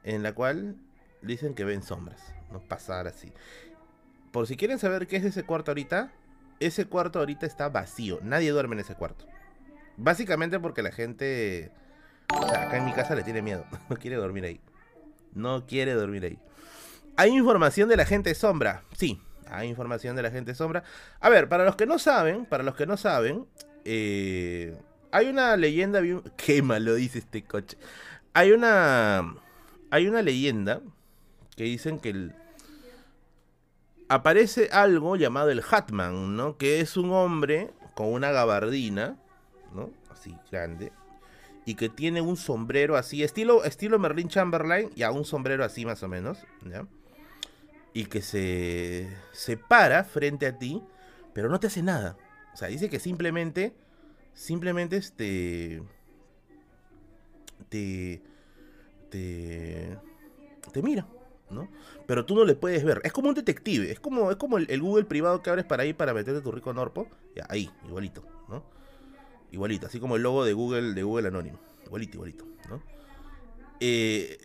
en la cual dicen que ven sombras. No pasar así. Por si quieren saber qué es ese cuarto ahorita, ese cuarto ahorita está vacío. Nadie duerme en ese cuarto. Básicamente porque la gente... O sea, acá en mi casa le tiene miedo. No quiere dormir ahí. No quiere dormir ahí. ¿Hay información de la gente sombra? Sí, hay información de la gente sombra. A ver, para los que no saben, para los que no saben, eh, hay una leyenda. Qué malo dice este coche. Hay una... Hay una leyenda que dicen que el... Aparece algo llamado el Hatman, ¿no? Que es un hombre con una gabardina, ¿no? Así, grande. Y que tiene un sombrero así, estilo, estilo Merlin Chamberlain, ya un sombrero así más o menos, ¿ya? Y que se, se para frente a ti, pero no te hace nada. O sea, dice que simplemente simplemente este te te te mira, ¿no? Pero tú no le puedes ver. Es como un detective, es como es como el, Google privado que abres para ir para meterte tu rico norpo, ya ahí, igualito, ¿no? Igualito, así como el logo de Google de Google anónimo, igualito, igualito, ¿no? Eh,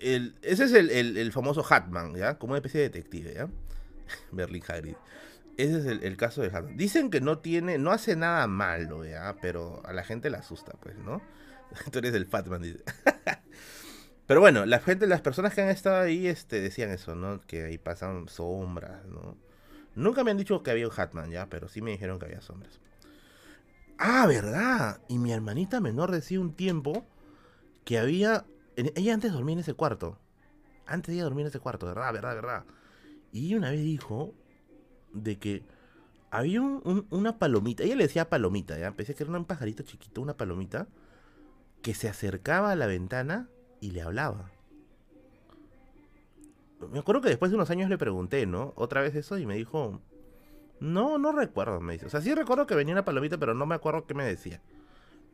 ese es el, el, famoso Hatman, ¿ya? Como una especie de detective, ¿ya? Berlin Hagrid. Ese es el, caso de Hatman. Dicen que no tiene, no hace nada malo, ¿ya? Pero a la gente le asusta, pues, ¿no? Tú eres el Fatman, dice. Pero bueno, gente, las personas que han estado ahí, este, decían eso, ¿no? Que ahí pasan sombras, ¿no? Nunca me han dicho que había un Hatman, ¿ya? Pero sí me dijeron que había sombras. Ah, ¿verdad? Y mi hermanita menor decía un tiempo que había... Ella antes dormía en ese cuarto. Antes ella dormía en ese cuarto, ¿verdad? ¿Verdad? ¿Verdad? Y una vez dijo de que había una palomita, ella le decía palomita, ya, pensé que era un pajarito chiquito, una palomita, que se acercaba a la ventana y le hablaba. Me acuerdo que después de unos años le pregunté, ¿no? Otra vez eso y me dijo, no, no recuerdo, me dice. O sea, sí recuerdo que venía una palomita, pero no me acuerdo qué me decía.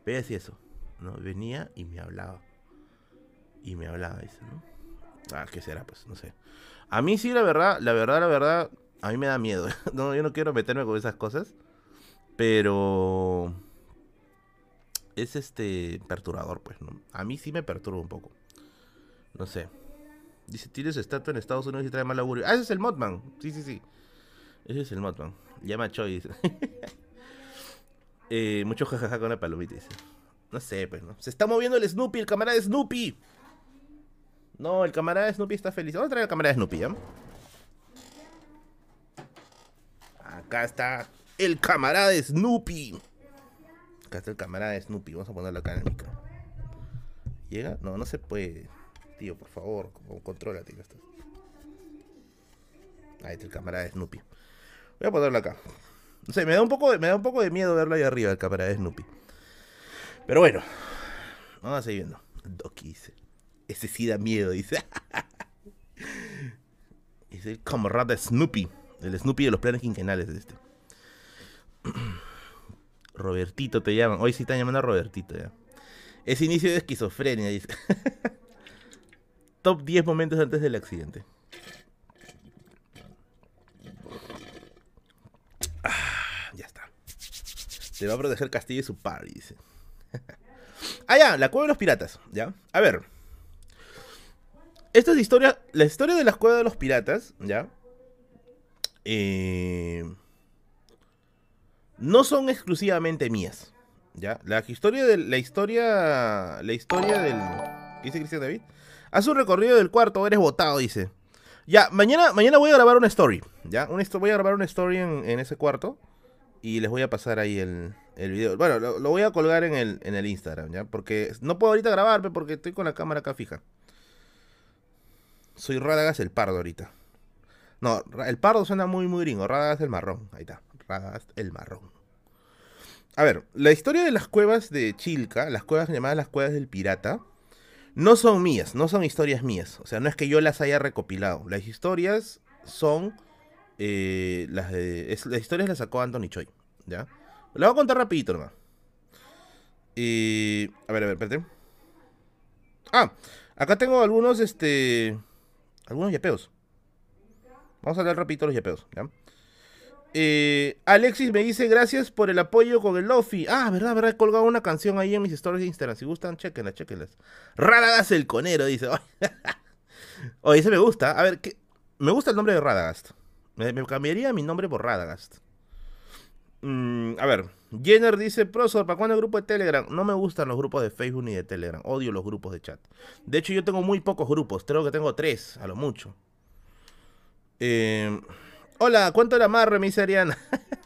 Pero decía eso, ¿no? Venía y me hablaba. Y me hablaba, dice, ¿no? Ah, ¿qué será? Pues, no sé. A mí sí, la verdad, la verdad, la verdad, a mí me da miedo. no, yo no quiero meterme con esas cosas. Pero es este perturbador, pues, ¿no? A mí sí me perturba un poco. No sé. Dice, tienes estatua en Estados Unidos y trae mal augurio. Ah, ese es el Modman. Sí, sí, sí. Ese es el Modman. Llama a Choi. eh, mucho jajaja con la palomita, dice. No sé, pues, ¿no? Se está moviendo el Snoopy, el camarada de Snoopy. No, el camarada de Snoopy está feliz. Vamos a traer al camarada de Snoopy. Acá está el camarada de Snoopy. Acá está el camarada de Snoopy. Vamos a ponerlo acá en el micro. ¿Llega? No, no se puede. Tío, por favor, controla, tío. Ahí está el camarada de Snoopy. Voy a ponerlo acá. No sé, me da un poco de, me da un poco de miedo verlo ahí arriba, el camarada de Snoopy. Pero bueno, vamos a seguir viendo. Doki dice. Ese sí da miedo, dice. es el camarada Snoopy. El Snoopy de los planes quinquenales de este. Robertito te llaman. Hoy sí están llamando a Robertito ya. Es inicio de esquizofrenia. Top 10 momentos antes del accidente. Ah, ya está. Te va a proteger Castillo y su par, dice. ah, ya, la cueva de los piratas, ¿ya? A ver. Esta es historia, la historia de la cueva de los piratas, ¿ya? Eh, no son exclusivamente mías. ¿Ya? La historia de la historia. La historia del. ¿Qué dice Cristian David? Haz un recorrido del cuarto, eres votado, dice. Ya, mañana, mañana voy a grabar una story. ¿Ya? voy a grabar una story en, ese cuarto. Y les voy a pasar ahí el, video. Bueno, lo, voy a colgar en el, en el Instagram, ¿ya? Porque no puedo ahorita grabarme porque estoy con la cámara acá fija. Soy Radagas el pardo ahorita. No, el pardo suena muy, muy gringo. Radagast el marrón. Ahí está. Radagast el marrón. A ver, la historia de las cuevas de Chilca, las cuevas llamadas las cuevas del pirata, no son mías, no son historias mías. O sea, no es que yo las haya recopilado. Las historias son. Eh, las, de, las historias las sacó Anthony Choi. ¿Ya? La voy a contar rapidito nomás. Y. a ver, a ver, espérate. Ah, acá tengo algunos, este. Algunos yapeos. Vamos a leer rapidito los yapeos, ¿ya? Eh, Alexis me dice gracias por el apoyo con el Lofi. Ah, verdad, verdad, he colgado una canción ahí en mis stories de Instagram. Si gustan, chequenlas, chequenlas. Radagast el conero, dice. Oye, ese me gusta. A ver, ¿qué? me gusta el nombre de Radagast. Me, cambiaría mi nombre por Radagast. Mm, a ver, Jenner dice, profesor, ¿para cuándo el grupo de Telegram? No me gustan los grupos de Facebook ni de Telegram. Odio los grupos de chat. De hecho, yo tengo muy pocos grupos. Creo que tengo tres, a lo mucho. Eh, hola, ¿cuánto era amarre? Me dice Ariana.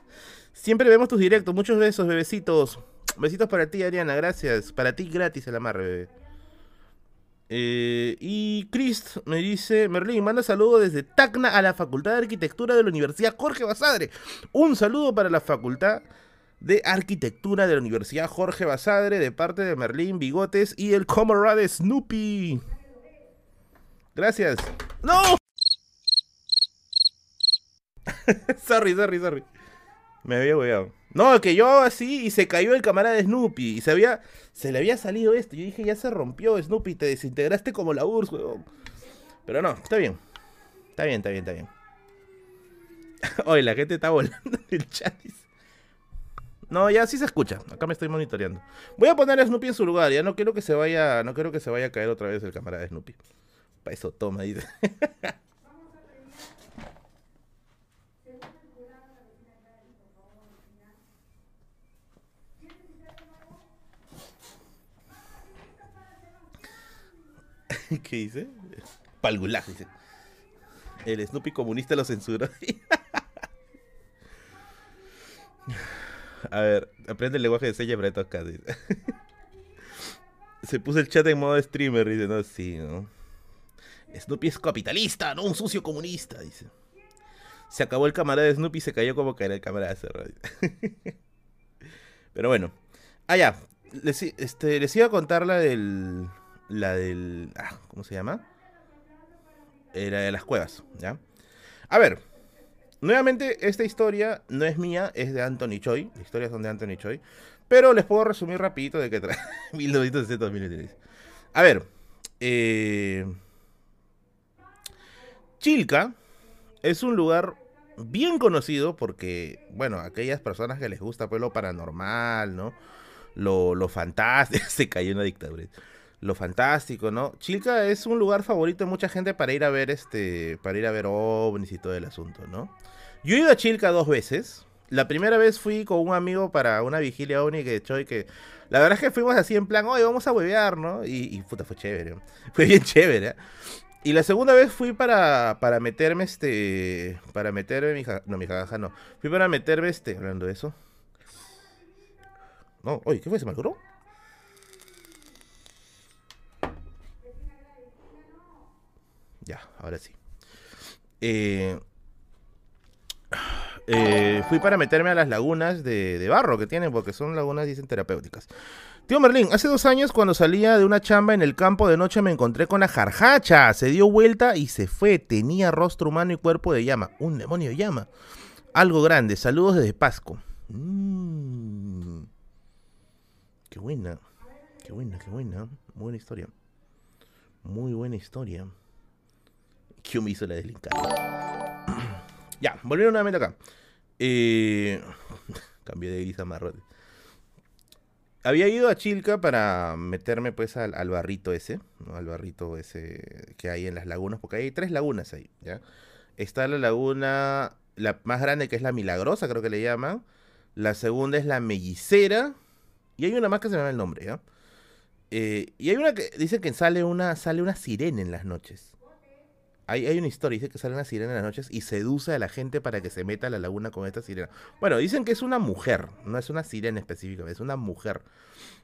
Siempre vemos tus directos. Muchos besos, bebecitos. Besitos para ti, Ariana. Gracias. Para ti gratis el amarre, bebé. Eh, y Chris me dice, Merlín, manda saludo desde Tacna a la Facultad de Arquitectura de la Universidad Jorge Basadre. Un saludo para la Facultad de Arquitectura de la Universidad Jorge Basadre de parte de Merlín Bigotes y el de Snoopy. Gracias. ¡No! sorry, sorry, sorry. Me había hueado. No, que yo así y se cayó el camarada de Snoopy y se había se le había salido esto. Yo dije, ya se rompió Snoopy, te desintegraste como la URSS, weón. Pero no, está bien. Está bien, está bien, está bien. Oye, la gente está volando en el chat. No, ya sí se escucha. Acá me estoy monitoreando. Voy a poner a Snoopy en su lugar. Ya no quiero que se vaya, no quiero que se vaya a caer otra vez el camarada de Snoopy. Para eso toma, dice. ¿Qué dice? Palgulag, dice. El Snoopy comunista lo censuró. A ver, aprende el lenguaje de señas para estos casos. Se puso el chat en modo streamer, dice, no, sí, ¿no? Snoopy es capitalista, no un sucio comunista, dice. Se acabó el camarada de Snoopy y se cayó como caer el camarada de Cerro. Pero bueno. Ah, ya. Este, les iba a contar la del la del... Ah, ¿Cómo se llama? Era de las cuevas, ¿ya? A ver, nuevamente esta historia no es mía, es de Anthony Choi. Las historias son de Anthony Choi. Pero les puedo resumir rapidito de qué trae. 1960 A ver, eh... Chilca es un lugar bien conocido porque, bueno, aquellas personas que les gusta pues lo paranormal, ¿no? Lo, lo fantástico, se cayó en una dictadura lo fantástico, ¿no? Chilca es un lugar favorito de mucha gente para ir a ver este, para ir a ver ovnis y todo el asunto, ¿no? Yo he ido a Chilca dos veces. La primera vez fui con un amigo para una vigilia ovni que echó y que la verdad es que fuimos así en plan, oye, vamos a huevear, ¿no? Y, puta, fue chévere. Fue bien chévere. ¿eh? Y la segunda vez fui para, para meterme este. Para meterme mi No, mi caja no. Fui para meterme este. Hablando de eso. No, oye, ¿qué fue? ¿Se me Ya, ahora sí. Eh, eh, fui para meterme a las lagunas de, barro que tienen, porque son lagunas, dicen, terapéuticas. Tío Merlín, hace dos años cuando salía de una chamba en el campo de noche me encontré con la jarjacha. Se dio vuelta y se fue. Tenía rostro humano y cuerpo de llama. Un demonio de llama. Algo grande. Saludos desde Pasco. Mm. Qué buena. Qué buena, qué buena. Buena historia. Muy buena historia. Que me hizo la deslinkada. ya, volvieron nuevamente acá. Eh, cambié de gris a. Había ido a Chilca para meterme pues al, barrito ese, al barrito ese que hay en las lagunas, porque hay tres lagunas ahí, ¿ya? Está la laguna, la más grande que es la Milagrosa, creo que le llaman. La segunda es la Mellicera. Y hay una más que se me llama el nombre. Eh, y hay una que dice que sale una, sale una sirena en las noches. Hay, una historia, dice que sale una sirena en las noches y seduce a la gente para que se meta a la laguna con esta sirena. Bueno, dicen que es una mujer, no es una sirena específica, es una mujer.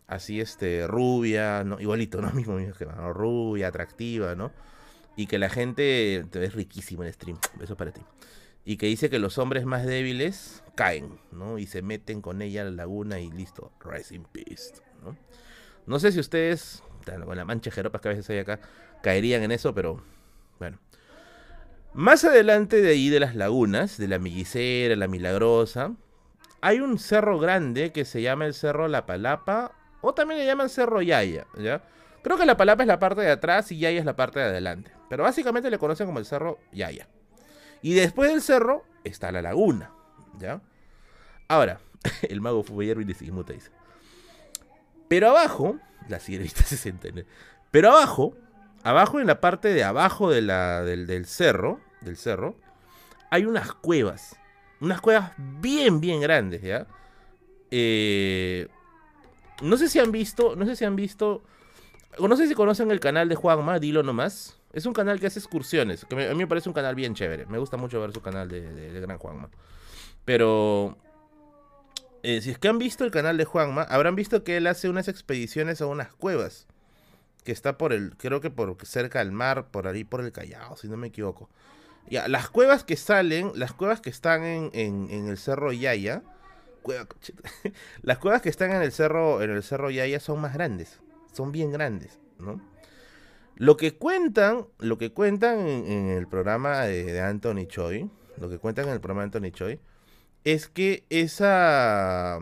Así, este, rubia, ¿no? igualito, ¿no? Mismo, mismo que rubia, atractiva, ¿no? Y que la gente te ves riquísimo en stream. Eso para ti. Y que dice que los hombres más débiles caen, ¿no? Y se meten con ella a la laguna y listo. Rising Beast, ¿no? No sé si ustedes, con la mancha jeropas que a veces hay acá, caerían en eso, pero bueno. Más adelante de ahí de las lagunas, de la Millicera, la Milagrosa, hay un cerro grande que se llama el Cerro La Palapa, o también le llaman Cerro Yaya, ¿ya? Creo que La Palapa es la parte de atrás y Yaya es la parte de adelante, pero básicamente le conocen como el Cerro Yaya. Y después del cerro está la laguna, ¿ya? Ahora, el mago fubellero y de Sigimuta dice. Pero abajo, la se siente, pero abajo abajo en la parte de abajo de la, del, cerro, del cerro, hay unas cuevas. Unas cuevas bien, bien grandes, ¿ya? Eh, no sé si han visto, no sé si han visto, no sé si conocen el canal de Juanma, dilo nomás. Es un canal que hace excursiones, que a mí me parece un canal bien chévere. Me gusta mucho ver su canal de, Gran Juanma. Pero eh, si es que han visto el canal de Juanma, habrán visto que él hace unas expediciones a unas cuevas. Que está por el, creo que por cerca del mar, por ahí por el Callao, si no me equivoco. Ya, las cuevas que salen, las cuevas que están en, en, el Cerro Yaya, las cuevas que están en el Cerro, en el Cerro Yaya son más grandes, son bien grandes, ¿no? Lo que cuentan, lo que cuentan en, el programa de, Anthony Choi, lo que cuentan en el programa de Anthony Choi, es que esa...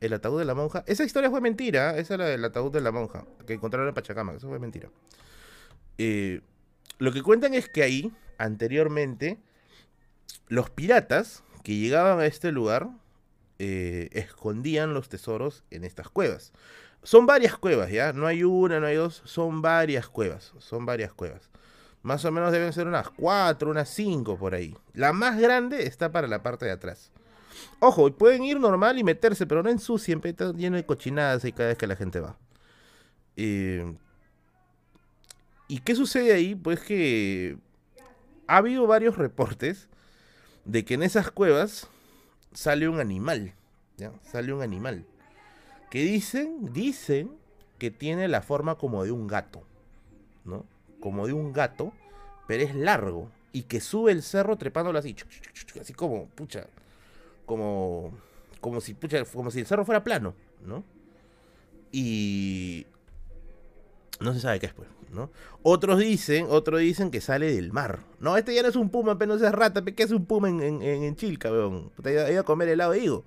El ataúd de la monja. Esa historia fue mentira. Esa era el ataúd de la monja que encontraron en Pachacama. Eso fue mentira. Eh, lo que cuentan es que ahí, anteriormente, los piratas que llegaban a este lugar eh, escondían los tesoros en estas cuevas. Son varias cuevas, ¿ya? No hay una, no hay dos, son varias cuevas, son varias cuevas. Más o menos deben ser unas cuatro, unas cinco por ahí. La más grande está para la parte de atrás. Ojo, pueden ir normal y meterse, pero no ensucien, está lleno de cochinadas y cada vez que la gente va. Eh, ¿Y qué sucede ahí? Pues que ha habido varios reportes de que en esas cuevas sale un animal. ¿ya? Sale un animal que dicen, dicen que tiene la forma como de un gato, ¿no? Como de un gato, pero es largo y que sube el cerro trepándolo así, así como, pucha, como, como si, pucha, como si el cerro fuera plano, ¿no? Y no se sabe qué es, pues, ¿no? Otros dicen, otros dicen que sale del mar. No, este ya no es un puma, pero no es rata, ¿qué es un puma en, en, en Chilca, weón? Iba a comer helado de.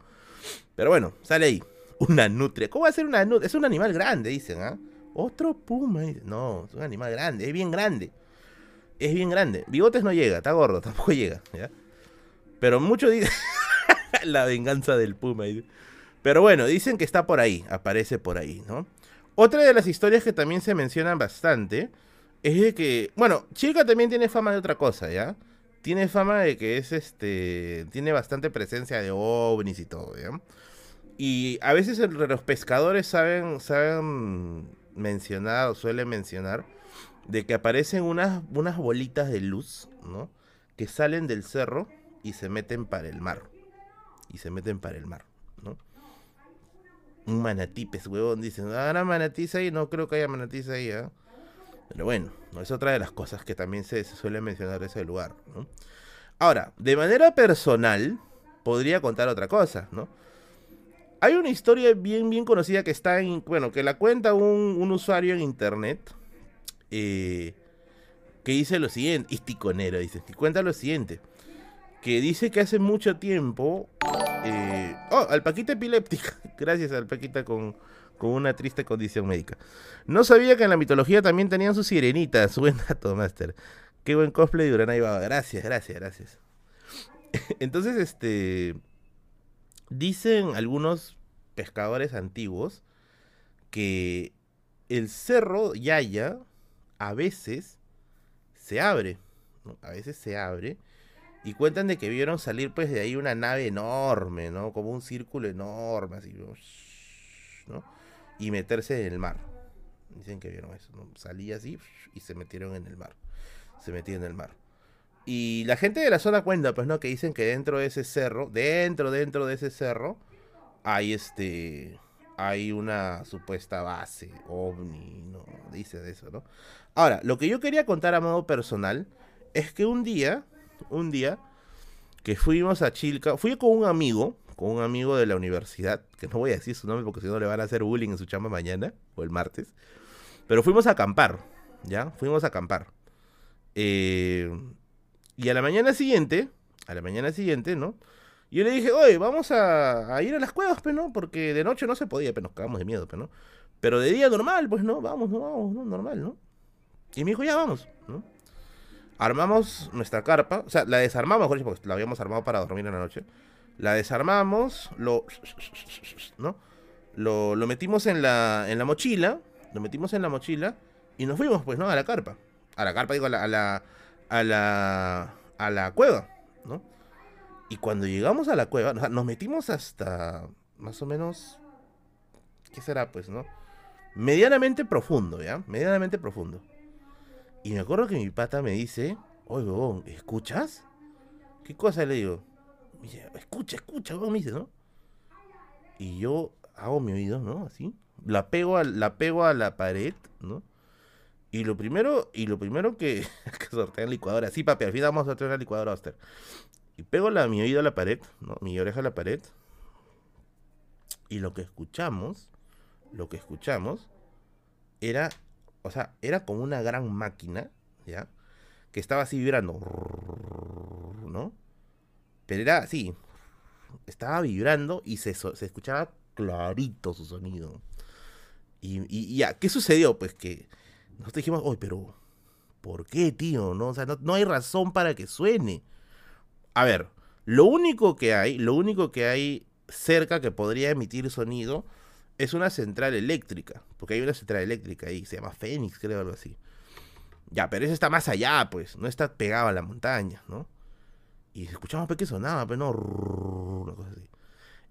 Pero bueno, sale ahí. Una nutria. ¿Cómo va a ser una nutria? Es un animal grande, dicen, ¿ah? Otro puma. No, es un animal grande, es bien grande. Es bien grande. Bigotes no llega, está gordo, tampoco llega, ¿ya? Pero muchos dicen... la venganza del puma. Pero bueno, dicen que está por ahí, aparece por ahí, ¿no? Otra de las historias que también se mencionan bastante es de que, bueno, Chica también tiene fama de otra cosa, ¿ya? Tiene fama de que es este, tiene bastante presencia de ovnis y todo, ¿ya? Y a veces los pescadores saben, saben mencionar o suelen mencionar de que aparecen unas, unas bolitas de luz, ¿no? Que salen del cerro y se meten para el mar. Y se meten para el mar, ¿no? Un manatí, pues, huevón, dicen, ahora manatís ahí, no creo que haya manatís ahí, ¿eh? Pero bueno, no es otra de las cosas que también se, suele mencionar de ese lugar. Ahora, de manera personal, podría contar otra cosa, ¿no? Hay una historia bien, bien conocida que está en. Bueno, que la cuenta un, usuario en internet. Eh, que dice lo siguiente. Isticonero, dice. Cuenta lo siguiente. Que dice que hace mucho tiempo. Eh, oh, alpaquita epiléptica. Gracias, alpaquita con, con una triste condición médica. No sabía que en la mitología también tenían sus sirenitas. Buen dato, Master. Qué buen cosplay de Uranai Gracias, gracias, gracias. Entonces, este. Dicen algunos pescadores antiguos que el cerro Yaya a veces se abre, a veces se abre y cuentan de que vieron salir pues de ahí una nave enorme, ¿no? Como un círculo enorme, así, ¿no? Y meterse en el mar. Dicen que vieron eso. Salía así y se metieron en el mar. Se metieron en el mar. Y la gente de la zona cuenta, pues, ¿no? Que dicen que dentro de ese cerro, dentro, dentro de ese cerro, hay este. Hay una supuesta base, ovni, ¿no? Dice de eso, ¿no? Ahora, lo que yo quería contar a modo personal es que un día, un día, que fuimos a Chilca, fui con un amigo, con un amigo de la universidad, que no voy a decir su nombre porque si no le van a hacer bullying en su chamba mañana o el martes, pero fuimos a acampar, ¿ya? Fuimos a acampar. Eh, y a la mañana siguiente, a la mañana siguiente, ¿no? Yo le dije, oye, vamos a, ir a las cuevas, pues, ¿no? Porque de noche no se podía, pero nos cagamos de miedo, pues, ¿no? Pero de día normal, pues, ¿no? Vamos, no, vamos, ¿no? Normal, ¿no? Y me dijo, ya vamos, ¿no? Armamos nuestra carpa, o sea, la desarmamos, porque la habíamos armado para dormir en la noche. La desarmamos, lo, ¿no? Lo, lo metimos en la, en la mochila, lo metimos en la mochila y nos fuimos, pues, ¿no? A la carpa. A la carpa, digo, a la, a la, a la, a la cueva, ¿no? Y cuando llegamos a la cueva, nos metimos hasta más o menos, ¿qué será pues, no? Medianamente profundo, ¿ya? Medianamente profundo. Y me acuerdo que mi pata me dice, oye, huevón, ¿escuchas? ¿Qué cosa le digo? Escucha, escucha, huevón, me dice, ¿no? Y yo hago mi oído, ¿no? Así. La pego a, la, pego a la pared, ¿no? Y lo primero, y lo primero que, que sortea la licuadora, sí, papi, al final vamos a traer la licuadora Oster. Y pego la, mi oído a la pared, ¿no? Mi oreja a la pared. Y lo que escuchamos, lo que escuchamos, era, o sea, era como una gran máquina, ¿ya? Que estaba así vibrando, ¿no? Pero era así, estaba vibrando y se, escuchaba clarito su sonido. Y, ya, ¿qué sucedió? Pues que nosotros dijimos, oye, pero ¿por qué, tío? No, o sea, no hay razón para que suene. A ver, lo único que hay, lo único que hay cerca que podría emitir sonido es una central eléctrica, porque hay una central eléctrica ahí, se llama Fénix, creo, algo así. Ya, pero eso está más allá, pues, no está pegado a la montaña, ¿no? Y escuchamos que sonaba, pero pues, no, una cosa así.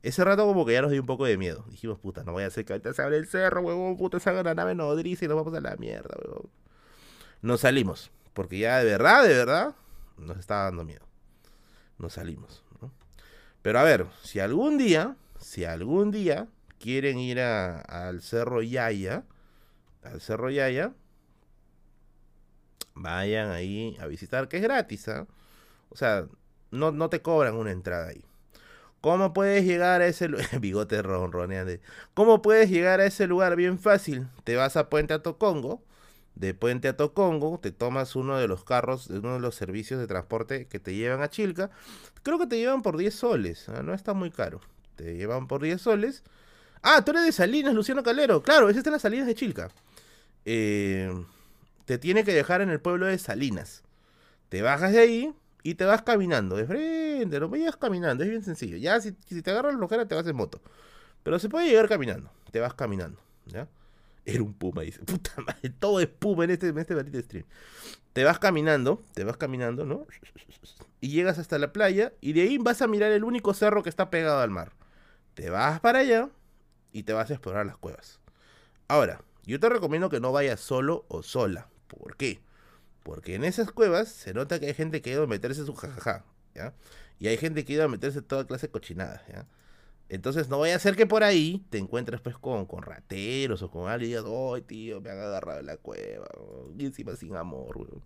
Ese rato como que ya nos dio un poco de miedo. Dijimos, puta, no voy a hacer que ahorita se abre el cerro, huevón, puta, salga la nave nodriza y nos vamos a la mierda, huevón. Nos salimos, porque ya de verdad, de verdad, nos estaba dando miedo. Nos salimos. Pero a ver, si algún día, si algún día quieren ir al Cerro Yaya, al Cerro Yaya, vayan ahí a visitar, que es gratis, ¿ah? O sea, no, no te cobran una entrada ahí. ¿Cómo puedes llegar a ese lugar? Bigote ronroneante. ¿Cómo puedes llegar a ese lugar? Bien fácil. Te vas a Puente Tocongo. De Puente a Tocongo, te tomas uno de los carros, uno de los servicios de transporte que te llevan a Chilca. Creo que te llevan por 10 soles. ¿ah? No está muy caro. Te llevan por 10 soles Ah, tú eres de Salinas, Luciano Calero. Claro, ese está en las Salinas de Chilca. Eh, te tiene que dejar en el pueblo de Salinas. Te bajas de ahí y te vas caminando de frente. No vayas caminando, es bien sencillo. Ya si, te agarras la te vas en moto. Pero se puede llegar caminando. Te vas caminando. ¿Ya? Era un puma, dice. Puta madre, todo es puma en este, en este stream. Te vas caminando, te vas caminando, ¿no? Y llegas hasta la playa y de ahí vas a mirar el único cerro que está pegado al mar. Te vas para allá y te vas a explorar las cuevas. Ahora, yo te recomiendo que no vayas solo o sola. ¿Por qué? Porque en esas cuevas se nota que hay gente que ha ido a meterse su jajaja, ¿ya? Y hay gente que ha ido a meterse toda clase de cochinadas, ¿ya? Entonces no vaya a ser que por ahí te encuentres pues con, con rateros o con alguien y ¡ay, tío, me han agarrado en la cueva! Y encima sin amor, weón.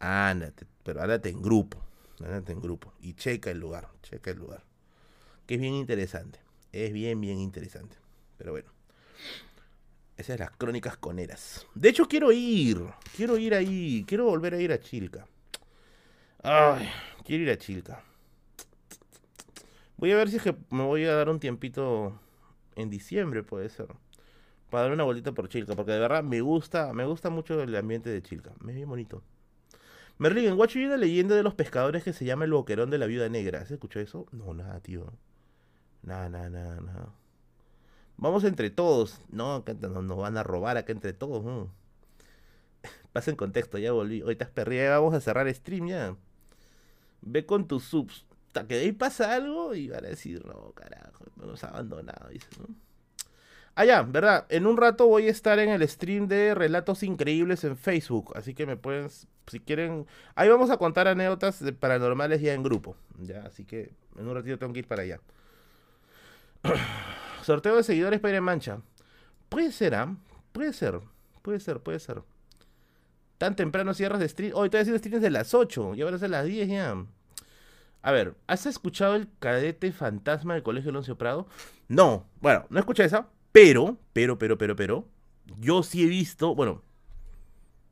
Ándate, pero ándate en grupo, ándate en grupo. Y checa el lugar, checa el lugar. Que es bien interesante, es bien, bien interesante. Pero bueno. Esas son las crónicas coneras. De hecho, quiero ir. Quiero ir ahí. Quiero volver a ir a Chilca. Ay, quiero ir a Chilca. Voy a ver si es que me voy a dar un tiempito en diciembre, puede ser. Para dar una vueltita por Chilca. Porque de verdad me gusta, me gusta mucho el ambiente de Chilca. Me es bien bonito. Merlin, en Guacho hay una leyenda de los pescadores que se llama el boquerón de la viuda negra. ¿Se escuchó eso? No, nada, tío. Nada, nada, nada, nada. Vamos entre todos. No, nos van a robar acá entre todos. No. Pasa en contexto, ya volví. Ahorita es perrilla, vamos a cerrar stream ya. Ve con tus subs. Hasta que de ahí pasa algo y van a decir, no, carajo, nos ha abandonado. ¿no? Ah, verdad. En un rato voy a estar en el stream de Relatos Increíbles en Facebook. Así que me pueden, si quieren. Ahí vamos a contar anécdotas paranormales ya en grupo. Ya, así que en un ratito tengo que ir para allá. Sorteo de seguidores para ir en mancha. Puede ser, ¿ah? Puede ser. Puede ser, puede ser. Tan temprano cierras de stream. Hoy oh, estoy haciendo streams de las 8. Y ahora es las 10 ya. A ver, ¿has escuchado el cadete fantasma del colegio Alonso Prado? No. Bueno, no escuché esa. Pero, pero, pero, pero, pero. Yo sí he visto. Bueno.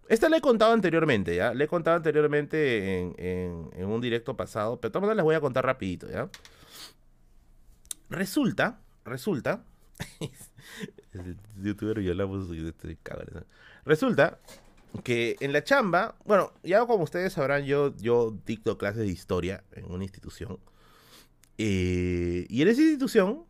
Esta le he contado anteriormente, ¿ya? Le he contado anteriormente en, en un directo pasado. Pero de todas maneras les voy a contar rapidito, ¿ya? Resulta resulta. youtuber y hablamos Resulta que en la chamba, bueno, ya como ustedes sabrán, yo, yo dicto clases de historia en una institución. Eh, y en esa institución,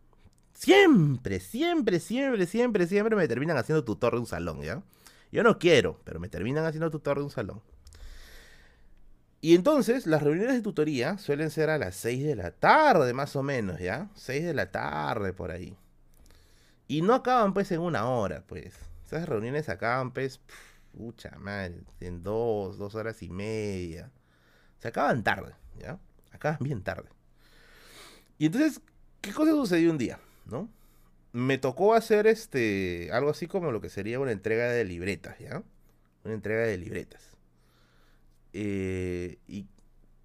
siempre, siempre, siempre, siempre, siempre me terminan haciendo tutor de un salón, ¿ya? Yo no quiero, pero me terminan haciendo tutor de un salón. Y entonces, las reuniones de tutoría suelen ser a las 6 de la tarde, más o menos, ¿ya? 6 de la tarde, por ahí. Y no acaban, pues, en una hora, pues. Esas reuniones acaban, pues, pucha madre, en dos, dos horas y media. Se acaban tarde, ¿ya? Acaban bien tarde. Y entonces, ¿qué cosa sucedió un día, no? Me tocó hacer este, algo así como lo que sería una entrega de libretas, ¿ya? Una entrega de libretas. Eh, y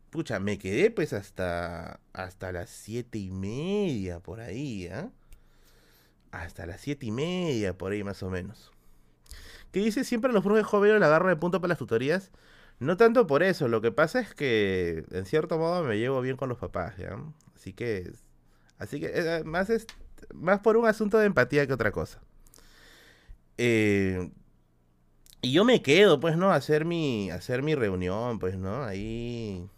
pucha, me quedé pues hasta, hasta las siete y media por ahí, ¿ah? Hasta las siete y media por ahí más o menos. ¿Qué dice siempre los profes jóvenes la agarro de punto para las tutorías? No tanto por eso, lo que pasa es que en cierto modo me llevo bien con los papás, ¿ya? Así que, así que eh, más, es, más por un asunto de empatía que otra cosa. Eh, y yo me quedo, pues, ¿no? A hacer mi, hacer mi reunión, pues, ¿no? Ahí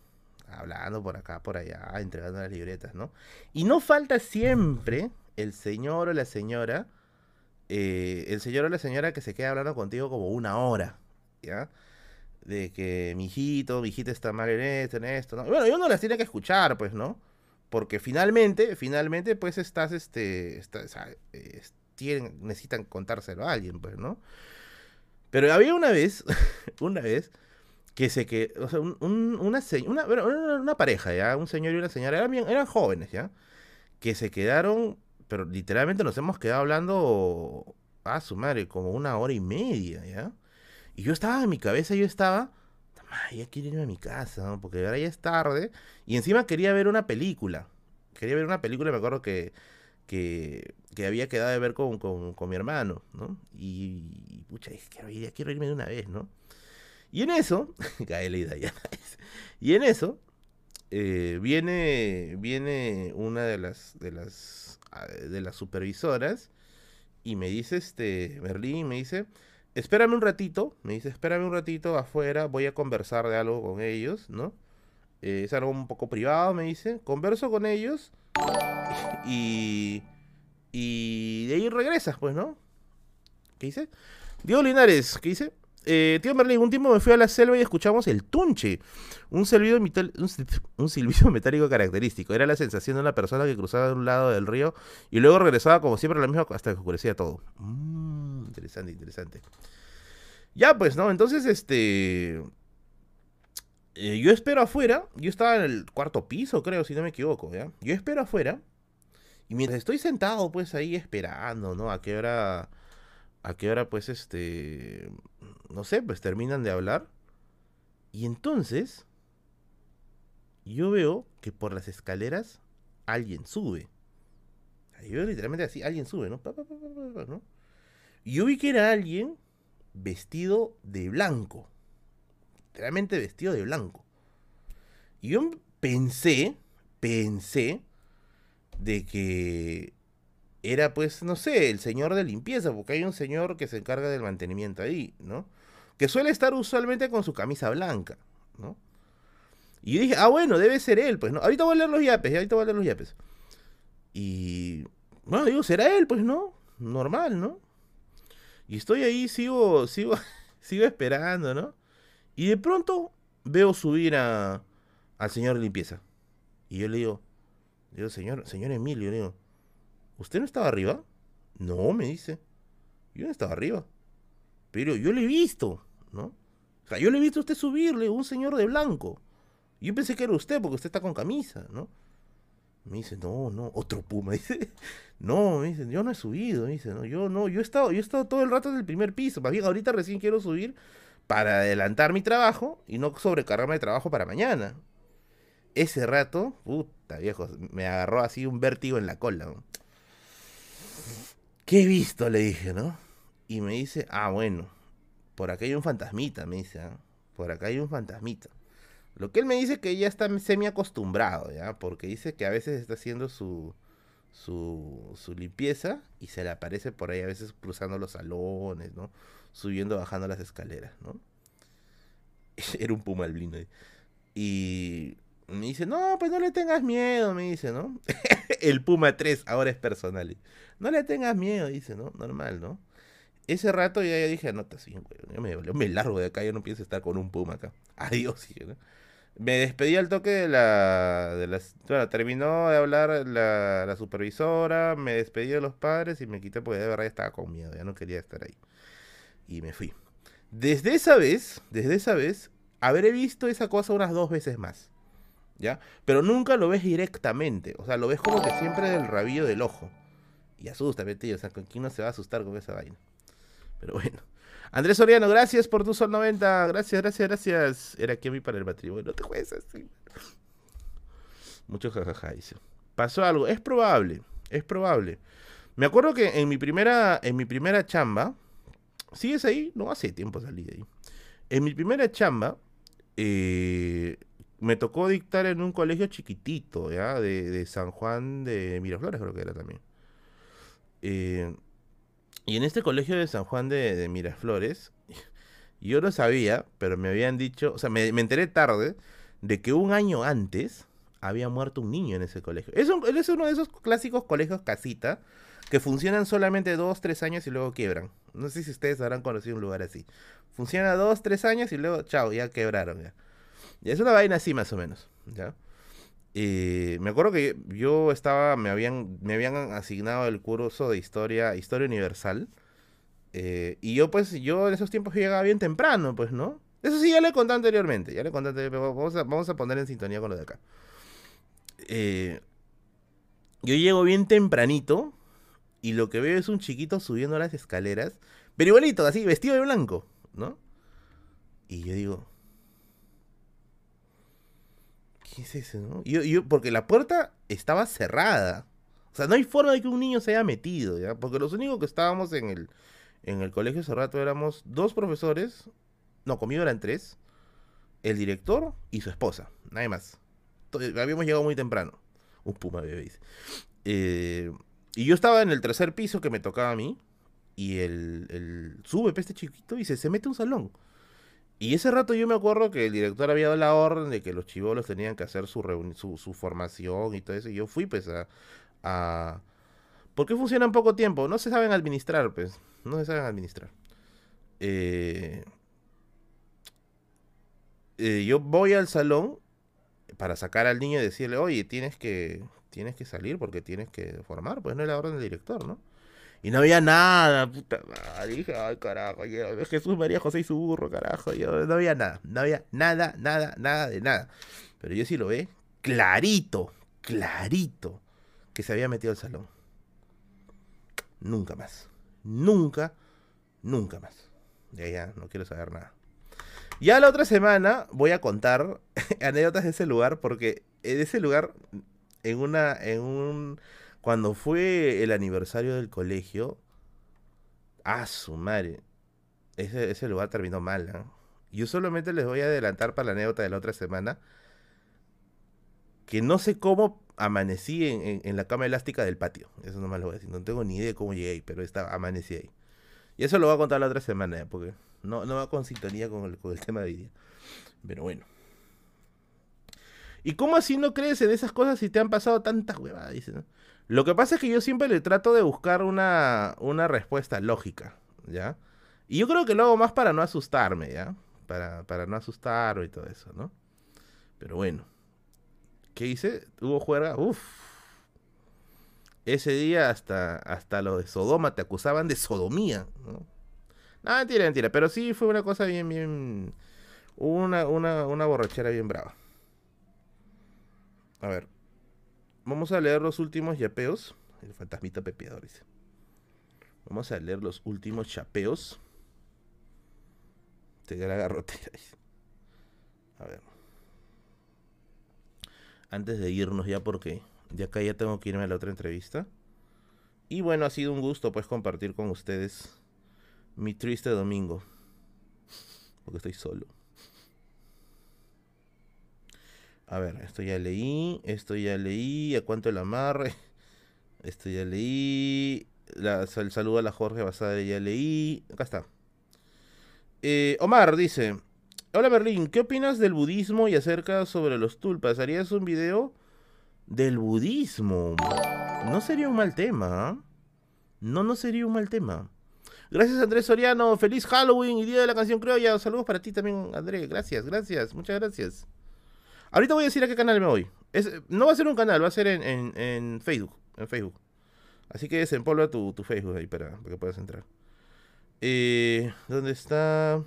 hablando por acá, por allá, entregando las libretas, ¿no? Y no falta siempre el señor o la señora, eh, el señor o la señora que se queda hablando contigo como una hora, ¿ya? De que mi hijito, mi hijita está mal en esto, en esto, ¿no? bueno, yo no las tiene que escuchar, pues, ¿no? Porque finalmente, finalmente, pues estás, este, tienen, necesitan contárselo a alguien, pues, ¿no? Pero había una vez, una vez, que se que, o sea, una, una, pareja, ¿ya? Un señor y una señora, eran, bien, eran jóvenes, ¿ya? Que se quedaron, pero literalmente nos hemos quedado hablando, a su madre, como una hora y media, ¿ya? Y yo estaba en mi cabeza, yo estaba, ya quiero irme a mi casa. Porque ahora ya es tarde. Y encima quería ver una película. Quería ver una película, me acuerdo que que, había quedado de ver con, mi hermano, ¿no? Y, pucha, quiero, ir, quiero irme de una vez, ¿no? Y en eso, y en eso, eh, viene, viene una de las, de las, ah, de las supervisoras y me dice, este, Merlín, me dice, espérame un ratito, me dice, espérame un ratito afuera, voy a conversar de algo con ellos, ¿no? Eh, es algo un poco privado, me dice, converso con ellos y, y de ahí regresas, pues, ¿no? ¿Qué dice? Diego Linares, ¿qué dice? Eh, tío Merlin, un tiempo me fui a la selva y escuchamos el tunche, un silbido, metálico característico. Era la sensación de una persona que cruzaba de un lado del río y luego regresaba como siempre a la misma hasta que oscurecía todo. Mm, interesante, interesante. Ya, pues, ¿no? Entonces, este... Eh, yo espero afuera, yo estaba en el cuarto piso, creo, si no me equivoco. Yo espero afuera, y mientras estoy sentado, pues ahí esperando, ¿no? A qué hora, a qué hora, pues, este, no sé, pues terminan de hablar. Y entonces, yo veo que por las escaleras alguien sube. Yo literalmente así, alguien sube, ¿no? ¿no? Y yo vi que era alguien vestido de blanco literalmente vestido de blanco. Y yo pensé, pensé de que era pues, no sé, el señor de limpieza, porque hay un señor que se encarga del mantenimiento ahí, ¿no? Que suele estar usualmente con su camisa blanca, ¿no? Y dije, ah, bueno, debe ser él, pues, ¿no? Ahorita voy a leer los yapes, ahorita voy a leer los yapes. Y, bueno, digo, será él, pues, ¿no? Normal, ¿no? Y estoy ahí, sigo, sigo, sigo esperando, ¿no? Y de pronto veo subir a, al señor de limpieza. Y yo le digo, digo, señor, señor Emilio, le digo, ¿usted no estaba arriba? No, me dice. Yo no estaba arriba. Pero yo le he visto, ¿no? O sea, yo le he visto a usted subirle, un señor de blanco. Yo pensé que era usted porque usted está con camisa, ¿no? Me dice, no, no, otro puma. Dice, no, me dice, yo no he subido. Me dice, no, yo no, yo he estado, yo he estado todo el rato en el primer piso. Más bien, ahorita recién quiero subir para adelantar mi trabajo y no sobrecargarme de trabajo para mañana. Ese rato, puta viejo, me agarró así un vértigo en la cola. ¿Qué he visto? Le dije, ¿no? Y me dice, ah, bueno, por acá hay un fantasmita, me dice, ¿ah? por acá hay un fantasmita. Lo que él me dice es que ya está semi acostumbrado, ¿ya? Porque dice que a veces está haciendo su, su, su limpieza y se le aparece por ahí a veces cruzando los salones, ¿no? subiendo, bajando las escaleras, ¿no? Era un puma albino. Y me dice, no, pues no le tengas miedo, me dice, ¿no? el Puma 3 ahora es personal. No le tengas miedo, dice, ¿no? Normal, ¿no? Ese rato ya, dije, no, está así, yo me, me, largo de acá, yo no pienso estar con un Puma acá. Adiós, ¿no? Me despedí al toque de la, de las... Bueno, terminó de hablar la, la supervisora, me despedí de los padres y me quité porque de verdad estaba con miedo, ya no quería estar ahí. Y me fui. Desde esa vez, desde esa vez, habré visto esa cosa unas dos veces más. ¿Ya? Pero nunca lo ves directamente. O sea, lo ves como que siempre del rabillo del ojo. Y asusta, tío. O sea, ¿con quién no se va a asustar con esa vaina? Pero bueno. Andrés Soriano, gracias por tu sol 90. Gracias, gracias, gracias. Era que vi para el matrimonio. No te juegues así. Mucho jajaja, dice. Pasó algo. Es probable. Es probable. Me acuerdo que en mi primera, en mi primera chamba, ¿sigues ahí? No, hace tiempo salí de ahí. En mi primera chamba, eh, me tocó dictar en un colegio chiquitito, ¿ya? De, de San Juan de Miraflores, creo que era también. Eh, y en este colegio de San Juan de, Miraflores, yo no sabía, pero me habían dicho, o sea, me, enteré tarde de que un año antes había muerto un niño en ese colegio. Es, es uno de esos clásicos colegios casita que funcionan solamente dos, tres años y luego quiebran. No sé si ustedes habrán conocido un lugar así. Funciona dos, tres años y luego, chao, ya quebraron. Ya. Y es una vaina así más o menos. ¿ya? Eh, me acuerdo que yo estaba, me habían, me habían asignado el curso de historia, historia universal. Eh, y yo, pues, yo en esos tiempos llegaba bien temprano, pues, ¿no? Eso sí, ya le conté anteriormente, ya le conté anteriormente, vamos a, vamos a poner en sintonía con lo de acá. Eh, yo llego bien tempranito y lo que veo es un chiquito subiendo las escaleras, pero igualito, así, vestido de blanco, ¿no? Y yo digo, ¿Qué es eso, no? Yo, yo, porque la puerta estaba cerrada. O sea, no hay forma de que un niño se haya metido, ¿ya? Porque los únicos que estábamos en el, en el colegio ese rato éramos dos profesores, no, conmigo eran tres, el director y su esposa, nadie más. habíamos llegado muy temprano. Un puma bebé. Eh, y yo estaba en el tercer piso que me tocaba a mí, y el, el sube este chiquito y se, se mete un salón. Y ese rato yo me acuerdo que el director había dado la orden de que los chivolos tenían que hacer su, su, su, formación y todo eso. Y yo fui pues a, a... ¿Por qué funcionan poco tiempo? No se saben administrar, pues. No se saben administrar. Eh... Eh, yo voy al salón para sacar al niño y decirle, oye, tienes que, tienes que salir porque tienes que formar, pues no es la orden del director, ¿no? Y no había nada, puta madre. Dije, ay, carajo, yo, Jesús María José y su burro, carajo. Yo, no había nada, no había nada, nada, nada de nada. Pero yo sí lo ve clarito, clarito, que se había metido al salón. Nunca más. Nunca, nunca más. Ya, ya, no quiero saber nada. Ya la otra semana voy a contar anécdotas de ese lugar, porque en ese lugar, en una, en un cuando fue el aniversario del colegio, ah, su madre, ese, ese lugar terminó mal. ¿eh? Yo solamente les voy a adelantar para la anécdota de la otra semana que no sé cómo amanecí en, la cama elástica del patio. Eso no me lo voy a decir. No tengo ni idea de cómo llegué ahí, pero estaba, amanecí ahí. Y eso lo voy a contar la otra semana, porque no, no va con sintonía con el, con el tema de hoy día. Pero bueno. ¿Y cómo así no crees en esas cosas si te han pasado tantas huevadas? Dice, ¿no? Lo que pasa es que yo siempre le trato de buscar una, una respuesta lógica, ¿ya? Y yo creo que lo hago más para no asustarme, ¿ya? Para, para no asustarme y todo eso, ¿no? Pero bueno. ¿Qué hice? Hubo juerga. Uf. Ese día hasta, hasta los de Sodoma te acusaban de sodomía, ¿no? No, mentira, mentira. Pero sí fue una cosa bien, bien... Una, una, una borrachera bien brava. A ver. Vamos a leer los últimos yapeos. El fantasmita pepeador dice. Vamos a leer los últimos chapeos. Te la garrotera. A ver. Antes de irnos ya porque ya acá ya tengo que irme a la otra entrevista. Y bueno, ha sido un gusto pues compartir con ustedes mi triste domingo. Porque estoy solo. A ver, esto ya leí, esto ya leí, ¿a cuánto el amarre? Esto ya leí, el saludo a la Jorge Basade ya leí, acá está. Eh, Omar dice, hola Berlín, ¿qué opinas del budismo y acerca sobre los tulpas? ¿Harías un video del budismo? No sería un mal tema, ¿ah? No, no sería un mal tema. Gracias Andrés Soriano, feliz Halloween y Día de la Canción Criolla. Saludos para ti también, Andrés. Gracias, gracias, muchas gracias. Ahorita voy a decir a qué canal me voy. no va a ser un canal, va a ser en, Facebook. En Facebook. Así que desempolva tu, Facebook ahí para, para que puedas entrar. Eh, ¿Dónde está?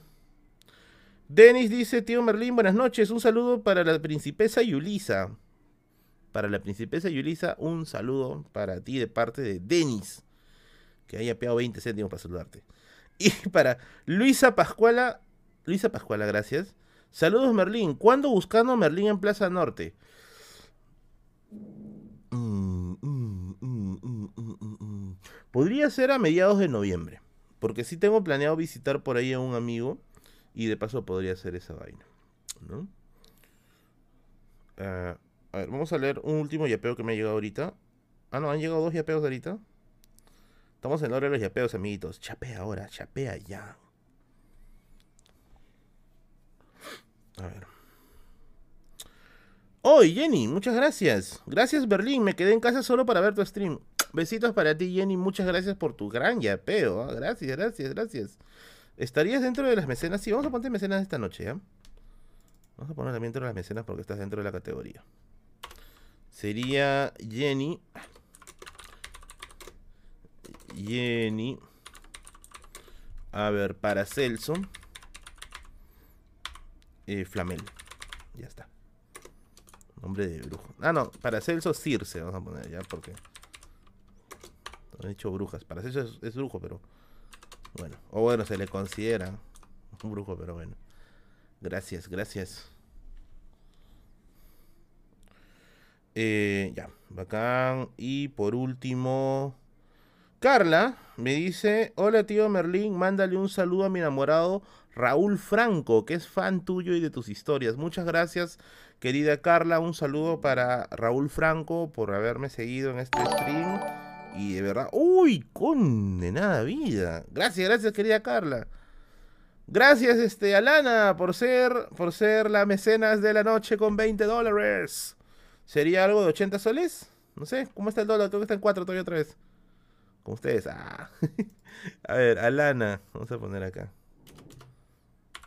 Denis dice, tío Merlín, buenas noches. Un saludo para la princesa Yulisa. Para la princesa Yulisa, un saludo para ti de parte de Denis. Que haya pegado 20 céntimos para saludarte. Y para Luisa Pascuala. Luisa Pascuala, gracias. Saludos Merlín. ¿Cuándo buscando Merlín en Plaza Norte? Podría ser a mediados de noviembre. Porque sí tengo planeado visitar por ahí a un amigo y de paso podría hacer esa vaina. ¿no? Ah, a ver, vamos a leer un último yapeo que me ha llegado ahorita. Ah, no, han llegado dos yapeos ahorita. Estamos en la hora de los yapeos, amiguitos. Chapea ahora, chapea ya. A ver. ¡Oh, Jenny! Muchas gracias. Gracias, Berlín. Me quedé en casa solo para ver tu stream. Besitos para ti, Jenny. Muchas gracias por tu gran yapeo. ¿ah? Gracias, gracias, gracias. ¿Estarías dentro de las mecenas? Sí, vamos a ponerte mecenas esta noche, ¿ya? Vamos a poner también dentro de las mecenas porque estás dentro de la categoría. Sería Jenny. Jenny. A ver, para Celso. Eh, Flamel. Ya está. Nombre de brujo. Ah, no, para Celso Circe vamos a poner ya porque... Han dicho brujas. Para eso es, brujo, pero. Bueno. O bueno, se le considera un brujo, pero bueno. Gracias, gracias. Eh, ya, bacán. Y por último, Carla me dice: Hola tío Merlín, mándale un saludo a mi enamorado Raúl Franco, que es fan tuyo y de tus historias. Muchas gracias, querida Carla. Un saludo para Raúl Franco por haberme seguido en este stream. Y de verdad, uy, condenada vida. Gracias, gracias, querida Carla. Gracias, este, Alana, por ser, por ser la mecenas de la noche con 20 dólares. ¿Sería algo de 80 soles? No sé, ¿cómo está el dólar? Creo que está en 4 todavía otra vez. Con ustedes. Ah. a ver, Alana. Vamos a poner acá.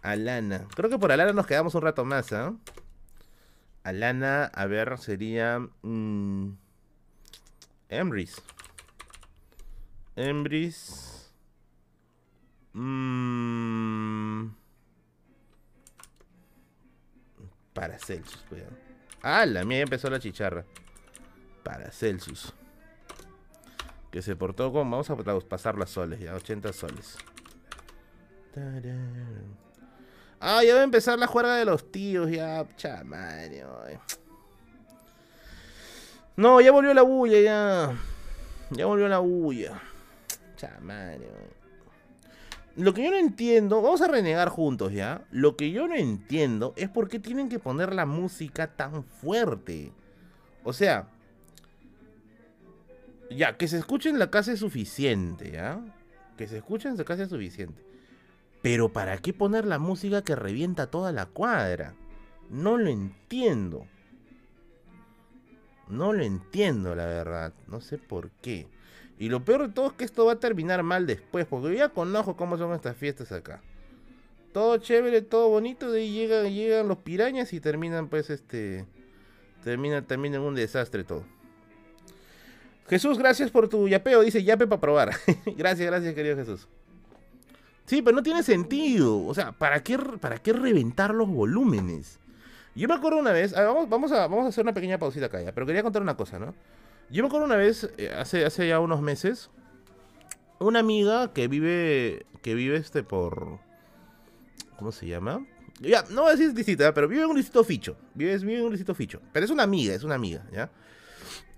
Alana. Creo que por Alana nos quedamos un rato más, ¿ah? Alana, a ver, sería... Mmm, Emrys. Embris. Mm. Para Celsius, cuidado. Ah, la mía empezó la chicharra. Para Celsius. Que se portó con. Vamos a pasar las soles, ya. 80 soles. Ah, ya va a empezar la juerga de los tíos, ya. Chamario. No, ya volvió la bulla, ya. Ya volvió la bulla. Lo que yo no entiendo, vamos a renegar juntos ya. Lo que yo no entiendo es por qué tienen que poner la música tan fuerte. O sea, ya, que se escuche en la casa es suficiente, ¿ya? Que se escuche en la casa es suficiente. Pero ¿para qué poner la música que revienta toda la cuadra? No lo entiendo. No lo entiendo, la verdad. No sé por qué. Y lo peor de todo es que esto va a terminar mal después, porque yo ya conozco cómo son estas fiestas acá. Todo chévere, todo bonito, de ahí llegan, llegan los pirañas y terminan pues este... Termina también en un desastre todo. Jesús, gracias por tu yapeo, dice yape para probar. gracias, gracias querido Jesús. Sí, pero no tiene sentido. O sea, ¿para qué, para qué reventar los volúmenes? Yo me acuerdo una vez, vamos, vamos, a, vamos a hacer una pequeña pausita acá ya, pero quería contar una cosa, ¿no? Yo me acuerdo una vez, eh, hace, hace ya unos meses, una amiga que vive, que vive este por, ¿cómo se llama? Ya, no voy a decir distrito, pero vive en un distrito ficho, vive, vive en un distrito ficho, pero es una amiga, es una amiga, ¿ya?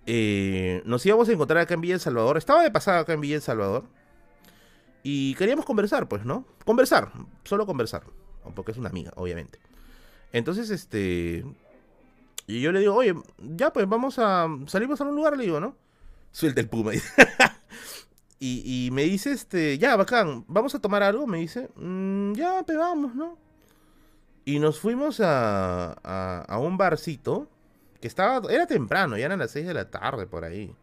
Eh, nos íbamos a encontrar acá en Villa El Salvador, estaba de pasada acá en Villa El Salvador, y queríamos conversar, pues, ¿no? Conversar, solo conversar, porque es una amiga, obviamente. Entonces, este, y yo le digo, oye, ya pues vamos a. Salimos a un lugar, le digo, ¿no? Suelta el puma. y, y me dice, este, ya, bacán, ¿vamos a tomar algo? Me dice, mm, ya, pues, ¿no? Y nos fuimos a, a, un barcito que estaba. Era temprano, ya eran las 6 de la tarde por ahí.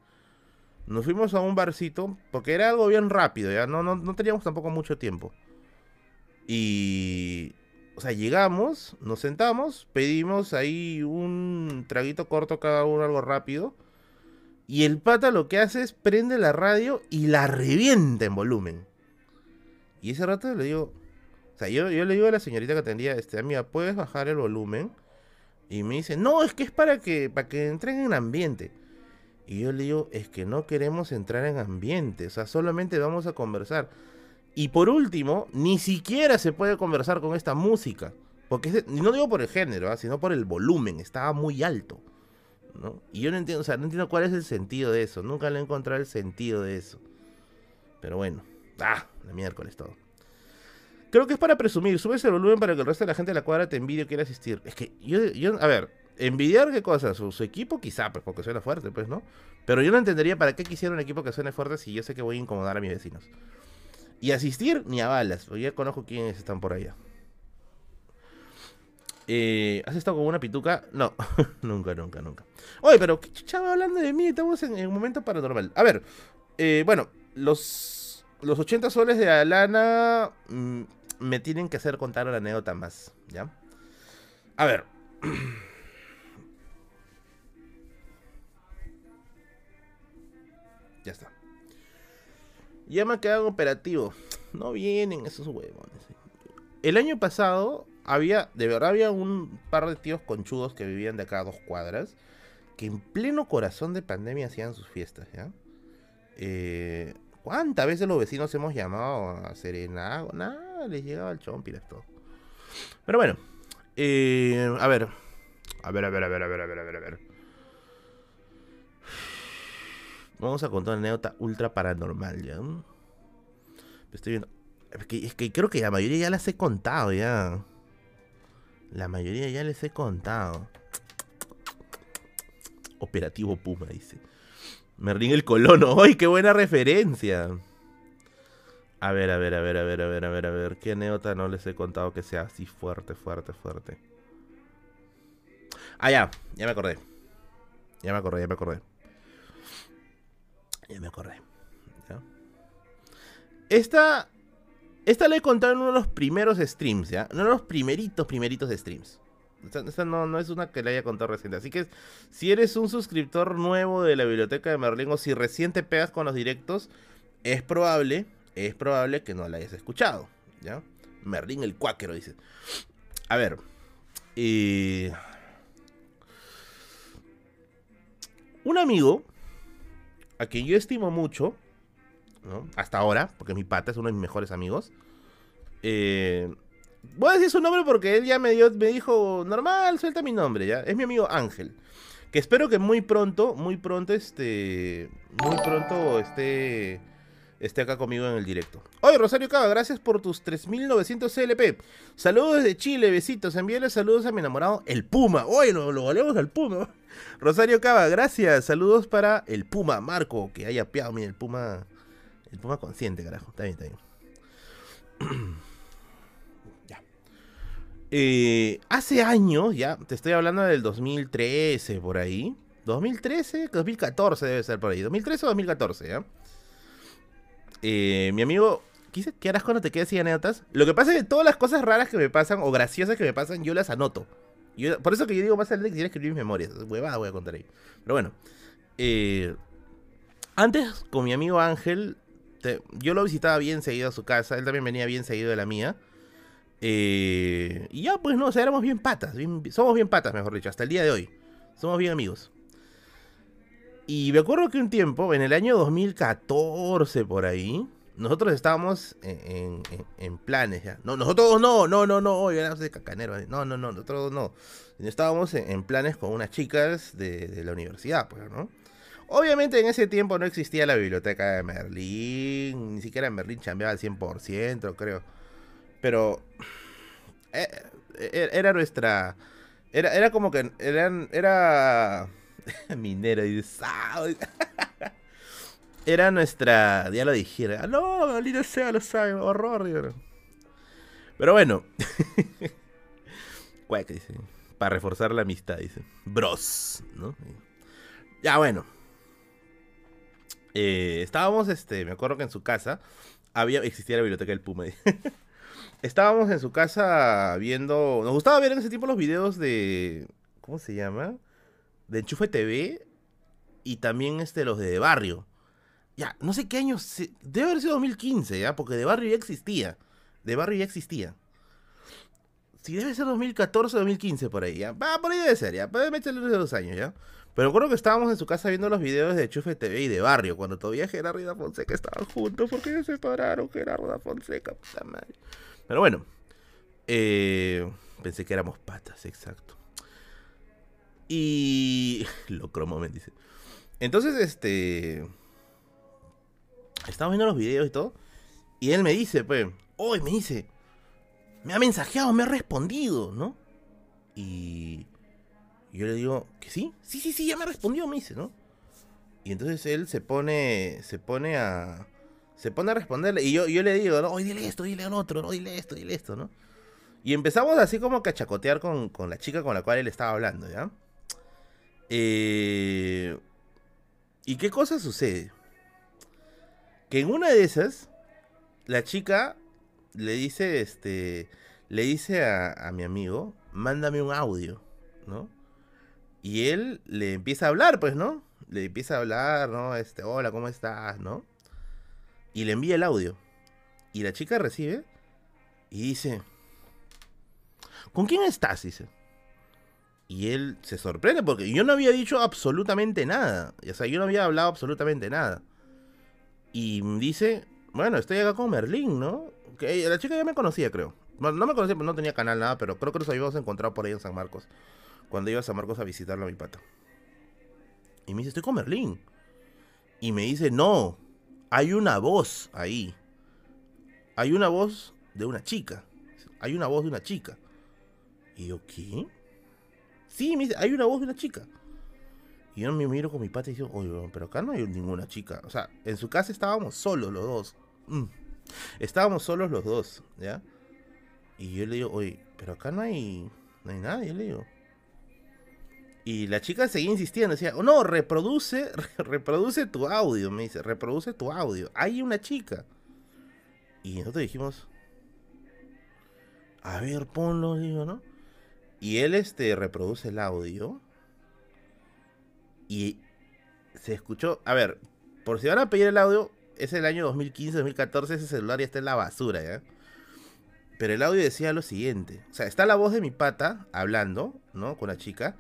Nos fuimos a un barcito porque era algo bien rápido, ya no, no, no teníamos tampoco mucho tiempo. Y o sea, llegamos, nos sentamos, pedimos ahí un traguito corto cada uno, algo rápido. Y el pata lo que hace es prende la radio y la revienta en volumen. Y ese rato le digo, o sea, yo, yo le digo a la señorita que atendía, este, amiga, ¿puedes bajar el volumen? Y me dice, no, es que es para que, para que entren en ambiente. Y yo le digo, es que no queremos entrar en ambiente, o sea, solamente vamos a conversar. Y por último, ni siquiera se puede conversar con esta música. Porque no digo por el género, ¿ah? sino por el volumen, estaba muy alto. ¿no? Y yo no entiendo, o sea, no entiendo cuál es el sentido de eso. Nunca le he encontrado el sentido de eso. Pero bueno, ah, la miércoles todo. Creo que es para presumir, subes el volumen para que el resto de la gente de la cuadra te envidie o quiera asistir. Es que yo, yo a ver, envidiar qué cosa, su, equipo quizá, pues porque suena fuerte, pues, ¿no? Pero yo no entendería para qué quisiera un equipo que suene fuerte si yo sé que voy a incomodar a mis vecinos. Y asistir ni a balas, porque ya conozco quiénes están por allá. Eh, ¿Has estado con una pituca? No, nunca, nunca, nunca. Oye, pero ¿qué chava hablando de mí? Estamos en, un momento paranormal. A ver, eh, bueno, los, los 80 soles de Alana mm, me tienen que hacer contar una anécdota más, ¿ya? A ver. Ya me ha quedado operativo. No vienen esos huevones. El año pasado había, de verdad había un par de tíos conchudos que vivían de acá a dos cuadras, que en pleno corazón de pandemia hacían sus fiestas, ¿ya? Eh, ¿Cuántas veces los vecinos hemos llamado a Serenago? Nada, les llegaba el chompiras todo. Pero bueno, eh, a ver. A ver, a ver, a ver, a ver, a ver, a ver, a ver. Vamos a contar una anécdota ultra paranormal, ¿ya? Estoy viendo. Es que, creo que la mayoría ya las he contado, ya. La mayoría ya les he contado. Operativo Puma, dice. Merlín el colono. ¡Ay, qué buena referencia! A ver, a ver, a ver, a ver, a ver, a ver, a ver. ¿Qué anécdota no les he contado que sea así fuerte, fuerte, fuerte? Ah, ya, ya me acordé. Ya me acordé, ya me acordé. Ya me acordé. Esta, esta la he contado en uno de los primeros streams, ¿ya? Uno de los primeritos, primeritos streams. Esta, no, no, es una que le haya contado reciente. Así que si eres un suscriptor nuevo de la biblioteca de Merlín o si recién te pegas con los directos, es probable, es probable que no la hayas escuchado, ¿ya? Merlín el cuáquero, dice. A ver. Eh, un amigo a quien yo estimo mucho, hasta ahora, porque mi pata es uno de mis mejores amigos. Eh, voy a decir su nombre porque él ya me, dio, me dijo, normal, suelta mi nombre, ¿ya? Es mi amigo Ángel. Que espero que muy pronto, muy pronto, este, muy pronto esté, esté acá conmigo en el directo. Oye, Rosario Cava, gracias por tus 3900 CLP. Saludos desde Chile, besitos. Envíale saludos a mi enamorado, el Puma. Oye, lo, lo valemos al Puma. Rosario Cava, gracias. Saludos para el Puma Marco, que haya piado. Mira, el Puma. El Puma consciente, carajo. Está bien, está bien. ya. Eh, hace años, ya, te estoy hablando del 2013, por ahí. 2013, 2014 debe ser por ahí. 2013 o 2014, ¿ya? Eh, mi amigo, ¿qué, ¿qué harás cuando te quedes sin anécdotas? Lo que pasa es que todas las cosas raras que me pasan o graciosas que me pasan, yo las anoto por eso que yo digo más adelante quisiera escribir mis memorias. Huevada voy a contar ahí. Pero bueno. Eh, antes, con mi amigo Ángel, yo lo visitaba bien seguido a su casa. Él también venía bien seguido de la mía. Eh, y ya, pues no, o sea, éramos bien patas. somos bien patas, mejor dicho, hasta el día de hoy. Somos bien amigos. Y me acuerdo que un tiempo, en el año 2014 por ahí, nosotros estábamos en, planes ya. No, nosotros no, no, no, no, de cacanero. No, no, no, nosotros no. Estábamos en, planes con unas chicas de, la universidad, pues, ¿no? Obviamente en ese tiempo no existía la biblioteca de Merlín, ni siquiera Merlín chambeaba al 100%, creo. Pero eh, eh, era nuestra... Era, era como que eran, era minero y era nuestra. Ya lo dijera. No, Lino Sea lo sabe, horror. Pero bueno. dice. Para reforzar la amistad, dice. Bros, ¿no? Ya, bueno. Eh, estábamos, este, me acuerdo que en su casa había, existía la biblioteca del Puma. estábamos en su casa viendo. Nos gustaba ver en ese tiempo los videos de. ¿Cómo se llama? De Enchufe TV. Y también este, los de Barrio. Ya, no sé qué año. Debe haber sido 2015, ¿ya? Porque de Barrio ya existía. De Barrio ya existía. Si debe ser 2014 o 2015 por ahí, ¿ya? Va, por ahí debe ser, ¿ya? Puede meterle de dos años, ¿ya? Pero creo que estábamos en su casa viendo los videos de Chufe TV y de Barrio, cuando todavía Gerardo y Da Fonseca estaban juntos, porque se separaron Gerardo Da Fonseca, puta madre. Pero bueno, eh, pensé que éramos patas, exacto. Y. Lo cromo me dice. Entonces, este. Estaba viendo los videos y todo. Y él me dice, pues. Hoy me dice. Me ha mensajeado, me ha respondido, ¿no? Y. yo le digo, ¿que sí? Sí, sí, sí, ya me respondió, me dice, ¿no? Y entonces él se pone. Se pone a. Se pone a responderle. Y yo, yo le digo, no, dile esto, dile al otro, no, dile esto, dile esto, ¿no? Y empezamos así como que a chacotear con, con la chica con la cual él estaba hablando, ¿ya? Eh, ¿Y qué cosa sucede? Que en una de esas, la chica le dice, este, le dice a, a mi amigo, mándame un audio, ¿no? Y él le empieza a hablar, pues, ¿no? Le empieza a hablar, ¿no? Este, hola, ¿cómo estás? ¿No? Y le envía el audio. Y la chica recibe y dice, ¿con quién estás? Dice. Y él se sorprende porque yo no había dicho absolutamente nada. O sea, yo no había hablado absolutamente nada. Y dice, bueno, estoy acá con Merlín, ¿no? Que la chica ya me conocía, creo. no me conocía, pues no tenía canal, nada, pero creo que nos habíamos encontrado por ahí en San Marcos. Cuando iba a San Marcos a visitarlo a mi pata. Y me dice, estoy con Merlín. Y me dice, no, hay una voz ahí. Hay una voz de una chica. Hay una voz de una chica. Y yo, ¿qué? Sí, me dice, hay una voz de una chica. Y yo me miro con mi pata y digo, oye, pero acá no hay ninguna chica. O sea, en su casa estábamos solos los dos. Mm. Estábamos solos los dos, ¿ya? Y yo le digo, oye, pero acá no hay, no hay nadie, le digo. Y la chica seguía insistiendo, decía, oh, no, reproduce, reproduce tu audio, me dice, reproduce tu audio. Hay una chica. Y nosotros dijimos, a ver, ponlo, digo, ¿no? Y él este, reproduce el audio. Y se escuchó. A ver, por si van a pedir el audio, es el año 2015, 2014. Ese celular ya está en la basura, ¿ya? Pero el audio decía lo siguiente: O sea, está la voz de mi pata hablando, ¿no? Con la chica.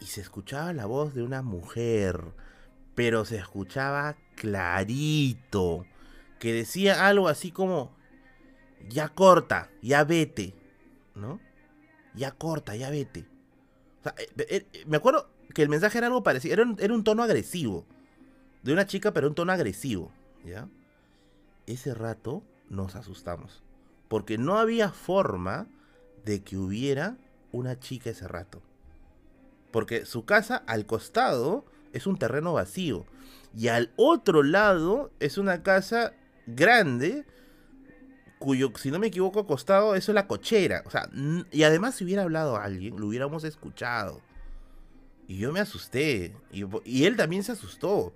Y se escuchaba la voz de una mujer. Pero se escuchaba clarito. Que decía algo así como: Ya corta, ya vete, ¿no? Ya corta, ya vete. Eh, eh, eh, me acuerdo que el mensaje era algo parecido, era un, era un tono agresivo. De una chica, pero un tono agresivo, ¿ya? Ese rato nos asustamos. Porque no había forma de que hubiera una chica ese rato. Porque su casa al costado es un terreno vacío. Y al otro lado es una casa grande cuyo, si no me equivoco, acostado, eso es la cochera. O sea, y además si hubiera hablado alguien, lo hubiéramos escuchado. Y yo me asusté. Y, él también se asustó.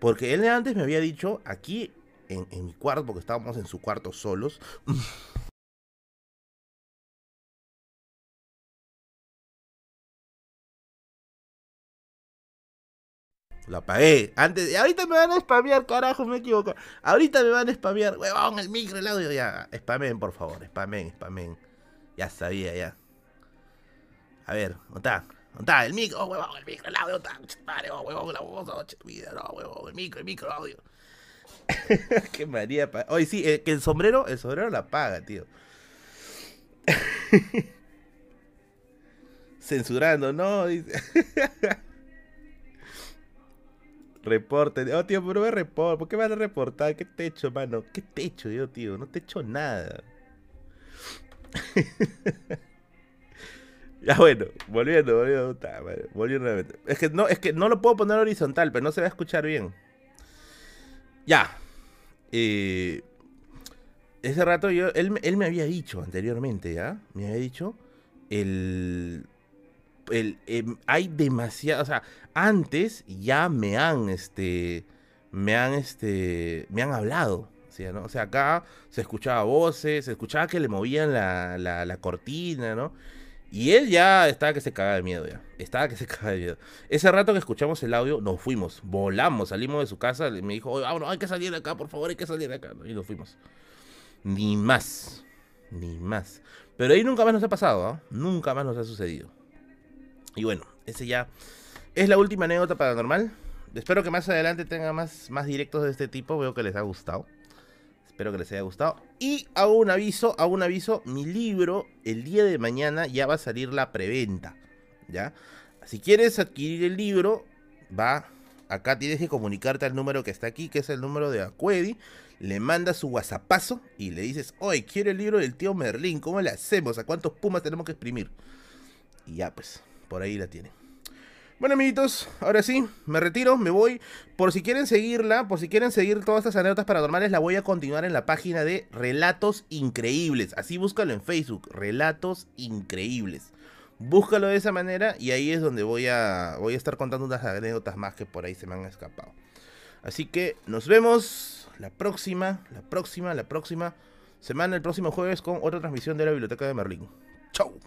Porque él antes me había dicho, aquí en, en mi cuarto, porque estábamos en su cuarto solos. Lo apagué. Antes, ahorita me van a spamear, carajo, me equivoco. Ahorita me van a spamear, huevón, el micro, el audio, ya. Spamen, por favor, spamen, spamen. Ya sabía, ya. A ver, ¿dónde está? ¿Dónde está? El micro, oh, huevón, el micro, el audio. Vale, oh, huevón, la voz, oh, vida, no, huevón, el micro, el micro, el audio. Qué maría. Oye, sí, eh, que el sombrero, el sombrero la paga, tío. Censurando, no, dice. Reporte. Oh, tío, pero me report. ¿Por qué me van a reportar? ¿Qué te he hecho, mano? ¿Qué te he hecho yo, tío? No te he hecho nada. ya bueno, volviendo, volviendo. volviendo nuevamente. Es que, no, es que no lo puedo poner horizontal, pero no se va a escuchar bien. Ya. Eh, ese rato yo, él, él me había dicho anteriormente, ¿ya? Me había dicho el el, em, hay demasiado, o sea, antes ya me han, este, me han, este, me han hablado, decía, ¿no? O sea, acá se escuchaba voces, se escuchaba que le movían la, la, cortina, ¿no? Y él ya estaba que se cagaba de miedo, ya. Estaba que se cagaba de miedo. Ese rato que escuchamos el audio, nos fuimos, volamos, salimos de su casa. Me dijo, vámonos, hay que salir de acá, por favor, hay que salir de acá. Y nos fuimos. Ni más, ni más. Pero ahí nunca más nos ha pasado, ¿ah? Nunca más nos ha sucedido. Y bueno, ese ya es la última anécdota paranormal. Espero que más adelante tenga más, más directos de este tipo. Veo que les ha gustado. Espero que les haya gustado. Y hago un aviso, hago un aviso. Mi libro, el día de mañana, ya va a salir la preventa. ¿Ya? Si quieres adquirir el libro, va. Acá tienes que comunicarte al número que está aquí, que es el número de Acuedi. Le mandas su WhatsAppazo y le dices, oye, quiero el libro del tío Merlín. ¿Cómo le hacemos? ¿A cuántos pumas tenemos que exprimir? Y ya, pues, por ahí la tienen. Bueno, amiguitos, ahora sí, me retiro, me voy. Por si quieren seguirla, por si quieren seguir todas estas anécdotas paranormales, la voy a continuar en la página de Relatos Increíbles. Así búscalo en Facebook, Relatos Increíbles. Búscalo de esa manera y ahí es donde voy a, voy a estar contando unas anécdotas más que por ahí se me han escapado. Así que nos vemos la próxima, la próxima, la próxima semana, el próximo jueves con otra transmisión de la Biblioteca de Merlín. Chau.